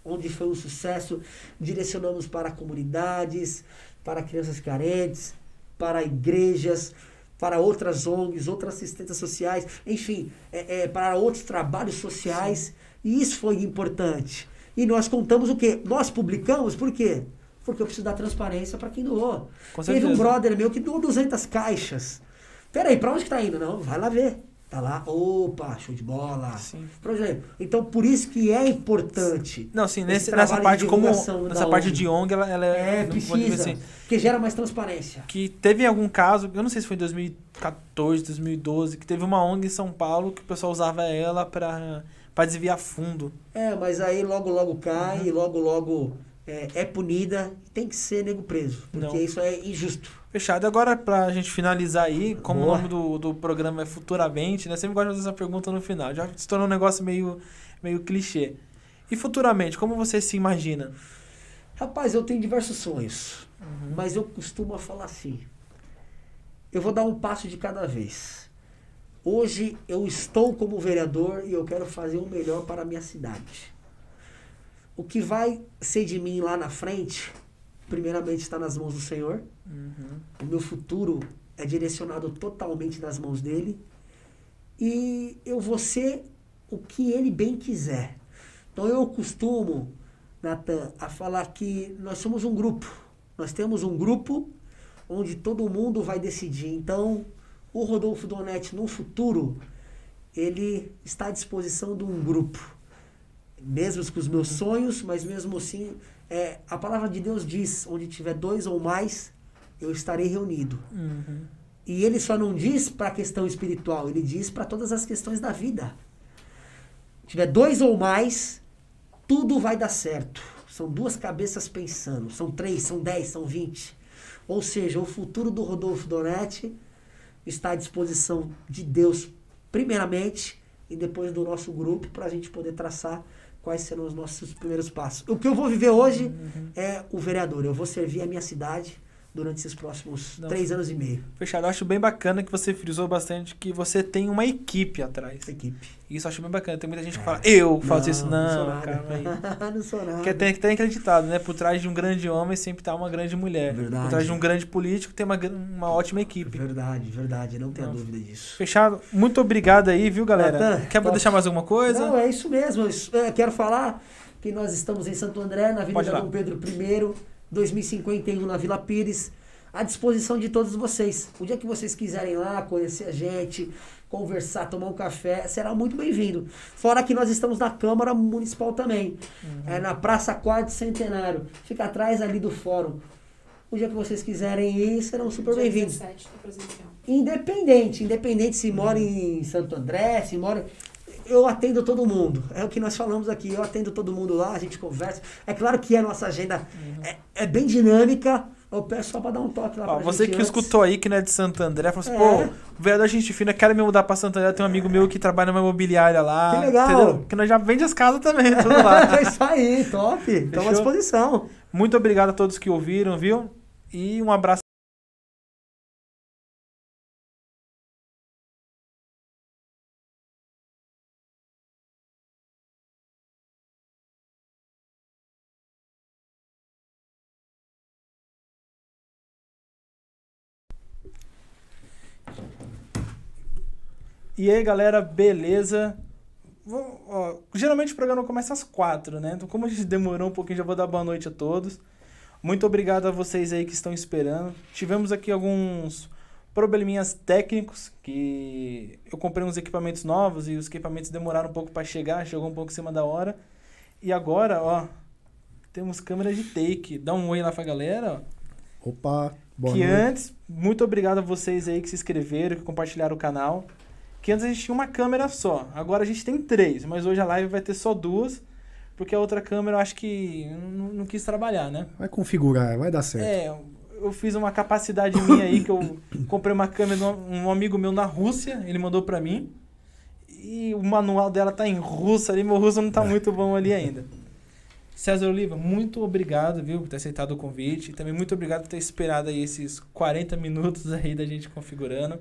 onde foi um sucesso. Direcionamos para comunidades, para crianças carentes, para igrejas, para outras ONGs, outras assistências sociais, enfim, é, é, para outros trabalhos sociais. E isso foi importante. E nós contamos o quê? Nós publicamos, por quê? Porque eu preciso dar transparência para quem doou. Com Teve um brother meu que doou 200 caixas. Peraí, pra onde que tá indo? Não, vai lá ver. Tá lá, opa, show de bola. Sim. Exemplo, então por isso que é importante. Não, sim, Esse nesse, nessa parte como nessa parte ONG. de ONG ela, ela É, dizer precisa. assim, Porque gera mais transparência. que teve algum caso, eu não sei se foi em 2014, 2012, que teve uma ONG em São Paulo que o pessoal usava ela pra para desviar fundo. É, mas aí logo, logo cai Uhum. logo, logo é, é punida. Tem que ser nego preso. Porque Não. isso é injusto. Fechado. Agora, pra gente finalizar aí, como Boa. o nome do, do programa é Futuramente, né? Sempre gosto de fazer essa pergunta no final. Já se tornou um negócio meio, meio clichê. E futuramente, como você se imagina? Rapaz, eu tenho diversos sonhos. Uhum. Mas eu costumo falar assim. Eu vou dar um passo de cada vez. Hoje eu estou como vereador e eu quero fazer o melhor para a minha cidade. O que vai ser de mim lá na frente, primeiramente está nas mãos do Senhor. Uhum. O meu futuro é direcionado totalmente nas mãos dele. E eu vou ser o que ele bem quiser. Então eu costumo, Natan, a falar que nós somos um grupo. Nós temos um grupo onde todo mundo vai decidir. Então, o Rodolfo Donetti, no futuro, ele está à disposição de um grupo. Mesmo com os meus sonhos, mas mesmo assim, é, a palavra de Deus diz: onde tiver dois ou mais, eu estarei reunido. Uhum. E ele só não diz para a questão espiritual, ele diz para todas as questões da vida. Tiver dois ou mais, tudo vai dar certo. São duas cabeças pensando. São três, são dez, são vinte. Ou seja, o futuro do Rodolfo Donetti está à disposição de Deus, primeiramente, e depois do nosso grupo, para a gente poder traçar quais serão os nossos primeiros passos. O que eu vou viver hoje é o vereador. Eu vou servir a minha cidade durante esses próximos Não. três anos e meio. Fechado. Eu acho bem bacana que você frisou bastante que você tem uma equipe atrás. Equipe. Isso eu acho bem bacana. Tem muita gente que fala, eu faço isso. sou Não, nada. calma aí. não sou nada. Porque tem ter acreditado, né? Por trás de um grande homem sempre tá uma grande mulher. Verdade. Por trás de um grande político tem uma, uma ótima equipe. Verdade, verdade. Não tenha Não. dúvida disso. Fechado. Muito obrigado aí, viu, galera? Natan, Quer top. deixar mais alguma coisa? Não, é isso mesmo. Isso- é, quero falar que nós estamos em Santo André, na Avenida. Dom Pedro I, 2051, na Vila Pires. À disposição de todos vocês. O dia que vocês quiserem ir lá, conhecer a gente, conversar, tomar um café, será muito bem-vindo. Fora que nós estamos na Câmara Municipal também. Uhum. É na Praça Quarto Centenário. Fica atrás ali do fórum. O dia que vocês quiserem ir, serão super bem-vindos. 17 do presencial. Independente, independente se mora em Santo André, se mora. Eu atendo todo mundo. É o que nós falamos aqui. Eu atendo todo mundo lá, a gente conversa. É claro que a nossa agenda é, é bem dinâmica. Eu peço só pra dar um toque lá Ó, pra você gente que antes. escutou aí, que não é de Santo André, falou assim, É. pô, vereador gente fina, quero me mudar pra Santo André, tem um amigo meu que trabalha numa imobiliária lá. Que legal. entendeu? Que nós já vende as casas também, tudo lá. é isso aí, top. Estamos à disposição. Muito obrigado a todos que ouviram, viu? E um abraço. E aí, galera, beleza? Vou- ó, geralmente o programa começa às quatro, né? Então, como a gente demorou um pouquinho, já vou dar boa noite a todos. Muito obrigado a vocês aí que estão esperando. Tivemos aqui alguns probleminhas técnicos que eu comprei uns equipamentos novos e os equipamentos demoraram um pouco para chegar, chegou um pouco em cima da hora. E agora, ó, temos câmera de take. Dá um oi lá pra galera, ó. Opa, boa que noite. antes, muito obrigado a vocês aí que se inscreveram, que compartilharam o canal. Que antes a gente tinha uma câmera só, agora a gente tem três, mas hoje a live vai ter só duas, porque a outra câmera eu acho que não, não quis trabalhar, né? Vai configurar, vai dar certo. É, eu fiz uma capacidade minha aí, que eu comprei uma câmera de um amigo meu na Rússia, ele mandou pra mim. E o manual dela tá em russo ali, meu russo não tá muito bom ali ainda. César Oliva, muito obrigado, viu, por ter aceitado o convite. E também muito obrigado por ter esperado aí esses 40 minutos aí da gente configurando.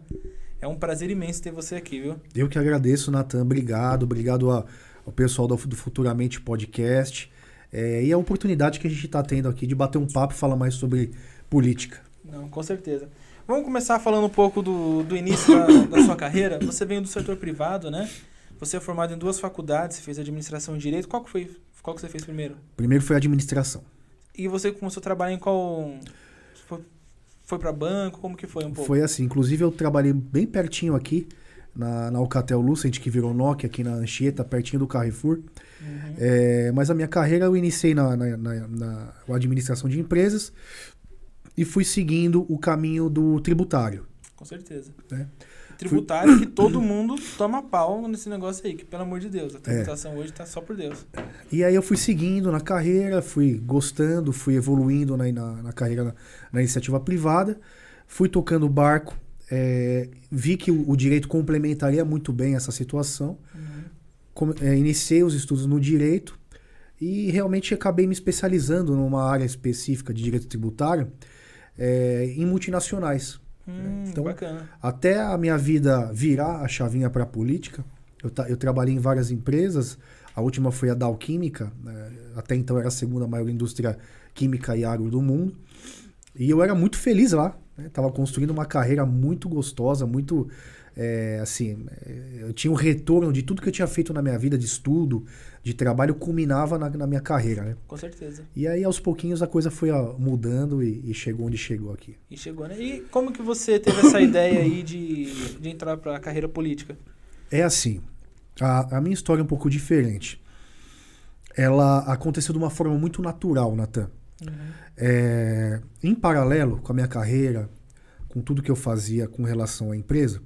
É um prazer imenso ter você aqui, viu? Eu que agradeço, Natan. Obrigado. Obrigado a- ao pessoal do, do Futuramente Podcast. É, e a oportunidade que a gente está tendo aqui de bater um papo e falar mais sobre política. Não, com certeza. Vamos começar falando um pouco do, do início da, da sua carreira. Você veio do setor privado, né? Você é formado em duas faculdades, você fez administração e direito. Qual que foi? Qual que você fez primeiro? Primeiro foi a administração. E você começou a trabalhar em qual? Foi, para banco? Como que foi um pouco? Foi assim. Inclusive, eu trabalhei bem pertinho aqui na, na Alcatel Lucent, que virou Nokia aqui na Anchieta, pertinho do Carrefour. Uhum. É, mas a minha carreira eu iniciei na, na, na, na administração de empresas e fui seguindo o caminho do tributário. Com certeza. né? Tributário que todo mundo toma pau nesse negócio aí, que pelo amor de Deus, É. a tributação hoje tá só por Deus. E aí eu fui seguindo na carreira, fui gostando, fui evoluindo na, na, na carreira na, na iniciativa privada, fui tocando o barco, é, vi que o, o direito complementaria muito bem essa situação, come- é, iniciei os estudos no direito e realmente acabei me especializando numa área específica de direito tributário é, em multinacionais. Hum, Então, bacana. Até a minha vida virar a chavinha para a política, eu, ta- eu trabalhei em várias empresas. A última foi a Dow Química, né? até então era a segunda maior indústria química e agro do mundo. E eu era muito feliz lá. Estava construindo uma carreira muito gostosa, muito. É, assim, eu tinha um retorno de tudo que eu tinha feito na minha vida, de estudo, de trabalho, culminava na, na minha carreira. Né? Com certeza. E aí, aos pouquinhos, a coisa foi ó, mudando e, e chegou onde chegou aqui. E chegou, né? E como que você teve essa ideia aí de, de entrar pra carreira política? É assim, a, a minha história é um pouco diferente. Ela aconteceu de uma forma muito natural, Natan. É, em paralelo com a minha carreira, com tudo que eu fazia com relação à empresa,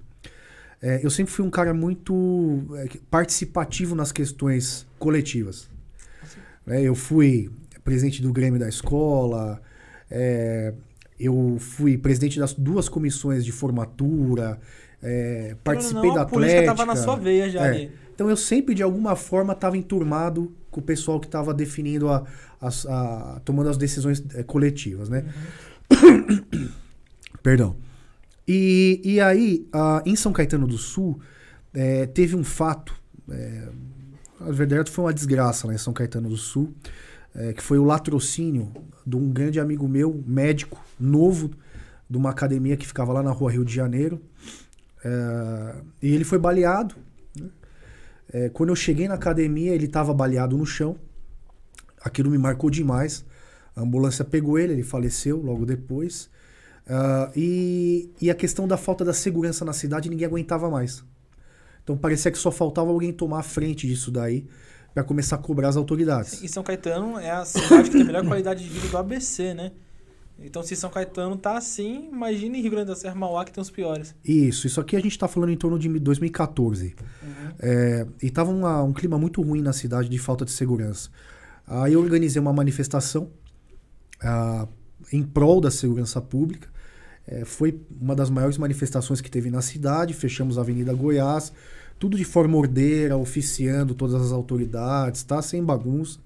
é, eu sempre fui um cara muito é, participativo nas questões coletivas. É, eu fui presidente do Grêmio da escola, é, eu fui presidente das duas comissões de formatura, é, participei não, da a política Atlética. tava na sua veia já É. ali. Então eu sempre, de alguma forma, estava enturmado com o pessoal que estava definindo a, as- a- tomando as decisões coletivas, né? Perdão. E, e aí, ah, em São Caetano do Sul, eh, teve um fato, eh, na verdade foi uma desgraça lá em São Caetano do Sul, eh, que foi o latrocínio de um grande amigo meu, médico, novo, de uma academia que ficava lá na rua Rio de Janeiro. Eh, e ele foi baleado. né? Eh, quando eu cheguei na academia, ele estava baleado no chão. Aquilo me marcou demais. A ambulância pegou ele, ele faleceu logo depois. Ah, e, e a questão da falta da segurança na cidade, ninguém aguentava mais. Então parecia que só faltava alguém tomar a frente disso daí para começar a cobrar as autoridades. E São Caetano é a cidade que tem a melhor qualidade de vida do ABC, né? Então, se São Caetano tá assim, imagine Rio Grande do Sul, Mauá, que tem os piores. Isso, isso aqui a gente está falando em torno de 2014. É, e tava uma- um clima muito ruim na cidade de falta de segurança. Aí eu organizei uma manifestação ah, em prol da segurança pública. É, foi uma das maiores manifestações que teve na cidade. Fechamos a Avenida Goiás, tudo de forma ordeira, oficiando todas as autoridades, tá? Sem bagunça.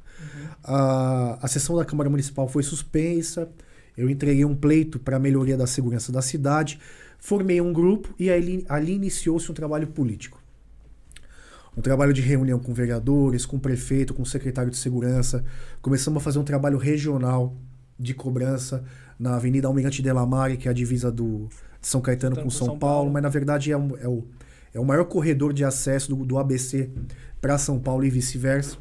A, a sessão da Câmara Municipal foi suspensa. Eu entreguei um pleito para a melhoria da segurança da cidade. Formei um grupo e ali, ali iniciou-se um trabalho político. Um trabalho de reunião com vereadores, com prefeito, com secretário de segurança. Começamos a fazer um trabalho regional de cobrança na Avenida Almirante Delamare, que é a divisa do, de São Caetano Então, com São, São Paulo, Paulo. mas na verdade é, um- é o, é o maior corredor de acesso do, do ABC para São Paulo e vice-versa.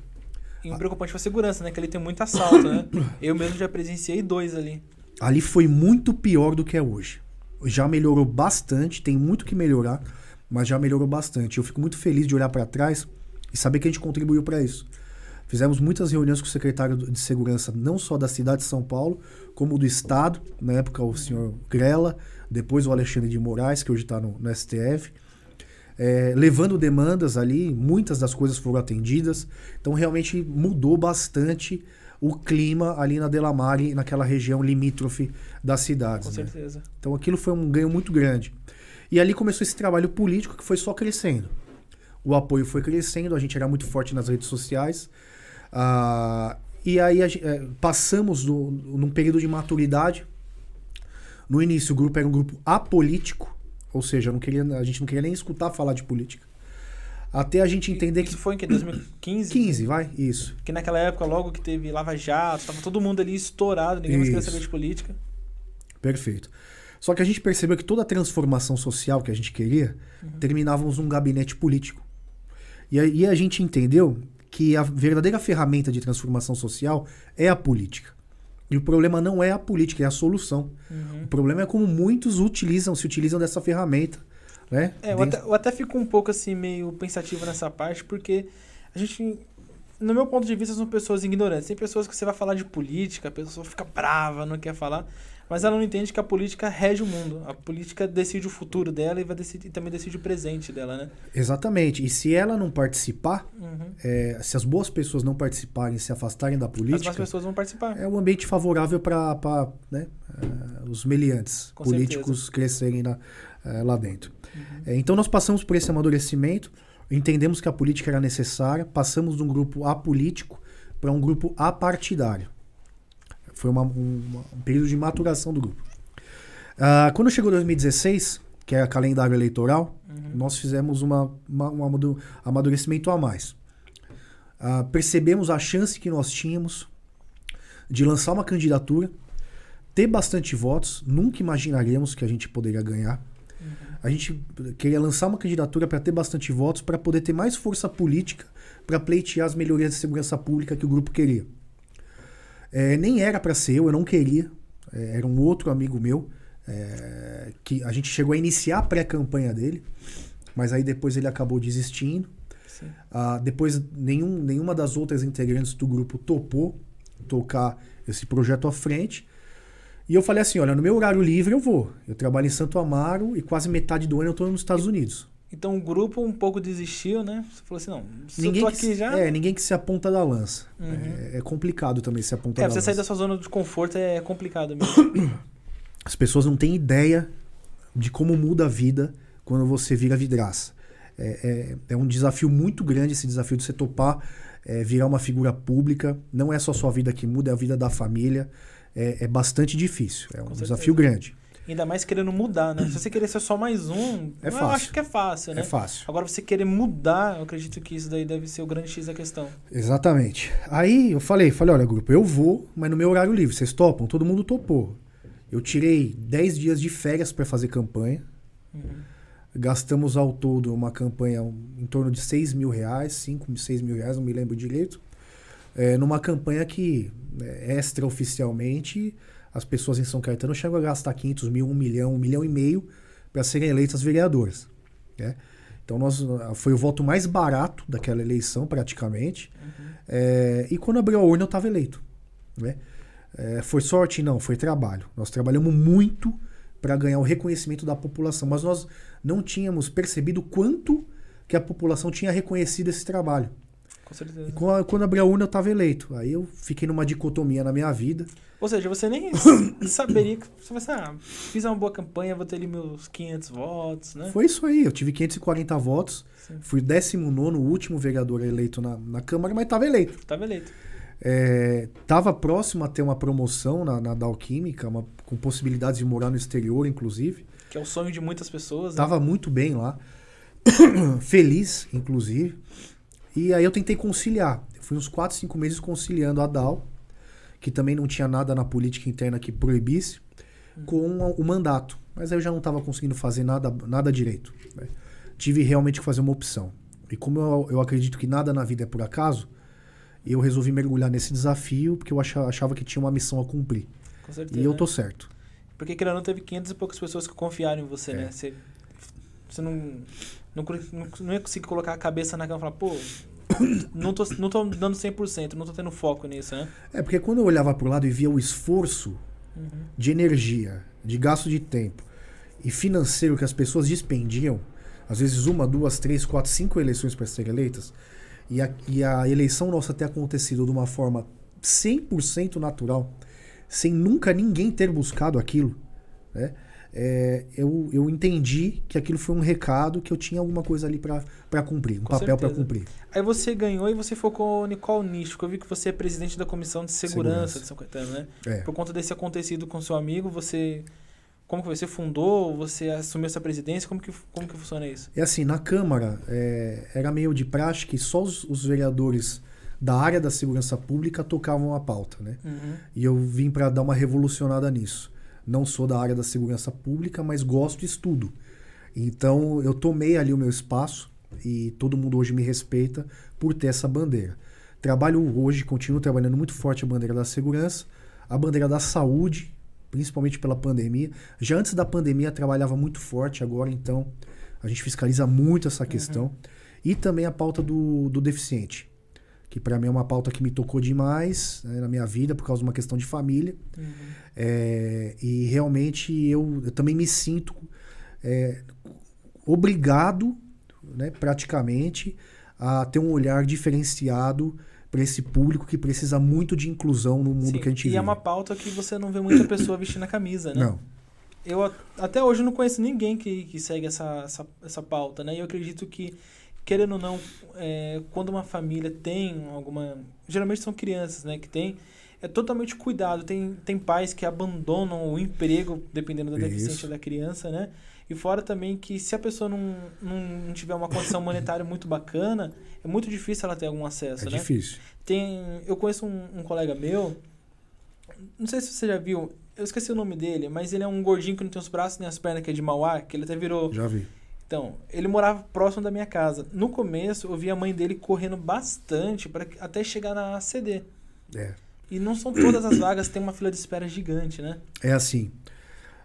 E o preocupante foi a segurança, né? Que ali tem muito assalto, né? Eu mesmo já presenciei dois ali. Ali foi muito pior do que é hoje. Já melhorou bastante, tem muito que melhorar, mas já melhorou bastante. Eu fico muito feliz de olhar para trás e saber que a gente contribuiu para isso. Fizemos muitas reuniões com o secretário de segurança, não só da cidade de São Paulo, como do estado, na época o senhor Grela, depois o Alexandre de Moraes, que hoje está no, no STF, é, levando demandas ali, muitas das coisas foram atendidas, então realmente mudou bastante o clima ali na Delamare, naquela região limítrofe das cidades. Com né? certeza. Então aquilo foi um ganho muito grande. E ali começou esse trabalho político que foi só crescendo. O apoio foi crescendo, a gente era muito forte nas redes sociais. Ah, e aí a eh, passamos do, num período de maturidade. No início o grupo era um grupo apolítico, ou seja, não queria, a gente não queria nem escutar falar de política. Até a gente entender que. Isso foi em que? 2015? 15, vai? Isso. Que naquela época, logo que teve Lava Jato, tava todo mundo ali estourado, ninguém mais queria Isso. saber de política. Perfeito. Só que a gente percebeu que toda a transformação social que a gente queria, terminávamos num gabinete político. E aí a gente entendeu que a verdadeira ferramenta de transformação social é a política. E o problema não é a política, é a solução. O problema é como muitos utilizam, se utilizam dessa ferramenta né? É, eu até, eu até fico um pouco assim, meio pensativo nessa parte, porque a gente, no meu ponto de vista, são pessoas ignorantes. Tem pessoas que você vai falar de política, a pessoa fica brava, não quer falar, mas ela não entende que a política rege o mundo. A política decide o futuro dela e, vai decidir, também decide o presente dela, né? Exatamente. E se ela não participar, Uhum. é, se as boas pessoas não participarem, se afastarem da As política, mais pessoas vão participar. é um ambiente favorável para né, eh, os meliantes Com políticos crescerem na- eh, lá dentro. Uhum. Eh, então nós passamos por esse amadurecimento, entendemos que a política era necessária, passamos de um grupo apolítico para um grupo apartidário. Foi uma- um, um período de maturação do grupo. Ah, quando chegou 2016, que é o calendário eleitoral, Uhum. nós fizemos uma, uma- um amadu- amadurecimento a mais. Ah, percebemos a chance que nós tínhamos de lançar uma candidatura, ter bastante votos, nunca imaginaríamos que a gente poderia ganhar. A gente queria lançar uma candidatura para ter bastante votos, para poder ter mais força política para pleitear as melhorias de segurança pública que o grupo queria. É, nem era para ser eu, eu não queria. É, era um outro amigo meu é, que a gente chegou a iniciar a pré-campanha dele, mas aí depois ele acabou desistindo. Ah, depois nenhum, nenhuma das outras integrantes do grupo topou tocar esse projeto à frente. E eu falei assim, olha, no meu horário livre eu vou. Eu trabalho em Santo Amaro e quase metade do ano eu estou nos Estados Unidos. Então o grupo um pouco desistiu, né? Você falou assim, não, ninguém que, aqui se- já... É, ninguém que se aponta da lança. Uhum. É, é complicado também se apontar É, da você sair lança. da sua zona de conforto é complicado mesmo. As pessoas não têm ideia de como muda a vida quando você vira vidraça. É, é, é um desafio muito grande esse desafio de você topar, é, virar uma figura pública. Não é só a sua vida que muda, é a vida da família. É, é bastante difícil. É um desafio grande. Ainda mais querendo mudar, né? Se você querer ser só mais um, É eu fácil. acho que é fácil, né? É fácil. Agora você querer mudar, eu acredito que isso daí deve ser o grande X da questão. Exatamente. Aí eu falei, falei, olha, grupo, eu vou, mas no meu horário livre, vocês topam? Todo mundo topou. Eu tirei 10 dias de férias para fazer campanha. Gastamos ao todo uma campanha em torno de 6 mil reais, 5, 6 mil reais, não me lembro direito. É, numa campanha que, é, extraoficialmente, as pessoas em São Caetano chegam a gastar 500 mil, 1 milhão, 1 milhão e meio para serem eleitas vereadoras. né? Então nós, foi o voto mais barato daquela eleição, praticamente. É, e quando abriu a urna, eu estava eleito. Né? É, foi sorte? Não, foi trabalho. Nós trabalhamos muito para ganhar o reconhecimento da população, mas nós não tínhamos percebido quanto que a população tinha reconhecido esse trabalho. Com certeza. E quando, quando abriu a urna, eu estava eleito. Aí eu fiquei numa dicotomia na minha vida. Ou seja, você nem saberia que você vai assim, ah, fiz uma boa campanha, vou ter ali meus 500 votos, né? Foi isso aí, eu tive 540 votos, Sim. fui 19 último vereador eleito na, na Câmara, mas estava eleito. Tava eleito. É, tava próximo a ter uma promoção na, na Dalquímica, uma, com possibilidades de morar no exterior, inclusive. Que é o sonho de muitas pessoas. né? Tava muito bem lá. Feliz, inclusive. E aí eu tentei conciliar. Eu fui uns 4, 5 meses conciliando a DAO, que também não tinha nada na política interna que proibisse, com o mandato. Mas aí eu já não estava conseguindo fazer nada, nada direito. né? Tive realmente que fazer uma opção. E como eu, eu acredito que nada na vida é por acaso, eu resolvi mergulhar nesse desafio porque eu achava, achava que tinha uma missão a cumprir. Com certeza. E eu né? tô certo. Porque querendo ou não, teve 500 e poucas pessoas que confiaram em você, É. né? Você, você não, não, não, não ia conseguir colocar a cabeça na cama e falar, pô, não tô, não tô dando 100%, não tô tendo foco nisso, né? É porque quando eu olhava pro lado e via o esforço Uhum. de energia, de gasto de tempo e financeiro que as pessoas dispendiam, às vezes uma, duas, três, quatro, cinco eleições para serem eleitas, e a, e a eleição nossa ter acontecido de uma forma 100% natural, sem nunca ninguém ter buscado aquilo, né? É, eu, eu entendi que aquilo foi um recado, que eu tinha alguma coisa ali para cumprir, um Com papel para cumprir. Aí você ganhou e você focou em qual nicho? Que eu vi que você é presidente da Comissão de Segurança, Segurança. de São Caetano, né? É. Por conta desse acontecido com seu amigo, você... Como que? Você fundou? Você assumiu essa presidência? Como que, como que funciona isso? É assim, na Câmara é, era meio de prática que só os, os vereadores da área da segurança pública tocavam a pauta, né? Uhum. E eu vim para dar uma revolucionada nisso. Não sou da área da segurança pública, mas gosto e estudo. Então eu tomei ali o meu espaço e todo mundo hoje me respeita por ter essa bandeira. Trabalho hoje, continuo trabalhando muito forte a bandeira da segurança, a bandeira da saúde, principalmente pela pandemia. Já antes da pandemia trabalhava muito forte, agora então A gente fiscaliza muito essa questão. E também a pauta do, do deficiente, que para mim é uma pauta que me tocou demais né, na minha vida por causa de uma questão de família. É, e realmente eu, eu também me sinto é, obrigado, né, praticamente, a ter um olhar diferenciado para esse público que precisa muito de inclusão no mundo Sim, que a gente E vive. é uma pauta que você não vê muita pessoa vestindo a camisa, né? Não, Eu até hoje não conheço ninguém que, que segue essa, essa, essa pauta, né? E eu acredito que, querendo ou não, é, quando uma família tem alguma. Geralmente são crianças, né? Que tem. É totalmente cuidado. Tem, tem pais que abandonam o emprego, dependendo da Isso. deficiência da criança, né? E fora também que se a pessoa não, não, não tiver uma condição monetária muito bacana, é muito difícil ela ter algum acesso, é né? difícil. Tem, eu conheço um, um colega meu, não sei se você já viu, eu esqueci o nome dele, mas ele é um gordinho que não tem os braços nem as pernas, que é de Mauá, que ele até virou. Já vi. Então, ele morava próximo da minha casa. No começo, eu vi a mãe dele correndo bastante para até chegar na CD. É. E não são todas as vagas, tem uma fila de espera gigante, né? É assim.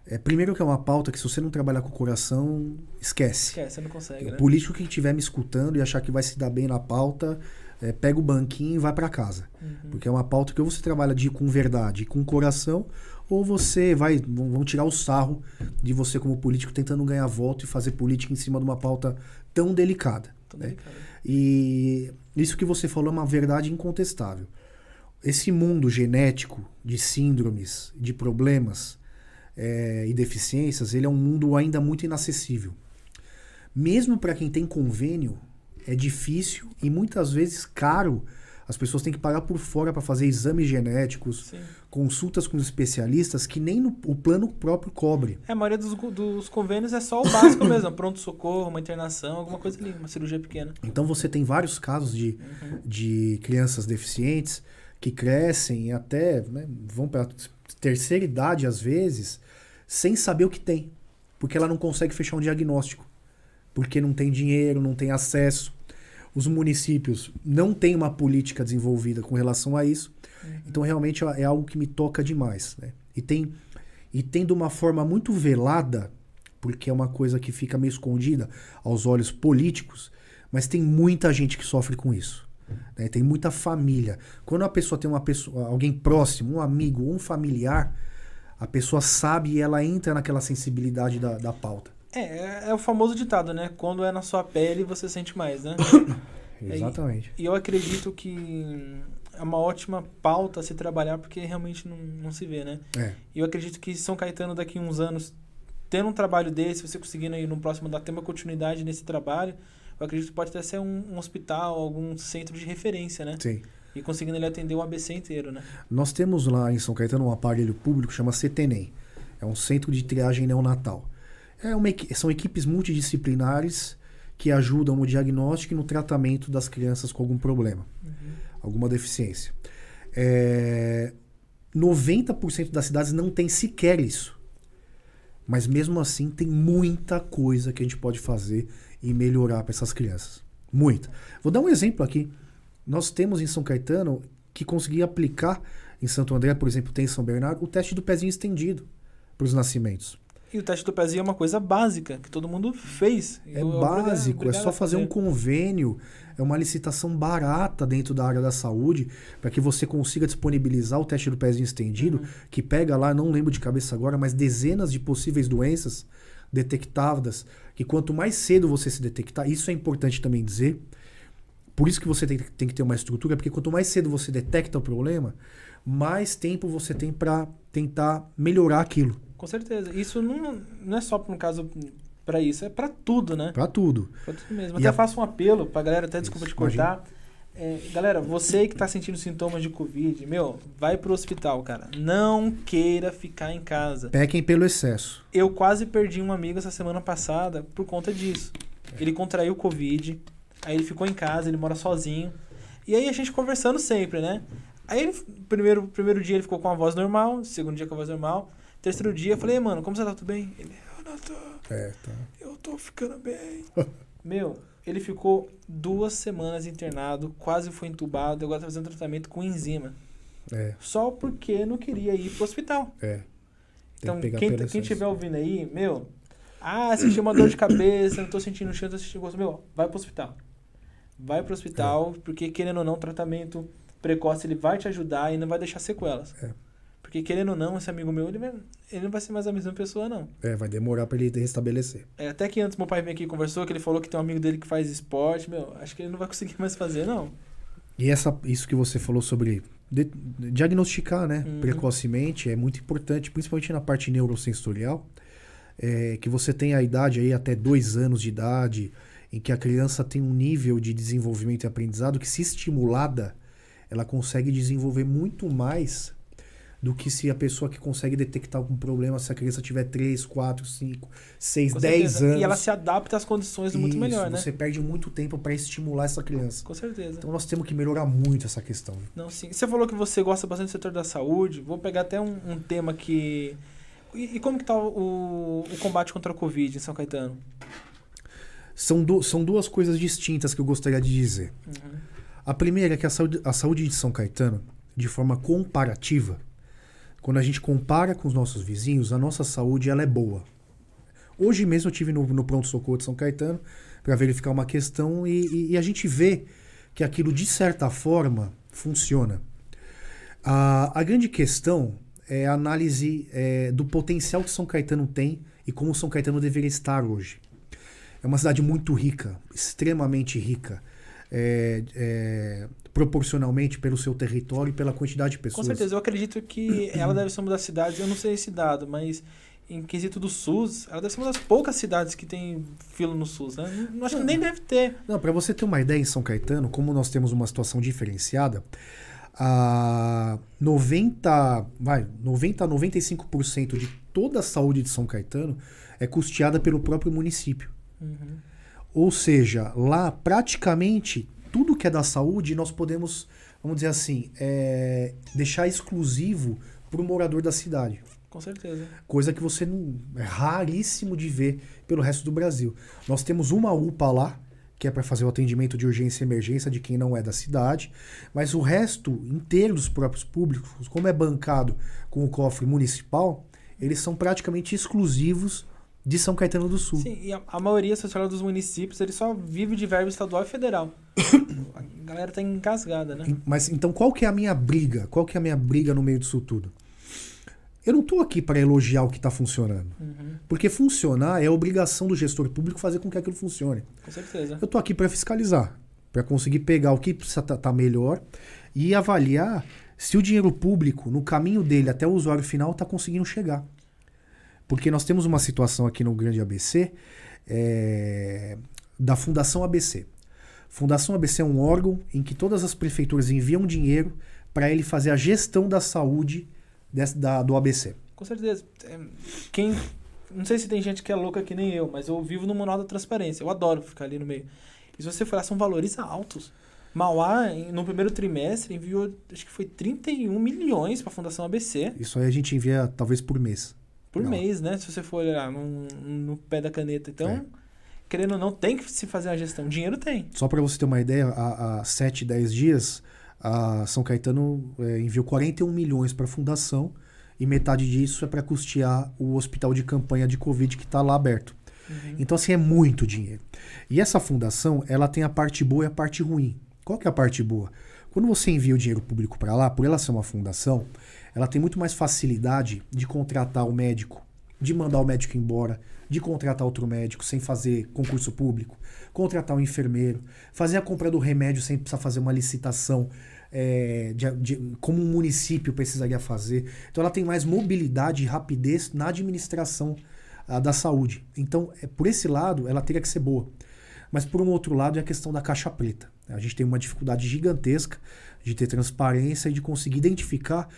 É, primeiro que é uma pauta que se você não trabalhar com o coração, esquece. Esquece, você não consegue, O né? político que estiver me escutando e achar que vai se dar bem na pauta, é, pega o banquinho e vai para casa. Uhum. Porque é uma pauta que ou você trabalha de com verdade, com coração, ou você vai vão tirar o sarro de você como político tentando ganhar voto e fazer política em cima de uma pauta tão delicada. Tô né? E isso que você falou é uma verdade incontestável. Esse mundo genético de síndromes, de problemas eh, e deficiências, ele é um mundo ainda muito inacessível. Mesmo para quem tem convênio, é difícil e muitas vezes caro. As pessoas têm que pagar por fora para fazer exames genéticos, Sim. consultas com especialistas que nem no- o plano próprio cobre. É, a maioria dos, dos convênios é só o básico mesmo, pronto-socorro, uma internação, alguma coisa ali, uma cirurgia pequena. Então você tem vários casos de, de crianças deficientes que crescem e até né, vão para terceira idade às vezes sem saber o que tem, porque ela não consegue fechar um diagnóstico, porque não tem dinheiro, não tem acesso. Os municípios não têm uma política desenvolvida com relação a isso. Então realmente é algo que me toca demais, né? E tem e tem de uma forma muito velada, porque é uma coisa que fica meio escondida aos olhos políticos, mas tem muita gente que sofre com isso. né? Tem muita família. Quando a pessoa tem uma pessoa, alguém próximo, um amigo, um familiar, a pessoa sabe e ela entra naquela sensibilidade da, da pauta. É, é, é o famoso ditado, né? Quando é na sua pele, você sente mais, né? É, Exatamente. E eu acredito que é uma ótima pauta se trabalhar porque realmente não, não se vê, né? É. E eu acredito que São Caetano daqui a uns anos, tendo um trabalho desse, você conseguindo aí no próximo dar ter uma continuidade nesse trabalho, eu acredito que pode até ser um, um hospital, algum centro de referência, né? Sim. E conseguindo ele atender o ABC inteiro, né? Nós temos lá em São Caetano um aparelho público que chama CETENEM. É um centro de triagem neonatal. É uma, são equipes multidisciplinares que ajudam no diagnóstico e no tratamento das crianças com algum problema, alguma deficiência. É, 90% das cidades não tem sequer isso. Mas mesmo assim tem muita coisa que a gente pode fazer e melhorar para essas crianças. Muita. Vou dar um exemplo aqui. Nós temos em São Caetano que conseguir aplicar em Santo André, por exemplo, tem em São Bernardo, o teste do pezinho estendido para os nascimentos. E o teste do pezinho é uma coisa básica, que todo mundo fez. É Eu- eu básico, é só a fazer um convênio, é uma licitação barata dentro da área da saúde para que você consiga disponibilizar o teste do pezinho estendido, que pega lá, não lembro de cabeça agora, mas dezenas de possíveis doenças detectadas, que quanto mais cedo você se detectar, isso é importante também dizer, por isso que você tem, tem que ter uma estrutura, porque quanto mais cedo você detecta o problema, mais tempo você tem para tentar melhorar aquilo, Com certeza. Isso não, não é só no caso para isso, é para tudo, né? para tudo. Pra tudo mesmo. E Até a- faço um apelo pra galera, até desculpa Isso, te cortar. É, galera, você que tá sentindo sintomas de Covid, meu, vai pro hospital, cara. Não queira ficar em casa. Pequem pelo excesso. Eu quase perdi um amigo essa semana passada por conta disso. Ele contraiu Covid, aí ele ficou em casa, ele mora sozinho. E aí a gente conversando sempre, né? Aí ele, primeiro, primeiro dia ele ficou com a voz normal, segundo dia com a voz normal. Terceiro dia eu falei, "Ei, mano, como você tá? Tudo bem? Ele, eu não tô, É, tá. eu tô ficando bem. Meu, ele ficou duas semanas internado, quase foi entubado, agora tá fazendo tratamento com enzima. É, Só porque não queria ir pro hospital. é. Tem Então, que quem, quem estiver ouvindo aí, meu, Ah, senti uma dor de cabeça, não tô sentindo cheiro, tô sentindo gosto. Meu, vai pro hospital. Vai pro hospital, porque querendo ou não, o tratamento precoce ele vai te ajudar e não vai deixar sequelas. É. Porque querendo ou não, esse amigo meu, ele, vai- ele não vai ser mais a mesma pessoa, não. É, vai demorar pra ele restabelecer. É, até que antes meu pai veio aqui e conversou, que ele falou que tem um amigo dele que faz esporte, meu, acho que ele não vai conseguir mais fazer, não. E essa, isso que você falou sobre de- diagnosticar, né, Uhum. precocemente é muito importante, principalmente na parte neurosensorial, é, que você tem a idade aí até dois anos de idade, em que a criança tem um nível de desenvolvimento e aprendizado que, se estimulada, ela consegue desenvolver muito mais do que se a pessoa que consegue detectar algum problema, se a criança tiver 3, 4, 5, 6, Com 10 certeza. anos. E ela se adapta às condições muito Isso, melhor, né? Você perde muito tempo para estimular essa criança. Com certeza. Então nós temos que melhorar muito essa questão. Não, sim. Você falou que você gosta bastante do setor da saúde. Vou pegar até um, um tema que. E, e como que tá o, o combate contra a Covid em São Caetano? São, du- são duas coisas distintas que eu gostaria de dizer. Uhum. A primeira é que a saúde, a saúde de São Caetano, de forma comparativa, quando a gente compara com os nossos vizinhos, a nossa saúde ela é boa. Hoje mesmo eu tive no, no pronto-socorro de São Caetano para verificar uma questão e, e- e a gente vê que aquilo, de certa forma, funciona. A, a grande questão é a análise é, do potencial que São Caetano tem e como São Caetano deveria estar hoje. É uma cidade muito rica, extremamente rica, é, é, proporcionalmente pelo seu território e pela quantidade de Com pessoas. certeza, eu acredito que ela deve ser uma das cidades, eu não sei esse dado, mas em quesito do SUS, ela deve ser uma das poucas cidades que tem fila no SUS, né? Não- Acho que nem deve ter. Não, para você ter uma ideia, em São Caetano, como nós temos uma situação diferenciada, a 90, vai, 90 a 95% de toda a saúde de São Caetano é custeada pelo próprio município. Uhum. Ou seja, lá praticamente tudo que é da saúde nós podemos, vamos dizer assim, é, deixar exclusivo para o morador da cidade. Com certeza. Coisa que você não. É raríssimo de ver pelo resto do Brasil. Nós temos uma UPA lá, que é para fazer o atendimento de urgência e emergência de quem não é da cidade, mas o resto inteiro dos próprios públicos, como é bancado com o cofre municipal, eles são praticamente exclusivos de São Caetano do Sul. Sim, e a, a maioria social dos municípios, ele só vive de verba estadual e federal. a galera tá encasgada, né? Mas então qual que é a minha briga? Qual que é a minha briga no meio disso tudo? Eu não estou aqui para elogiar o que está funcionando. Uhum. Porque funcionar é obrigação do gestor público fazer com que aquilo funcione. Com certeza. Eu tô aqui para fiscalizar, para conseguir pegar o que precisa estar melhor e avaliar se o dinheiro público, no caminho dele até o usuário final, está conseguindo chegar. Porque nós temos uma situação aqui no Grande ABC é, da Fundação ABC. Fundação ABC é um órgão em que todas as prefeituras enviam dinheiro para ele fazer a gestão da saúde desse- da- do ABC. Com certeza. É, Quem. Não sei se tem gente que é louca que nem eu, mas eu vivo no manual da transparência. Eu adoro ficar ali no meio. E se você for lá, são valores altos. Mauá, no primeiro trimestre, enviou, acho que foi 31 milhões para a Fundação ABC Isso aí a gente envia talvez por mês. Por Não. mês, né? Se você for olhar no, no pé da caneta. Então, É. querendo ou não, tem que se fazer a gestão. Dinheiro tem. Só para você ter uma ideia, há, há 7, 10 dias, a São Caetano eh, enviou 41 milhões para a fundação e metade disso é para custear o hospital de campanha de Covid que está lá aberto. Uhum. Então, assim, é muito dinheiro. E essa fundação, ela tem a parte boa e a parte ruim. Qual que é a parte boa? Quando você envia o dinheiro público para lá, por ela ser uma fundação, ela tem muito mais facilidade de contratar o médico, de mandar o médico embora, de contratar outro médico sem fazer concurso público, contratar um enfermeiro, fazer a compra do remédio sem precisar fazer uma licitação, é, de- de- como um município precisaria fazer. Então ela tem mais mobilidade e rapidez na administração ah, da saúde. Então, é, por esse lado, ela teria que ser boa. Mas por um outro lado é a questão da caixa preta. A gente tem uma dificuldade gigantesca de ter transparência e de conseguir identificar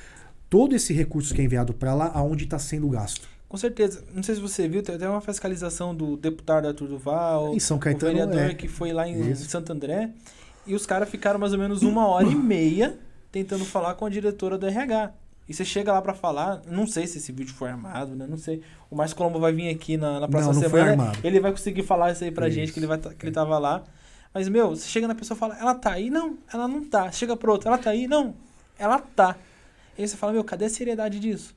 todo esse recurso que é enviado para lá, aonde está sendo gasto. Com certeza. Não sei se você viu, tem até uma fiscalização do deputado Arthur Duval, Em São o Caetano vereador é. que foi lá em Isso. Santo André, e os caras ficaram mais ou menos uma hora e meia tentando falar com a diretora do RH. E você chega lá pra falar, não sei se esse vídeo foi armado, né? Não sei. O Márcio Colombo vai vir aqui na, na próxima Não, não foi semana. armado. Ele vai conseguir falar isso aí pra Isso. gente, que ele, vai tá- que ele tava lá. Mas, meu, você chega na pessoa e fala, ela tá aí? Não, ela não tá. Chega pro outro, ela tá aí? Não, ela tá. E aí você fala, meu, cadê a seriedade disso?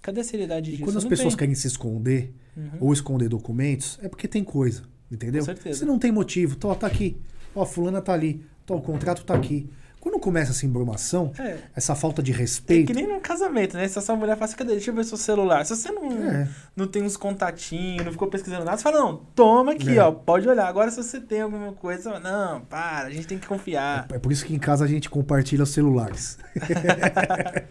Cadê a seriedade E disso? quando as Não pessoas tem. querem se esconder Uhum. ou esconder documentos, é porque tem coisa, entendeu? Com certeza. Você não tem motivo. Tó, tá aqui. Ó, fulana tá ali. Tó, o contrato tá aqui. Quando começa essa embromação, É. essa falta de É respeito. que nem num casamento, né? Se essa mulher fala assim, cadê? Deixa eu ver seu celular. Se você não, É. não tem uns contatinhos, não ficou pesquisando nada, você fala, não, toma aqui, É. ó, pode olhar. Agora, se você tem alguma coisa, não, para, a gente tem que confiar. É por isso que em casa a gente compartilha os celulares.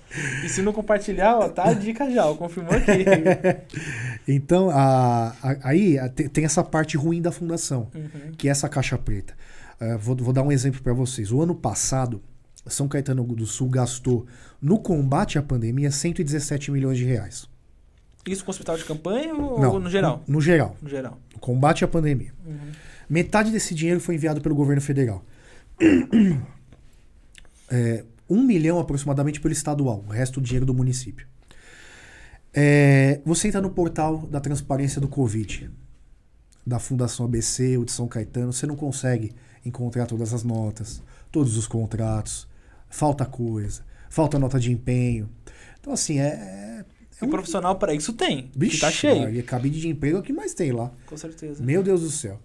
E se não compartilhar, ó, tá a dica já, ó, confirmou aqui. Então, a- a- aí a- te- tem essa parte ruim da fundação, Uhum. que é essa caixa preta. Eh, vou, vou dar um exemplo para vocês. O ano passado, São Caetano do Sul gastou no combate à pandemia 117 milhões de reais. Isso com hospital de campanha ou Não, no geral? No, no geral. No geral. No combate à pandemia. Uhum. Metade desse dinheiro foi enviado pelo governo federal. É, um milhão aproximadamente pelo estadual, o resto do dinheiro do município. É, você entra no portal da transparência do Covid, da Fundação ABC ou de São Caetano, você não consegue encontrar todas as notas, todos os contratos, falta coisa, falta nota de empenho. Então, assim, é. E profissional para isso tem. que Bicho, tá cheio. Maria, cabide de emprego é o que mais tem lá. Com certeza. Meu Deus do céu.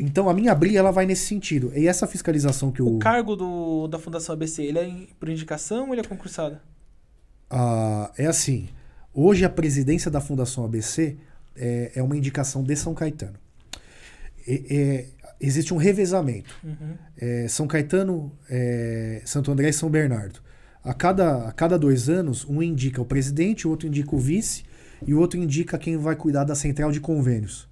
Então a minha briga ela vai nesse sentido. E essa fiscalização que o, O cargo do, da Fundação ABC, ele é por indicação ou ele é concursado? ah, é assim. Hoje a presidência da Fundação ABC é, é uma indicação de São Caetano. E- é, existe um revezamento. Uhum. É, São Caetano, é, Santo André e São Bernardo. A cada, a cada dois anos, um indica o presidente, o outro indica o vice e o outro indica quem vai cuidar da central de convênios.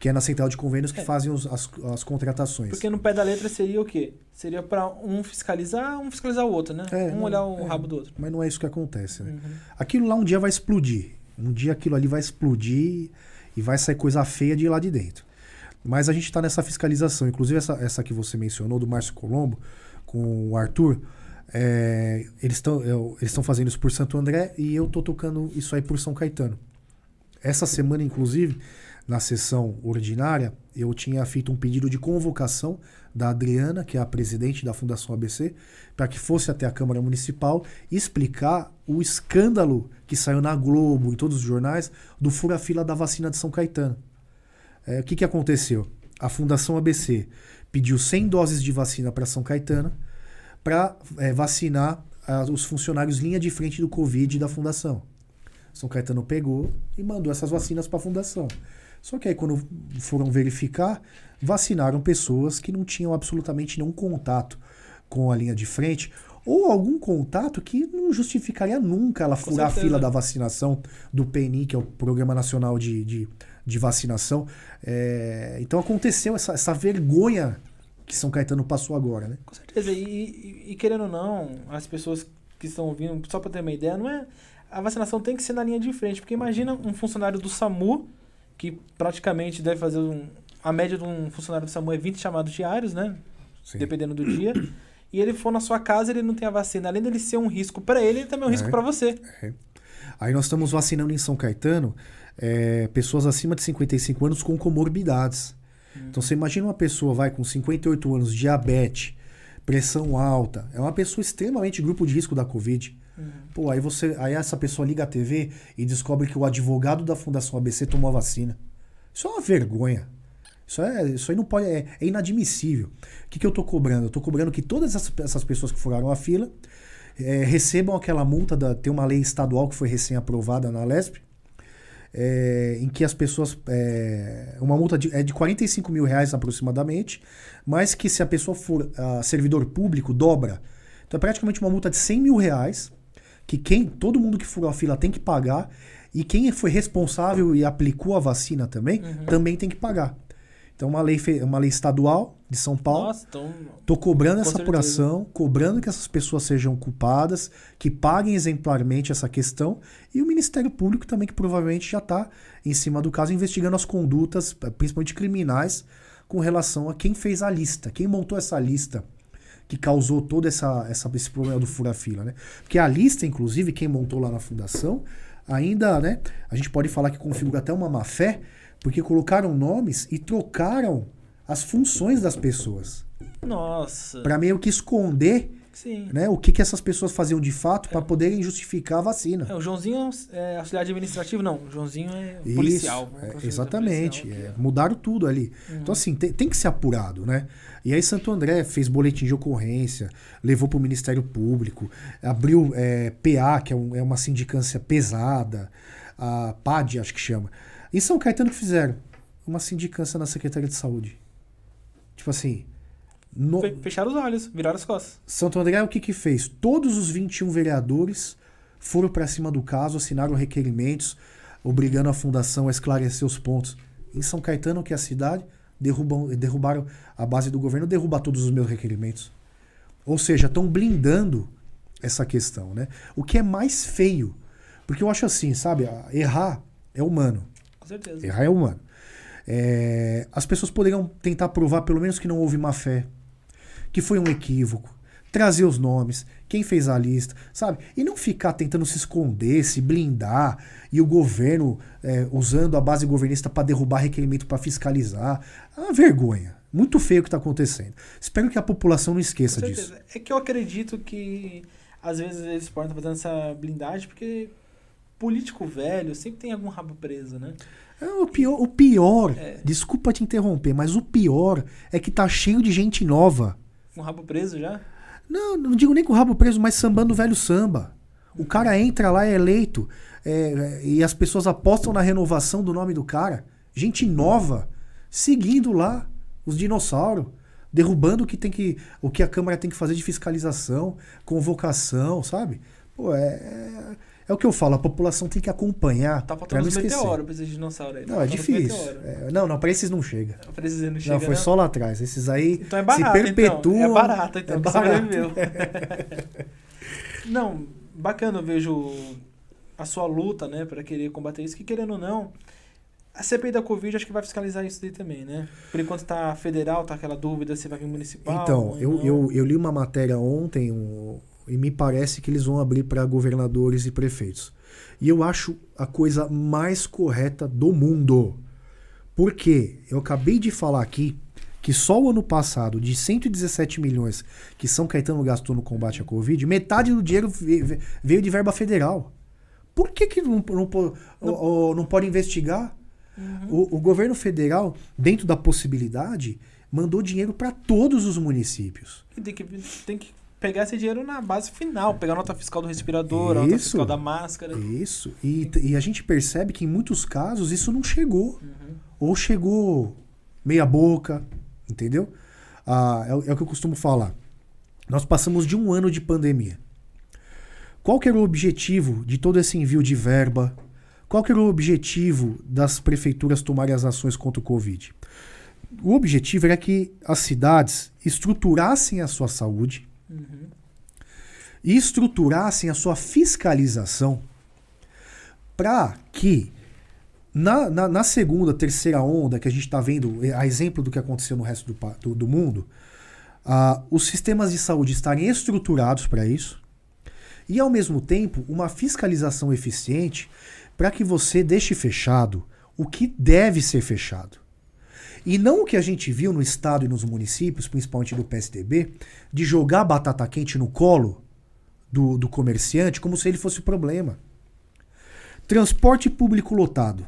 Que é na central de convênios que É. fazem os- as, as contratações. Porque no pé da letra seria o quê? Seria pra um fiscalizar, um fiscalizar o outro, né? É, um não, olhar o é. rabo do outro. Mas não é isso que acontece, né? Uhum. Aquilo lá um dia vai explodir. Um dia aquilo ali vai explodir e vai sair coisa feia de lá de dentro. Mas a gente está nessa fiscalização. Inclusive, essa, essa que você mencionou, do Márcio Colombo, com o Arthur, é, eles estão eles estão fazendo isso por Santo André e eu tô tocando isso aí por São Caetano. Essa semana, inclusive, na sessão ordinária, eu tinha feito um pedido de convocação da Adriana, que é a presidente da Fundação ABC, para que fosse até a Câmara Municipal explicar o escândalo que saiu na Globo, em todos os jornais, do fura-fila da vacina de São Caetano. É, o que, que aconteceu? A Fundação ABC pediu 100 doses de vacina para São Caetano para vacinar ah, os funcionários linha de frente do Covid da Fundação. São Caetano pegou e mandou essas vacinas para a Fundação. Só que aí, quando foram verificar, vacinaram pessoas que não tinham absolutamente nenhum contato com a linha de frente, ou algum contato que não justificaria nunca ela furar a fila da vacinação do PNI, que é o Programa Nacional de, de, de Vacinação. É, então aconteceu essa, essa vergonha que São Caetano passou agora, né? Com certeza. E, e- e querendo ou não, as pessoas que estão ouvindo, só para ter uma ideia, não é. A vacinação tem que ser na linha de frente. Porque imagina um funcionário do SAMU, que praticamente deve fazer um. A média de um funcionário do SAMU é 20 chamados diários, né? Sim. Dependendo do dia. E ele for na sua casa ele não tem a vacina. Além dele ser um risco para ele, ele também é um risco É. para você. Aí nós estamos vacinando em São Caetano é, pessoas acima de 55 anos com comorbidades. Então você imagina uma pessoa vai com 58 anos, diabetes, pressão alta, é uma pessoa extremamente grupo de risco da Covid. Pô, aí você, aí essa pessoa liga a TV e descobre que o advogado da Fundação ABC tomou a vacina. Isso é uma vergonha. Isso, é, isso aí não pode, é, é inadmissível. O que, que eu tô cobrando? Eu tô cobrando que todas essas, essas pessoas que furaram a fila é, recebam aquela multa da. Tem uma lei estadual que foi recém-aprovada na LESP, é, em que as pessoas. É, uma multa de, é de 45 mil reais aproximadamente, mas que se a pessoa for servidor público, dobra. Então é praticamente uma multa de 100 mil reais, que quem, todo mundo que furou a fila tem que pagar, e quem foi responsável e aplicou a vacina também, também tem que pagar. Então, uma lei, uma lei estadual de São Paulo. Nossa, então. Tô cobrando essa certeza. apuração, cobrando que essas pessoas sejam culpadas, que paguem exemplarmente essa questão, e o Ministério Público também, que provavelmente já está em cima do caso, investigando as condutas, principalmente criminais, com relação a quem fez a lista, quem montou essa lista que causou todo essa, essa, esse problema do fura-fila, né? Porque a lista, inclusive, quem montou lá na fundação, ainda, né? A gente pode falar que configura até uma má-fé, porque colocaram nomes e trocaram as funções das pessoas Nossa. Pra meio que esconder Sim. Né? O que, que essas pessoas faziam de fato para poderem justificar a vacina. É, o Joãozinho é auxiliar administrativo, não. O Joãozinho é Isso, policial. é, exatamente. Policial, é, mudaram tudo ali. Então, assim, tem, tem que ser apurado, né? E aí, Santo André fez boletim de ocorrência, levou para o Ministério Público, abriu é, PA, que é, um- é uma sindicância pesada, a PAD, acho que chama. Em São Caetano, o que fizeram? Uma sindicância na Secretaria de Saúde. Tipo assim. no- Fecharam os olhos, viraram as costas. Santo André, o que que fez? Todos os 21 vereadores foram para cima do caso, assinaram requerimentos, obrigando a fundação a esclarecer os pontos. Em São Caetano, que é a cidade, derrubam, derrubaram a base do governo, derrubar todos os meus requerimentos. Ou seja, estão blindando essa questão, né? O que é mais feio, porque eu acho assim, sabe? Errar é humano. Certeza. Errar é humano. É, as pessoas poderiam tentar provar, pelo menos, que não houve má fé, que foi um equívoco, trazer os nomes, quem fez a lista, sabe? E não ficar tentando se esconder, se blindar, e o governo é, usando a base governista para derrubar requerimento para fiscalizar. É uma vergonha. Muito feio o que está acontecendo. Espero que a população não esqueça disso. É que eu acredito que às vezes eles podem estar fazendo essa blindagem porque político velho sempre tem algum rabo preso, né? É, o pior, o pior É. desculpa te interromper, mas o pior é que tá cheio de gente nova. Um rabo preso já? Não, não digo nem com o rabo preso, mas sambando o velho samba. O cara entra lá, é eleito, é, e as pessoas apostam na renovação do nome do cara. Gente nova, seguindo lá os dinossauros, derrubando o que tem que, o que a Câmara tem que fazer de fiscalização, convocação, sabe? Pô, é, é, é o que eu falo, a população tem que acompanhar Tá pra faltando não esquecer. meteoros pra esses dinossauros aí. Tá Não, é faltando os difícil. É, não, não, pra esses não chega. Pra esses não chega, Não, foi né? só lá atrás. Esses aí Então é barato, se perpetuam. então. É barato, então, É barato. não, bacana, eu vejo a sua luta, né, pra querer combater isso, que querendo ou não, a CPI da Covid acho que vai fiscalizar isso daí também, né? Por enquanto tá federal, tá aquela dúvida se vai vir municipal. Então, eu, não. eu, eu li uma matéria ontem um, e me parece que eles vão abrir para governadores e prefeitos. E eu acho a coisa mais correta do mundo. Por quê? Eu acabei de falar aqui que só o ano passado, de 117 milhões que São Caetano gastou no combate à Covid, metade do dinheiro ve- ve- veio de verba federal. Por que, que não, não, po- o- o- não pode investigar? O, o governo federal, dentro da possibilidade, mandou dinheiro para todos os municípios. E Tem que, tem que pegar esse dinheiro na base final, pegar a nota fiscal do respirador, a nota Isso. fiscal da máscara. Isso. E, e a gente percebe que em muitos casos isso não chegou. Uhum. Ou chegou meia boca, entendeu? Ah, é, o- é o que eu costumo falar. Nós passamos de um ano de pandemia. Qual que era o objetivo de todo esse envio de verba? Qual que era o objetivo das prefeituras tomarem as ações contra o Covid? O objetivo era que as cidades estruturassem a sua saúde, Uhum. e estruturassem a sua fiscalização para que na, na, na segunda, terceira onda que a gente está vendo, a exemplo do que aconteceu no resto do, do, do mundo, ah, os sistemas de saúde estarem estruturados para isso e, ao mesmo tempo, uma fiscalização eficiente para que você deixe fechado o que deve ser fechado. E não o que a gente viu no estado e nos municípios, principalmente do PSDB, de jogar batata quente no colo do, do comerciante como se ele fosse o problema. Transporte público lotado.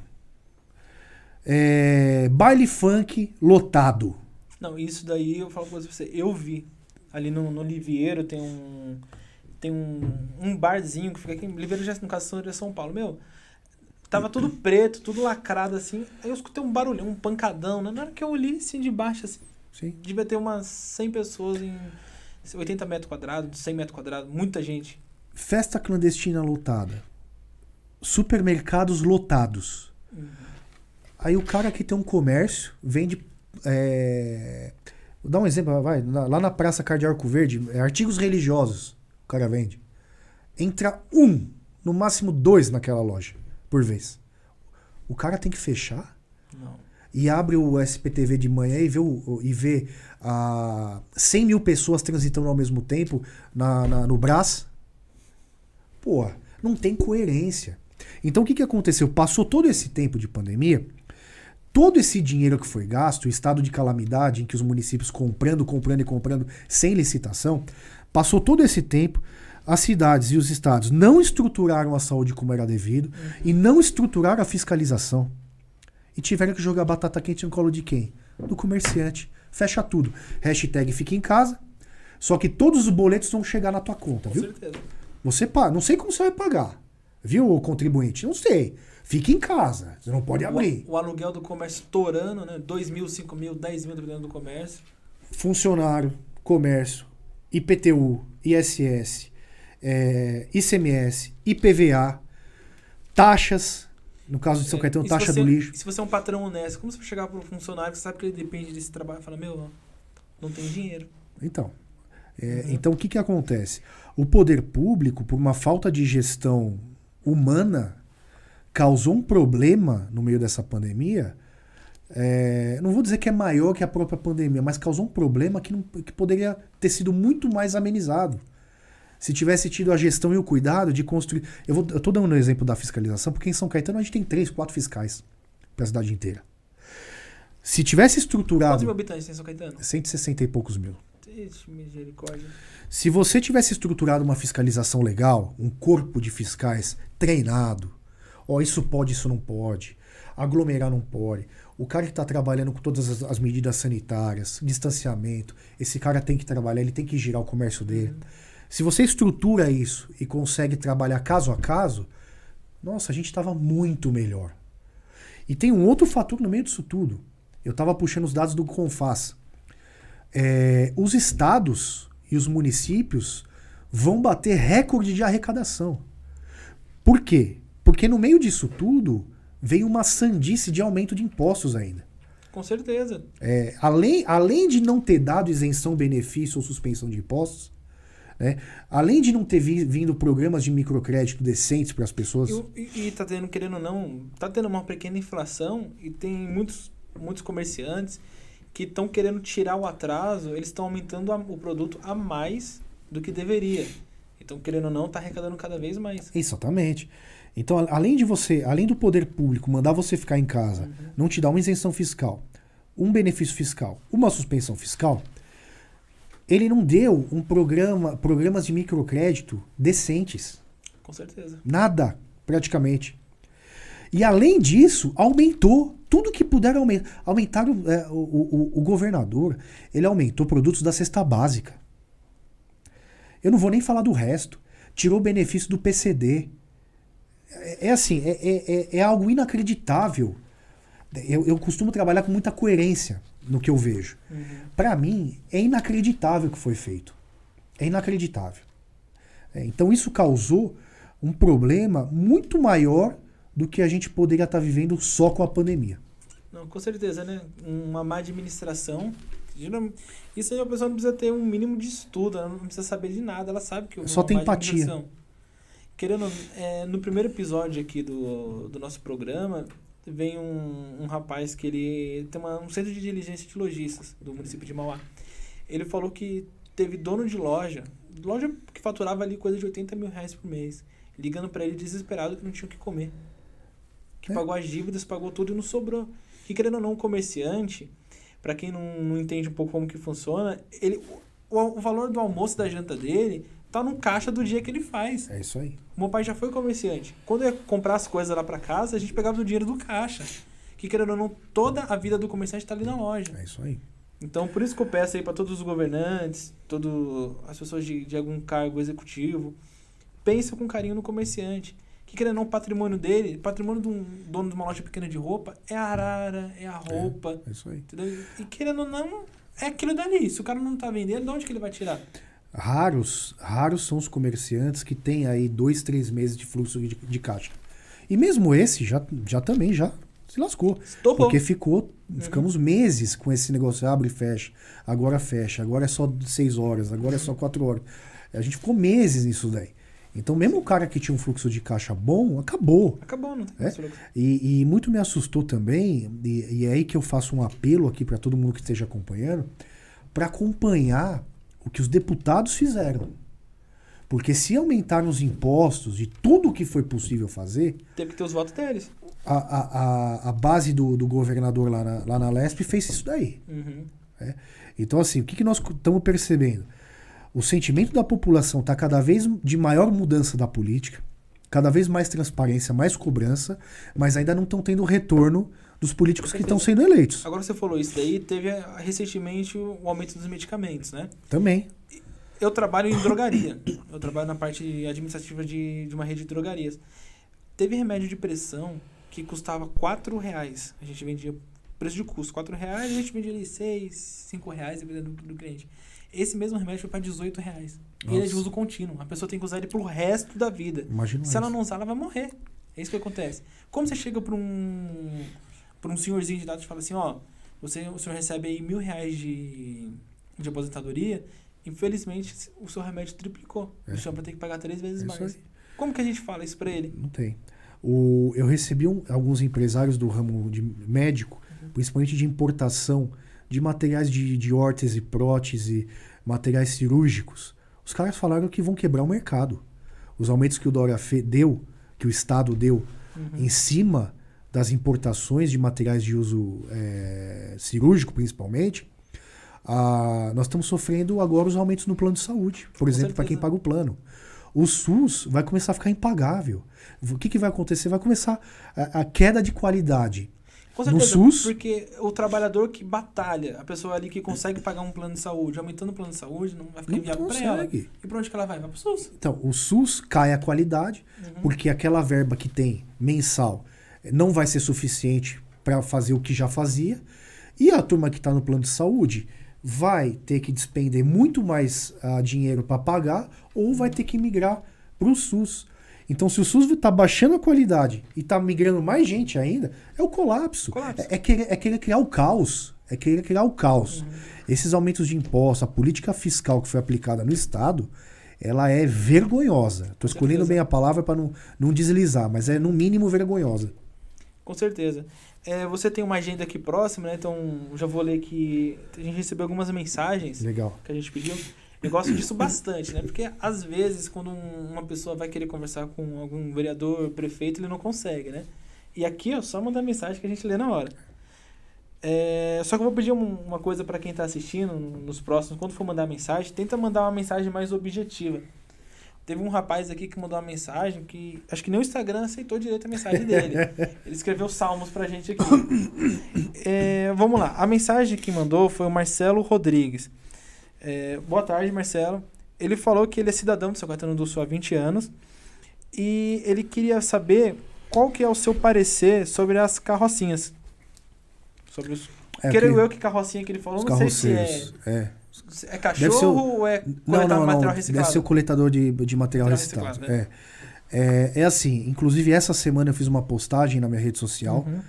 É, baile funk lotado. Não, isso daí eu falo pra você, eu vi. Ali no, no Livieiro tem um. Tem um, um barzinho que fica aqui. Livieiro já no caso de São Paulo. Meu, tava tudo preto, tudo lacrado assim. Aí eu escutei um barulhão, um pancadão. Né? Na hora que eu olhei assim de baixo, assim, Sim. devia ter umas 100 pessoas em 80 metros quadrados, 100 metros quadrados, muita gente. Festa clandestina lotada. Supermercados lotados. Aí o cara que tem um comércio vende. É... Vou dar um exemplo, vai. Lá na Praça Cardeal Arco Verde, é, artigos religiosos. O cara vende. Entra um, no máximo dois naquela loja por vez. O cara tem que fechar Não. e abre o SPTV de manhã e vê, o, e vê ah, 100 mil pessoas transitando ao mesmo tempo na, na- no Brás. Pô, não tem coerência. Então o que, que aconteceu? Passou todo esse tempo de pandemia, todo esse dinheiro que foi gasto, o estado de calamidade em que os municípios comprando, comprando e comprando sem licitação, Passou todo esse tempo, as cidades e os estados não estruturaram a saúde como era devido e não estruturaram a fiscalização. E tiveram que jogar batata quente no colo de quem? Do comerciante. Fecha tudo. Hashtag fica em casa. Só que todos os boletos vão chegar na tua conta, Com viu? certeza. Você paga. Não sei como você vai pagar. Viu, o contribuinte? Não sei. Fique em casa. Você não pode abrir. O, o aluguel do comércio estourando, né? 2 mil, 5 mil, 10 mil dependendo do comércio. Funcionário, comércio, IPTU, ISS, eh, ICMS, IPVA, taxas. No caso de São É, Caetano, taxa você- do lixo. Se você é um patrão honesto, como você vai chegar para um funcionário que sabe que ele depende desse trabalho e fala, meu, não tem dinheiro. Então, é, Uhum. então o que, que acontece? O poder público, por uma falta de gestão humana, causou um problema no meio dessa pandemia. é, não vou dizer que é maior que a própria pandemia, mas causou um problema que, não- que poderia ter sido muito mais amenizado. Se tivesse tido a gestão e o cuidado de construir. Eu, vou, eu tô dando um exemplo da fiscalização, porque em São Caetano a gente tem três, quatro fiscais para a cidade inteira. Se tivesse Quantos estruturado mil habitantes tem São Caetano? 160 e poucos mil. Ixi, misericórdia. Se você tivesse estruturado uma fiscalização legal, um corpo de fiscais treinado, ó, isso pode, isso não pode, aglomerar não pode, o cara que está trabalhando com todas as, as medidas sanitárias, distanciamento, esse cara tem que trabalhar, ele tem que girar o comércio dele. Se você estrutura isso e consegue trabalhar caso a caso, nossa, a gente estava muito melhor. E tem um outro fator no meio disso tudo. Eu estava puxando os dados do Confas. É, os estados e os municípios vão bater recorde de arrecadação. Por quê? Porque no meio disso tudo vem uma sandice de aumento de impostos ainda. Com certeza. É, além, além de não ter dado isenção, benefício ou suspensão de impostos, né, além de não ter vi- vindo programas de microcrédito decentes para as pessoas. E, o- e, e tá tendo, querendo ou não, tá tendo uma pequena inflação e tem muitos, muitos comerciantes que estão querendo tirar o atraso, eles estão aumentando a- o produto a mais do que deveria. Então, querendo ou não, tá arrecadando cada vez mais. Exatamente. Então, além de você, além do poder público mandar você ficar em casa, não te dar uma isenção fiscal, um benefício fiscal, uma suspensão fiscal, ele não deu um programa, programas de microcrédito decentes. Com certeza. Nada, praticamente. E além disso, aumentou tudo que puder aumentar. Aumentaram é, o, o, o governador, ele aumentou produtos da cesta básica. Eu não vou nem falar do resto. Tirou o benefício do PCD. É, é assim, é, é, é- é algo inacreditável. Eu, eu costumo trabalhar com muita coerência no que eu vejo. Para mim, é inacreditável o que foi feito. É inacreditável. É, então isso causou um problema muito maior do que a gente poderia estar vivendo só com a pandemia. Não, com certeza, né? Uma má administração. Isso aí a pessoa não precisa ter um mínimo de estudo, ela não precisa saber de nada, ela sabe que houve Só uma tem má empatia. administração. Querendo, é, no primeiro episódio aqui do, do nosso programa, vem um, um rapaz que ele tem uma- um centro de diligência de lojistas do município de Mauá. Ele falou que teve dono de loja, loja que faturava ali coisa de 80 mil reais por mês, ligando pra ele desesperado que não tinha o que comer. Que É. pagou as dívidas, pagou tudo e não sobrou. Que querendo ou não, um comerciante, pra quem não, não entende um pouco como que funciona, ele, o, o valor do almoço da janta dele tá no caixa do dia que ele faz. É isso aí. Meu pai já foi comerciante. Quando eu ia comprar as coisas lá pra casa, a gente pegava o dinheiro do caixa. Que querendo ou não, toda a vida do comerciante tá ali na loja. É isso aí. Então, por isso que eu peço aí para todos os governantes, todo, as pessoas de, de algum cargo executivo, pensem com carinho no comerciante. Que querendo ou não, o patrimônio dele, patrimônio de um dono de uma loja pequena de roupa, é a arara, é a roupa, É isso aí. entendeu? E querendo ou não, é aquilo dali. Se o cara não tá vendendo, de onde que ele vai tirar? Raros, raros são os comerciantes que têm aí dois, três meses de fluxo de, de caixa. E mesmo esse já, já também já se lascou. Estourou. Porque ficou, ficamos meses com esse negócio, abre e fecha, agora fecha, agora é só seis horas, agora é só quatro horas. A gente ficou meses nisso daí. Então, mesmo o cara que tinha um fluxo de caixa bom, acabou. Acabou, não tem É? E, e muito me assustou também, e, e é aí que eu faço um apelo aqui para todo mundo que esteja acompanhando, para acompanhar o que os deputados fizeram. Porque se aumentaram os impostos de tudo o que foi possível fazer, Teve que ter os votos deles. a, a, a, a base do, do governador lá na, lá na Lesp fez isso daí. Uhum. Então, assim, o que, que nós estamos percebendo? o sentimento da população está cada vez de maior mudança da política, cada vez mais transparência, mais cobrança, mas ainda não estão tendo retorno dos políticos que estão sendo eleitos. Agora você falou isso daí, teve ah, recentemente o aumento dos medicamentos, né? Também. Eu trabalho em drogaria. Eu trabalho na parte administrativa de, de uma rede de drogarias. Teve remédio de pressão que custava 4 reais. A gente vendia preço de custo, 4 reais, a gente vendia ali 6, 5 reais, dependendo do, do cliente. Esse mesmo remédio foi para 18 reais. E ele é de uso contínuo. A pessoa tem que usar ele pro resto da vida. Imagina Se ela não usar, ela vai morrer. É isso que acontece. Como você chega para um para um senhorzinho de idade e fala assim, ó, você, o senhor recebe aí mil reais de, de aposentadoria, infelizmente o seu remédio triplicou. É. O senhor vai ter que pagar três vezes É mais. Como que a gente fala isso para ele? Não tem. O, eu recebi um- alguns empresários do ramo de médico, principalmente de importação de materiais de, de órtese, prótese, materiais cirúrgicos. Os caras falaram que vão quebrar o mercado. Os aumentos que o Dória fe- deu, que o Estado deu, em cima das importações de materiais de uso eh, cirúrgico, principalmente, ah, nós estamos sofrendo agora os aumentos no plano de saúde, por Com exemplo, para quem paga o plano. O SUS vai começar a ficar impagável. O que, que vai acontecer? Vai começar a, a queda de qualidade. Com No certeza, SUS? porque o trabalhador que batalha, a pessoa ali que consegue pagar um plano de saúde, aumentando o plano de saúde, não vai ficar inviável para ela. E para onde que ela vai? Vai pro SUS. Então, o SUS cai a qualidade, Uhum. porque aquela verba que tem mensal não vai ser suficiente para fazer o que já fazia. E a turma que está no plano de saúde vai ter que despender muito mais ah, dinheiro para pagar ou vai ter que migrar para o SUS. Então, se o SUS está baixando a qualidade e está migrando mais gente ainda, é o colapso. Colapso. É, é querer, é querer criar o caos. É querer criar o caos. Esses aumentos de impostos, a política fiscal que foi aplicada no Estado, ela é vergonhosa. Estou escolhendo bem a palavra para não, não deslizar, mas é no mínimo vergonhosa. Com certeza. É, você tem uma agenda aqui próxima, né? Então, já vou ler que a gente recebeu algumas mensagens Legal. que a gente pediu. Eu gosto disso bastante, né? Porque às vezes, quando um- uma pessoa vai querer conversar com algum vereador, prefeito, ele não consegue, né? E aqui é só mandar mensagem que a gente lê na hora. É, só que eu vou pedir um- uma coisa para quem tá assistindo nos próximos, quando for mandar mensagem, tenta mandar uma mensagem mais objetiva. Teve um rapaz aqui que mandou uma mensagem que acho que nem o Instagram aceitou direito a mensagem dele. Ele escreveu salmos pra gente aqui. É, vamos lá. A mensagem que mandou foi o Marcelo Rodrigues. É, boa tarde, Marcelo. Ele falou que ele é cidadão de São Caetano do Sul há 20 anos e ele queria saber qual que é o seu parecer sobre as carrocinhas. Sobre os... É, Creio que- eu que carrocinha que ele falou, os não sei se é. É. é Deve ser cachorro o- ou é Não, coletar não, material não. reciclado. Deve ser o coletador de, de material Material reciclado. reciclado, é. É, é assim, inclusive essa semana eu fiz uma postagem na minha rede social. Uhum.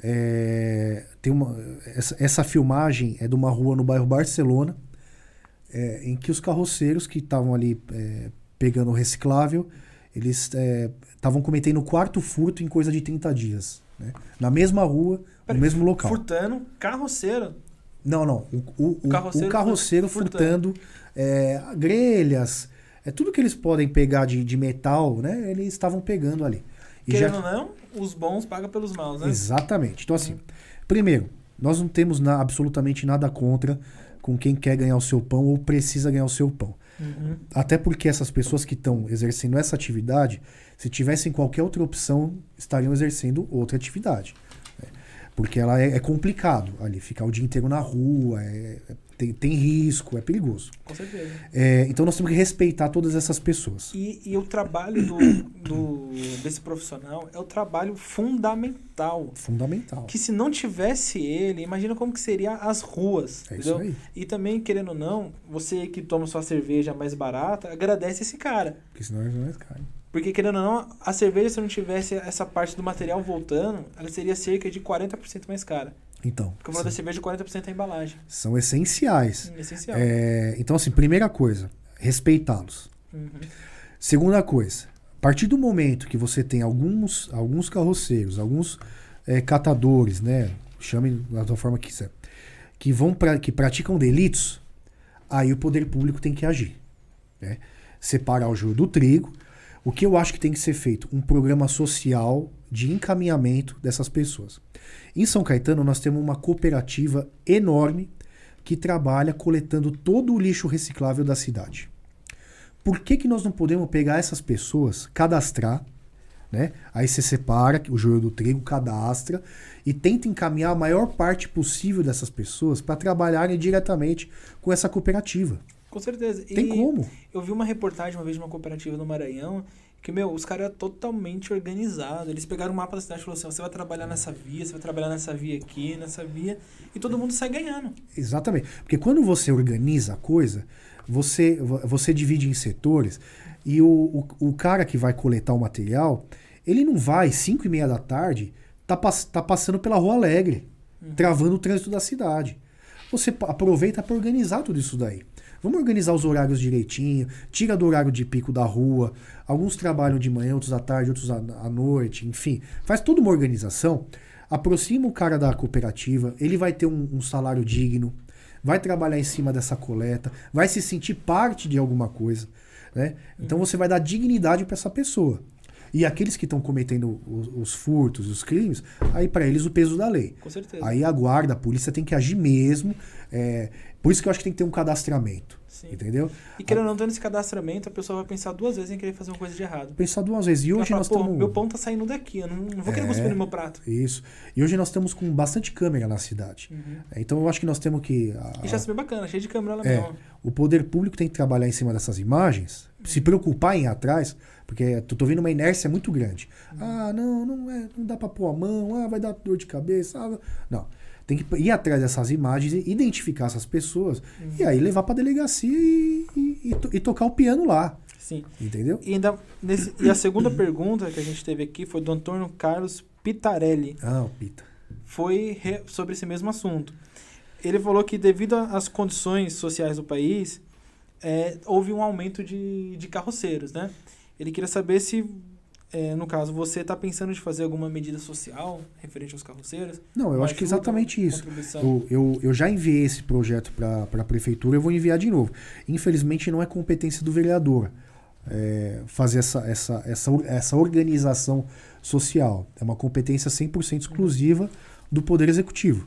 É, tem uma, essa, essa filmagem é de uma rua no bairro Barcelona, é, em que os carroceiros que estavam ali é, pegando o reciclável, eles estavam cometendo o quarto furto em coisa de 30 dias. né? Na mesma rua, Peraí, no mesmo local. Furtando, carroceiro. Não, não. O, o, o- carroceiro o carroceiro furtando. furtando, é, grelhas, é tudo que eles podem pegar de, de metal, né? Eles estavam pegando ali. E já- Querendo ou não, os bons pagam pelos maus, né? Exatamente. Então, assim, primeiro, nós não temos na- absolutamente nada contra com quem quer ganhar o seu pão ou precisa ganhar o seu pão. Uhum. Até porque essas pessoas que estão exercendo essa atividade, se tivessem qualquer outra opção, estariam exercendo outra atividade. Porque ela é, é complicado ali, ficar o dia inteiro na rua, é- é- tem, tem risco, é perigoso. Com certeza. É, então nós temos que respeitar todas essas pessoas. E, e o trabalho do, do- desse profissional é o trabalho fundamental. Fundamental. Que se não tivesse ele, imagina como que seria as ruas. É isso entendeu? aí. E também, querendo ou não, você que toma sua cerveja mais barata, agradece esse cara. Porque senão eles não é caro. Porque, querendo ou não, a cerveja, se não tivesse essa parte do material voltando, ela seria cerca de 40% mais cara. Então, Porque o valor da cerveja, 40% é a embalagem. são essenciais. Hum, essencial. É, então, assim, primeira coisa, respeitá-los. Uhum. Segunda coisa, a partir do momento que você tem alguns, alguns carroceiros, alguns é, catadores, né? Chame da forma que quiser, que vão pra, que praticam delitos, aí o poder público tem que agir. Né? Separar o joio do trigo. O que eu acho que tem que ser feito? Um programa social de encaminhamento dessas pessoas. Em São Caetano, nós temos uma cooperativa enorme que trabalha coletando todo o lixo reciclável da cidade. Por que, que nós não podemos pegar essas pessoas, cadastrar, né? Aí você separa o joio do trigo, cadastra e tenta encaminhar a maior parte possível dessas pessoas para trabalharem diretamente com essa cooperativa. Com certeza. Tem E como? Eu vi uma reportagem uma vez de uma cooperativa no Maranhão que, meu, os caras eram totalmente organizados. Eles pegaram o mapa da cidade e falaram assim: você vai trabalhar nessa via, você vai trabalhar nessa via aqui, nessa via, e todo mundo sai ganhando. Exatamente. Porque quando você organiza a coisa, você, você divide em setores e o, o, o cara que vai coletar o material, ele não vai, 5 e meia da tarde, tá, pass- tá passando pela Rua Alegre, travando o trânsito da cidade. Você aproveita para organizar tudo isso daí. Vamos organizar os horários direitinho, tira do horário de pico da rua. Alguns trabalham de manhã, outros à tarde, outros à, noite, enfim. Faz toda uma organização. Aproxima o cara da cooperativa, ele vai ter um, um salário digno, vai trabalhar em cima dessa coleta, vai se sentir parte de alguma coisa. Né? Então você vai dar dignidade para essa pessoa. E aqueles que estão cometendo os, os furtos, os crimes, aí para eles o peso da lei. Com certeza. Aí a guarda, a polícia tem que agir mesmo. é, por isso que eu acho que tem que ter um cadastramento. Sim. Entendeu? E querendo ou não, tendo esse cadastramento, a pessoa vai pensar duas vezes em querer fazer uma coisa de errado. Pensar duas vezes. E hoje fala, nós estamos. meu pão tá saindo daqui, eu não, não vou querer É. cuspir no meu prato. Isso. E hoje nós estamos com bastante câmera na cidade. Uhum. Então eu acho que nós temos que. a- E já vê bacana, cheio de câmera lá É. mesmo. o poder público tem que trabalhar em cima dessas imagens, se preocupar em ir atrás, porque eu tô vendo uma inércia muito grande. Ah, não, não, é, não dá pra pôr a mão, ah, vai dar dor de cabeça. ah, não. Tem que ir atrás dessas imagens, e identificar essas pessoas, e aí levar pra delegacia e, e- e to- tocar o piano lá. Sim. Entendeu? E, ainda nesse- e a segunda pergunta que a gente teve aqui foi do Antônio Carlos Pitarelli. Ah, o Pita. Foi re- sobre esse mesmo assunto. Ele falou que devido às condições sociais do país, é, houve um aumento de, de carroceiros, né? Ele queria saber se, é, no caso, você está pensando de fazer alguma medida social referente aos carroceiros? Não, eu acho que exatamente isso. Eu, eu, eu já enviei esse projeto para a prefeitura, eu vou enviar de novo. Infelizmente, não é competência do vereador é, fazer essa, essa, essa, essa organização social. É uma competência 100% exclusiva do Poder Executivo.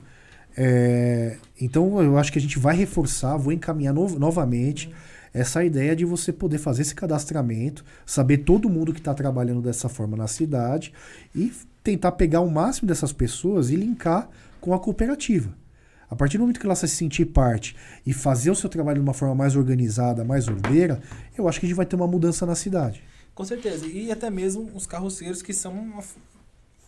É, então, eu acho que a gente vai reforçar, vou encaminhar no- novamente essa ideia de você poder fazer esse cadastramento, saber todo mundo que está trabalhando dessa forma na cidade e tentar pegar o máximo dessas pessoas e linkar com a cooperativa. A partir do momento que ela se sentir parte e fazer o seu trabalho de uma forma mais organizada, mais ordeira, eu acho que a gente vai ter uma mudança na cidade. Com certeza. E até mesmo os carroceiros que são.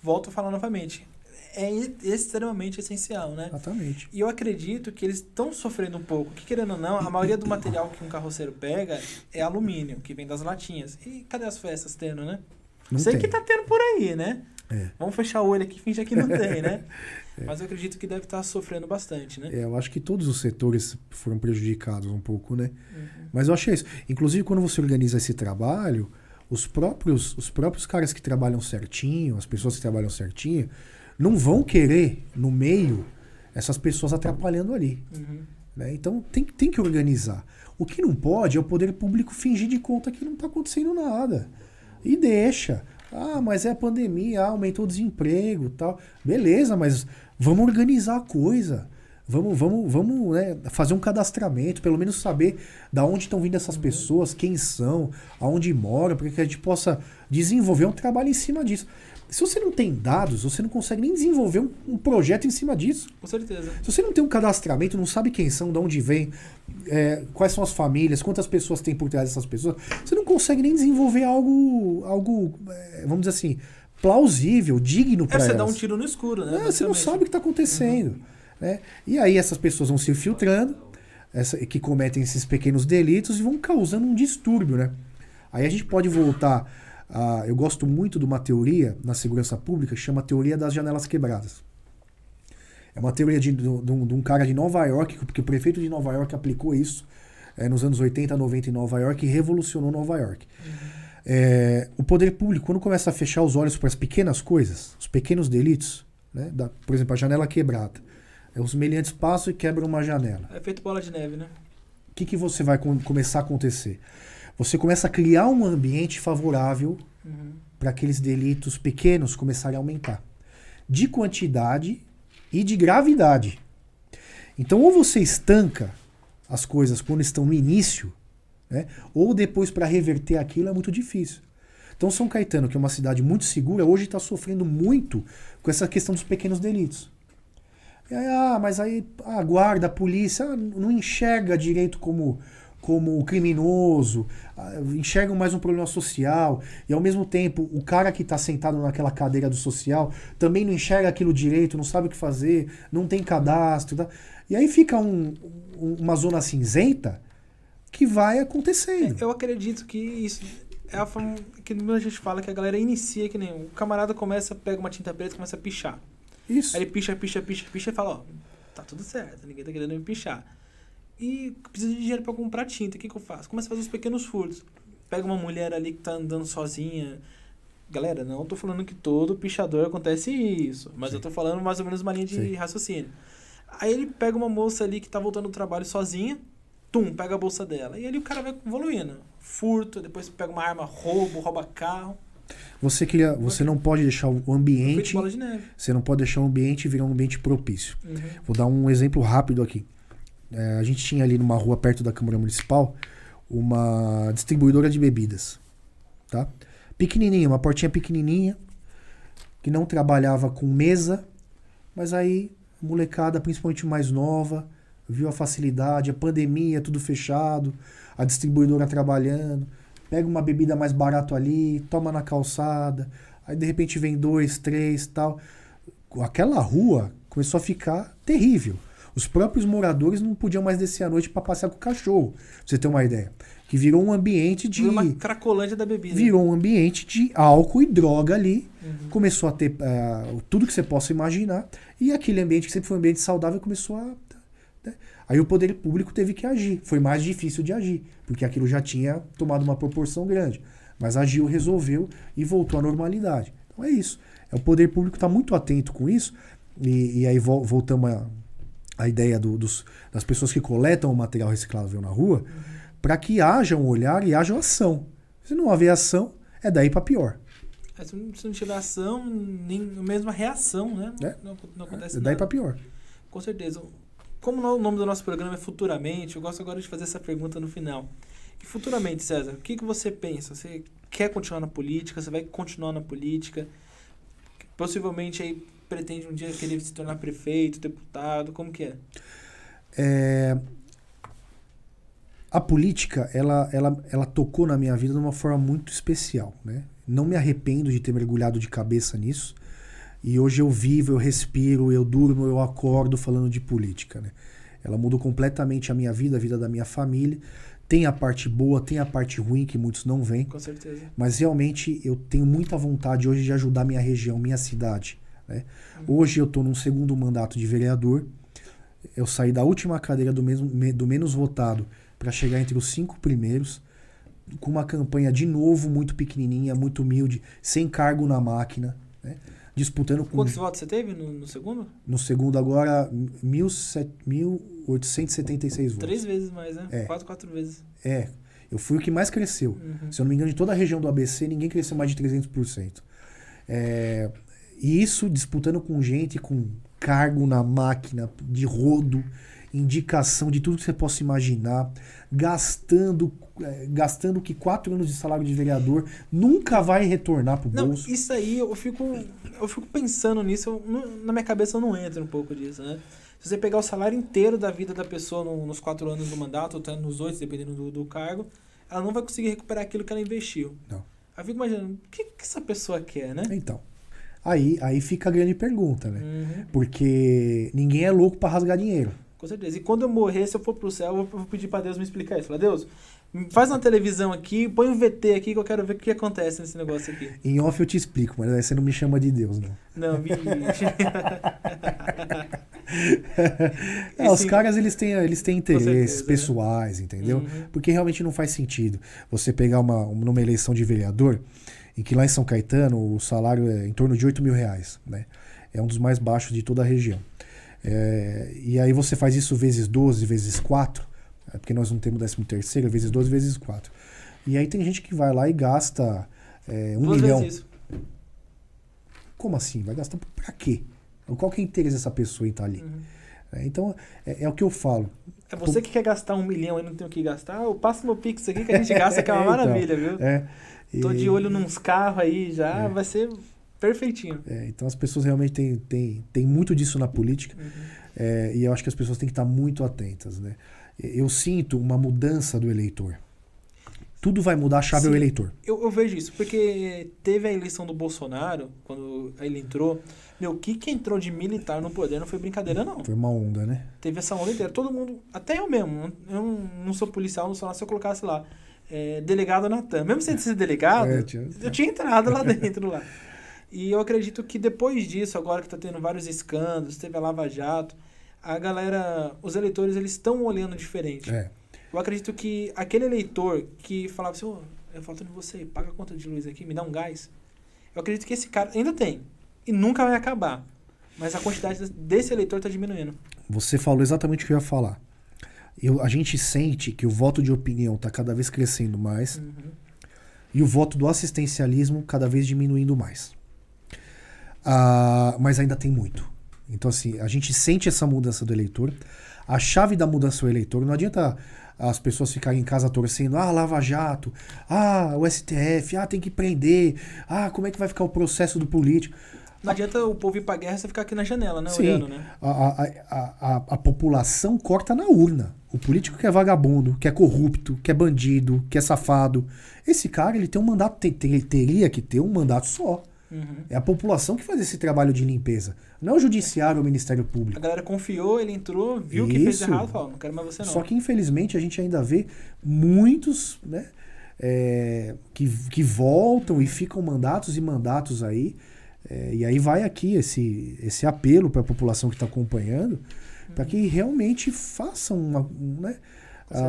Volto a falar novamente. É extremamente essencial, né? Exatamente. E eu acredito que eles estão sofrendo um pouco. Que querendo ou não, a maioria do material que um carroceiro pega é alumínio, que vem das latinhas. E cadê as festas tendo, né? Não Sei tem. que tá tendo por aí, né? É. Vamos fechar o olho aqui e fingir que não tem, né? Mas eu acredito que deve estar sofrendo bastante, né? É, eu acho que todos os setores foram prejudicados um pouco, né? Uhum. Mas eu achei isso. Inclusive, quando você organiza esse trabalho, os próprios, os próprios caras que trabalham certinho, as pessoas que trabalham certinho, não vão querer, no meio, essas pessoas atrapalhando ali. Uhum. né? Então tem, tem que organizar. O que não pode é o poder público fingir de conta que não está acontecendo nada. E deixa. Ah, mas é a pandemia, ah, aumentou o desemprego tal. Beleza, mas vamos organizar a coisa. Vamos, vamos, vamos né, fazer um cadastramento, pelo menos saber da onde estão vindo essas pessoas, quem são, aonde moram, para que a gente possa desenvolver um trabalho em cima disso. Se você não tem dados, você não consegue nem desenvolver um, um projeto em cima disso. Com certeza. Se você não tem um cadastramento, não sabe quem são, de onde vem, é, quais são as famílias, quantas pessoas tem por trás dessas pessoas, você não consegue nem desenvolver algo, algo é, vamos dizer assim, plausível, digno É para você elas. dar um tiro no escuro, né? É, você não sabe o que está acontecendo. Né? E aí essas pessoas vão se filtrando, essa, que cometem esses pequenos delitos e vão causando um distúrbio. Né? Aí a gente pode voltar. A, eu gosto muito de uma teoria na segurança pública que chama teoria das janelas quebradas. É uma teoria de, de, um, de um cara de Nova York, porque o prefeito de Nova York aplicou isso é, nos anos 80, 90 em Nova York e revolucionou Nova York. É, o poder público, quando começa a fechar os olhos para as pequenas coisas, os pequenos delitos, né, da- por exemplo, a janela quebrada, é, os meliantes passam e quebram uma janela. É feito bola de neve, né? O que, que você vai com- começar a acontecer? Você começa a criar um ambiente favorável Uhum. para aqueles delitos pequenos começarem a aumentar. De quantidade e de gravidade. Então, ou você estanca as coisas quando estão no início, né? ou depois para reverter aquilo é muito difícil. Então, São Caetano, que é uma cidade muito segura, hoje está sofrendo muito com essa questão dos pequenos delitos. Aí, ah, mas aí a guarda, a polícia ah, não enxerga direito como como criminoso, ah, enxergam mais um problema social, e ao mesmo tempo o cara que está sentado naquela cadeira do social também não enxerga aquilo direito, não sabe o que fazer, não tem cadastro. Tá? E aí fica um, um, uma zona cinzenta que vai acontecendo. Eu acredito que isso é a forma que a gente fala que a galera inicia que nem o camarada começa, pega uma tinta preta e começa a pichar. Isso. Aí ele picha, picha, picha, picha e fala, ó, tá tudo certo, ninguém tá querendo me pichar. E precisa de dinheiro para comprar tinta, o que, que eu faço? Começa a fazer os pequenos furtos. Pega uma mulher ali que tá andando sozinha. Galera, não tô falando que todo pichador acontece isso, mas Sim. eu tô falando mais ou menos uma linha de Sim. raciocínio. Aí ele pega uma moça ali que tá voltando do trabalho sozinha, tum, pega a bolsa dela. E ali o cara vai evoluindo. Furto, depois pega uma arma, roubo, rouba carro. Você queria, você não pode deixar o ambiente. Você não pode deixar o ambiente virar um ambiente propício. Uhum. Vou dar um exemplo rápido aqui. É, a gente tinha ali numa rua perto da Câmara Municipal uma distribuidora de bebidas, tá? Pequenininha, uma portinha pequenininha que não trabalhava com mesa, mas aí a molecada, principalmente mais nova, viu a facilidade, a pandemia, tudo fechado, a distribuidora trabalhando, pega uma bebida mais barato ali, toma na calçada, aí de repente vem dois, três, tal. Aquela rua começou a ficar terrível. Os próprios moradores não podiam mais descer à noite para passear com o cachorro. Pra você ter uma ideia. Que virou um ambiente de. Virou uma cracolândia da bebida. Virou um ambiente de álcool e droga ali. Uhum. Começou a ter uh, tudo que você possa imaginar. E aquele ambiente que sempre foi um ambiente saudável começou a. Né? Aí o poder público teve que agir. Foi mais difícil de agir, porque aquilo já tinha tomado uma proporção grande. Mas agiu, resolveu e voltou à normalidade. Então é isso. É, o poder público está muito atento com isso. E, e aí voltamos a a ideia do, dos, das pessoas que coletam o material reciclável na rua, uhum. para que haja um olhar e haja ação. Se não haver ação, é daí para pior. É, se não tiver ação, nem a mesma reação, né? É. Não, não acontece é daí para pior. Com certeza. Como o nome do nosso programa é Futuramente, eu gosto agora de fazer essa pergunta no final. E futuramente, César, o que, que você pensa? Você quer continuar na política? Você vai continuar na política? Possivelmente aí pretende um dia querer se tornar prefeito, deputado? Como que é? é a política, ela, ela, ela tocou na minha vida de uma forma muito especial, né? Não me arrependo de ter mergulhado de cabeça nisso. E hoje eu vivo, eu respiro, eu durmo, eu acordo falando de política, né? Ela mudou completamente a minha vida, a vida da minha família. Tem a parte boa, tem a parte ruim que muitos não veem. Com certeza. Mas realmente eu tenho muita vontade hoje de ajudar minha região, minha cidade. Né? Hoje eu estou num segundo mandato de vereador. Eu saí da última cadeira do, mesmo, do menos votado para chegar entre os cinco primeiros, com uma campanha de novo muito pequenininha, muito humilde, sem cargo na máquina, né? disputando com. Quantos votos você teve no, no segundo? No segundo, agora, 1.876 votos. Três vezes mais, né? É. Quatro, quatro vezes. É. Eu fui o que mais cresceu. Uhum. Se eu não me engano, de toda a região do ABC, ninguém cresceu mais de 300%. É, e isso disputando com gente com cargo na máquina, de rodo, indicação de tudo que você possa imaginar, gastando é, gastando que quatro anos de salário de vereador nunca vai retornar pro não, bolso. Isso aí eu fico eu fico pensando nisso, eu, na minha cabeça não entra um pouco disso, né? Se você pegar o salário inteiro da vida da pessoa no, nos quatro anos do mandato, ou até nos oito, dependendo do, do, cargo, ela não vai conseguir recuperar aquilo que ela investiu. Não. Aí eu fico imaginando, o que, que essa pessoa quer, né? Então. Aí, aí fica a grande pergunta, né? Uhum. Porque ninguém é louco para rasgar dinheiro. Com certeza. E quando eu morrer, se eu for pro céu, eu vou pedir para Deus me explicar isso. Falar, Deus, faz uma televisão aqui, põe um VT aqui que eu quero ver o que acontece nesse negócio aqui. Em off eu te explico, mas aí você não me chama de Deus, não. Não, me... é, os caras eles têm, eles têm interesses certeza, pessoais, né? entendeu? Uhum. Porque realmente não faz sentido você pegar uma, numa eleição de vereador em que lá em São Caetano o salário é em torno de 8 mil reais, né? É um dos mais baixos de toda a região. É, e aí você faz isso vezes 12, vezes 4, é porque nós não temos 13 terceiro, vezes 12, vezes 4. E aí tem gente que vai lá e gasta é, um Duas milhão. Vezes isso. Como assim? Vai gastar pra quê? Qual que é o interesse dessa pessoa em estar tá ali? Uhum. É, Então, é, é o que eu falo. É você que quer gastar um milhão e não tem o que gastar, eu passo meu Pix aqui que a gente gasta, que é uma Então, maravilha, viu? É, Tô e- de olho nos carros aí já, É. vai ser perfeitinho. é, então as pessoas realmente têm, têm, têm muito disso na política. Uhum. É, e eu acho que as pessoas têm que estar muito atentas, né? Eu sinto uma mudança do eleitor. Tudo vai mudar, a chave é o Sim. eleitor. Eu, eu vejo isso, porque teve a eleição do Bolsonaro, quando ele entrou. Meu, o que que entrou de militar no poder não foi brincadeira, não. Foi uma onda, né? Teve essa onda inteira. Todo mundo, até eu mesmo, eu não- sou policial, não sou lá, se eu colocasse lá, é, delegado Natan. Mesmo sem ser delegado, É, tinha- eu tinha entrado lá dentro lá. E eu acredito que depois disso, agora que tá tendo vários escândalos, teve a Lava Jato, a galera, os eleitores, eles estão olhando diferente. É. Eu acredito que aquele eleitor que falava assim, ô, eu falto em você, paga a conta de luz aqui, me dá um gás. Eu acredito que esse cara ainda tem. E nunca vai acabar. Mas a quantidade desse eleitor tá diminuindo. Você falou exatamente o que eu ia falar. Eu, a gente sente que o voto de opinião está cada vez crescendo mais Uhum. e o voto do assistencialismo cada vez diminuindo mais. Ah, mas ainda tem muito. Então, assim, a gente sente essa mudança do eleitor. A chave da mudança é o eleitor. Não adianta as pessoas ficarem em casa torcendo, ah, Lava Jato, ah, o STF, ah, tem que prender, ah, como é que vai ficar o processo do político? Não adianta o povo ir pra guerra e você ficar aqui na janela, né? Sim. Olhando, né? A, a, a, a, a população corta na urna. O político que é vagabundo, que é corrupto, que é bandido, que é safado. Esse cara, ele tem um mandato, tem- tem- ele teria que ter um mandato só. Uhum. É a população que faz esse trabalho de limpeza. Não é o judiciário ou o Ministério A Público. galera confiou, ele entrou, viu que fez errado, falou, não quero mais você não. Só que, infelizmente, a gente ainda vê muitos né, é, que, que voltam e ficam mandatos e mandatos aí. É, e aí vai aqui esse, esse apelo para a população que está acompanhando, para que realmente façam uma, um, né,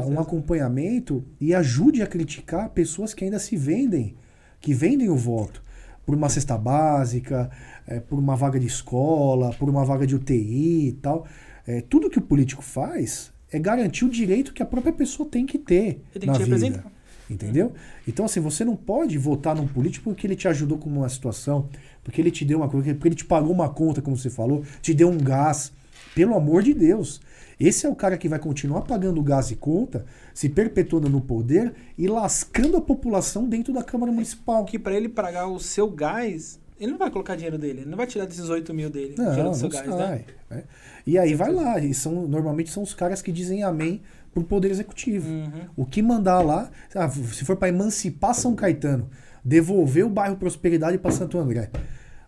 um acompanhamento e ajude a criticar pessoas que ainda se vendem, que vendem o voto por uma cesta básica, eh, por uma vaga de escola, por uma vaga de UTI e tal. Eh, tudo que o político faz é garantir o direito que a própria pessoa tem que ter Ele tem na que te vida. representar. Entendeu? Então, assim, você não pode votar num político porque ele te ajudou com uma situação, porque ele te deu uma coisa, porque ele te pagou uma conta, como você falou, te deu um gás. Pelo amor de Deus. Esse é o cara que vai continuar pagando gás e conta, se perpetuando no poder e lascando a população dentro da Câmara Municipal. Que pra ele pagar o seu gás, ele não vai colocar dinheiro dele, ele não vai tirar desses 8 mil dele, Não, dinheiro do seu gás, sai. né? E aí vai lá, e são, normalmente são os caras que dizem amém pro Poder Executivo. Uhum. O que mandar lá, ah, se for para emancipar São Caetano, devolver o bairro Prosperidade para Santo André,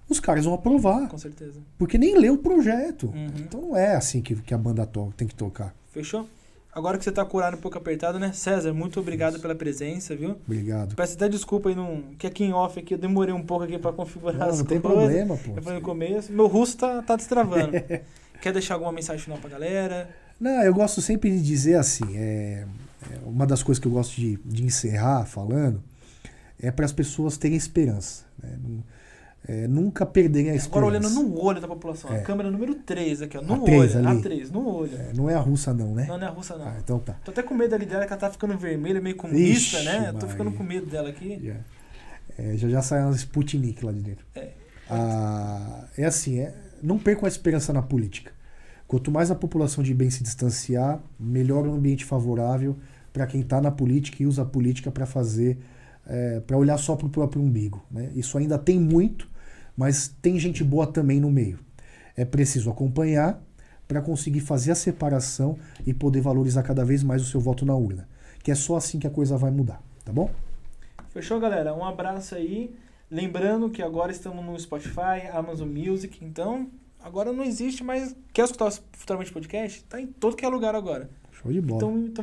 os caras vão aprovar, Com certeza. porque nem leu o projeto. Uhum. Então não é assim que, que a banda to tem que tocar. Fechou? Agora que você tá com o horário um pouco apertado, né? César, muito obrigado pela presença, viu? Obrigado. Peço até desculpa aí, num, que aqui em off aqui eu demorei um pouco aqui pra configurar Não, as não tem coisas. problema, pô. Eu falei no começo. Meu russo tá, tá destravando. Quer deixar alguma mensagem final pra galera? Não, eu gosto sempre de dizer assim, é, é uma das coisas que eu gosto de, de encerrar falando é para as pessoas terem esperança. né? É, nunca perderem a esperança. Agora olhando no olho da população. A É. câmera número 3 aqui, ó. No A três olho. ali. A 3, no olho. É, não é a russa não, né? Não, não é a russa, não. Ah, então tá. Tô até com medo ali dela, que ela tá ficando vermelha, meio comunista, Ixi, né? Tô Maria. ficando com medo dela aqui. Yeah. É, já já sai umas Sputnik lá de dentro. É. Ah, é assim, é, não percam a esperança na política. Quanto mais a população de bem se distanciar, melhor o ambiente favorável para quem está na política e usa a política para fazer, para olhar só para o próprio umbigo. Né? Isso ainda tem muito, mas tem gente boa também no meio. É preciso acompanhar para conseguir fazer a separação e poder valorizar cada vez mais o seu voto na urna. Que é só assim que a coisa vai mudar, tá bom? Fechou, galera? Um abraço aí. Lembrando que agora estamos no Spotify, Amazon Music, então agora não existe mais. Quer escutar o futuramente podcast? Tá em todo que é lugar agora. Show de bola. Então, então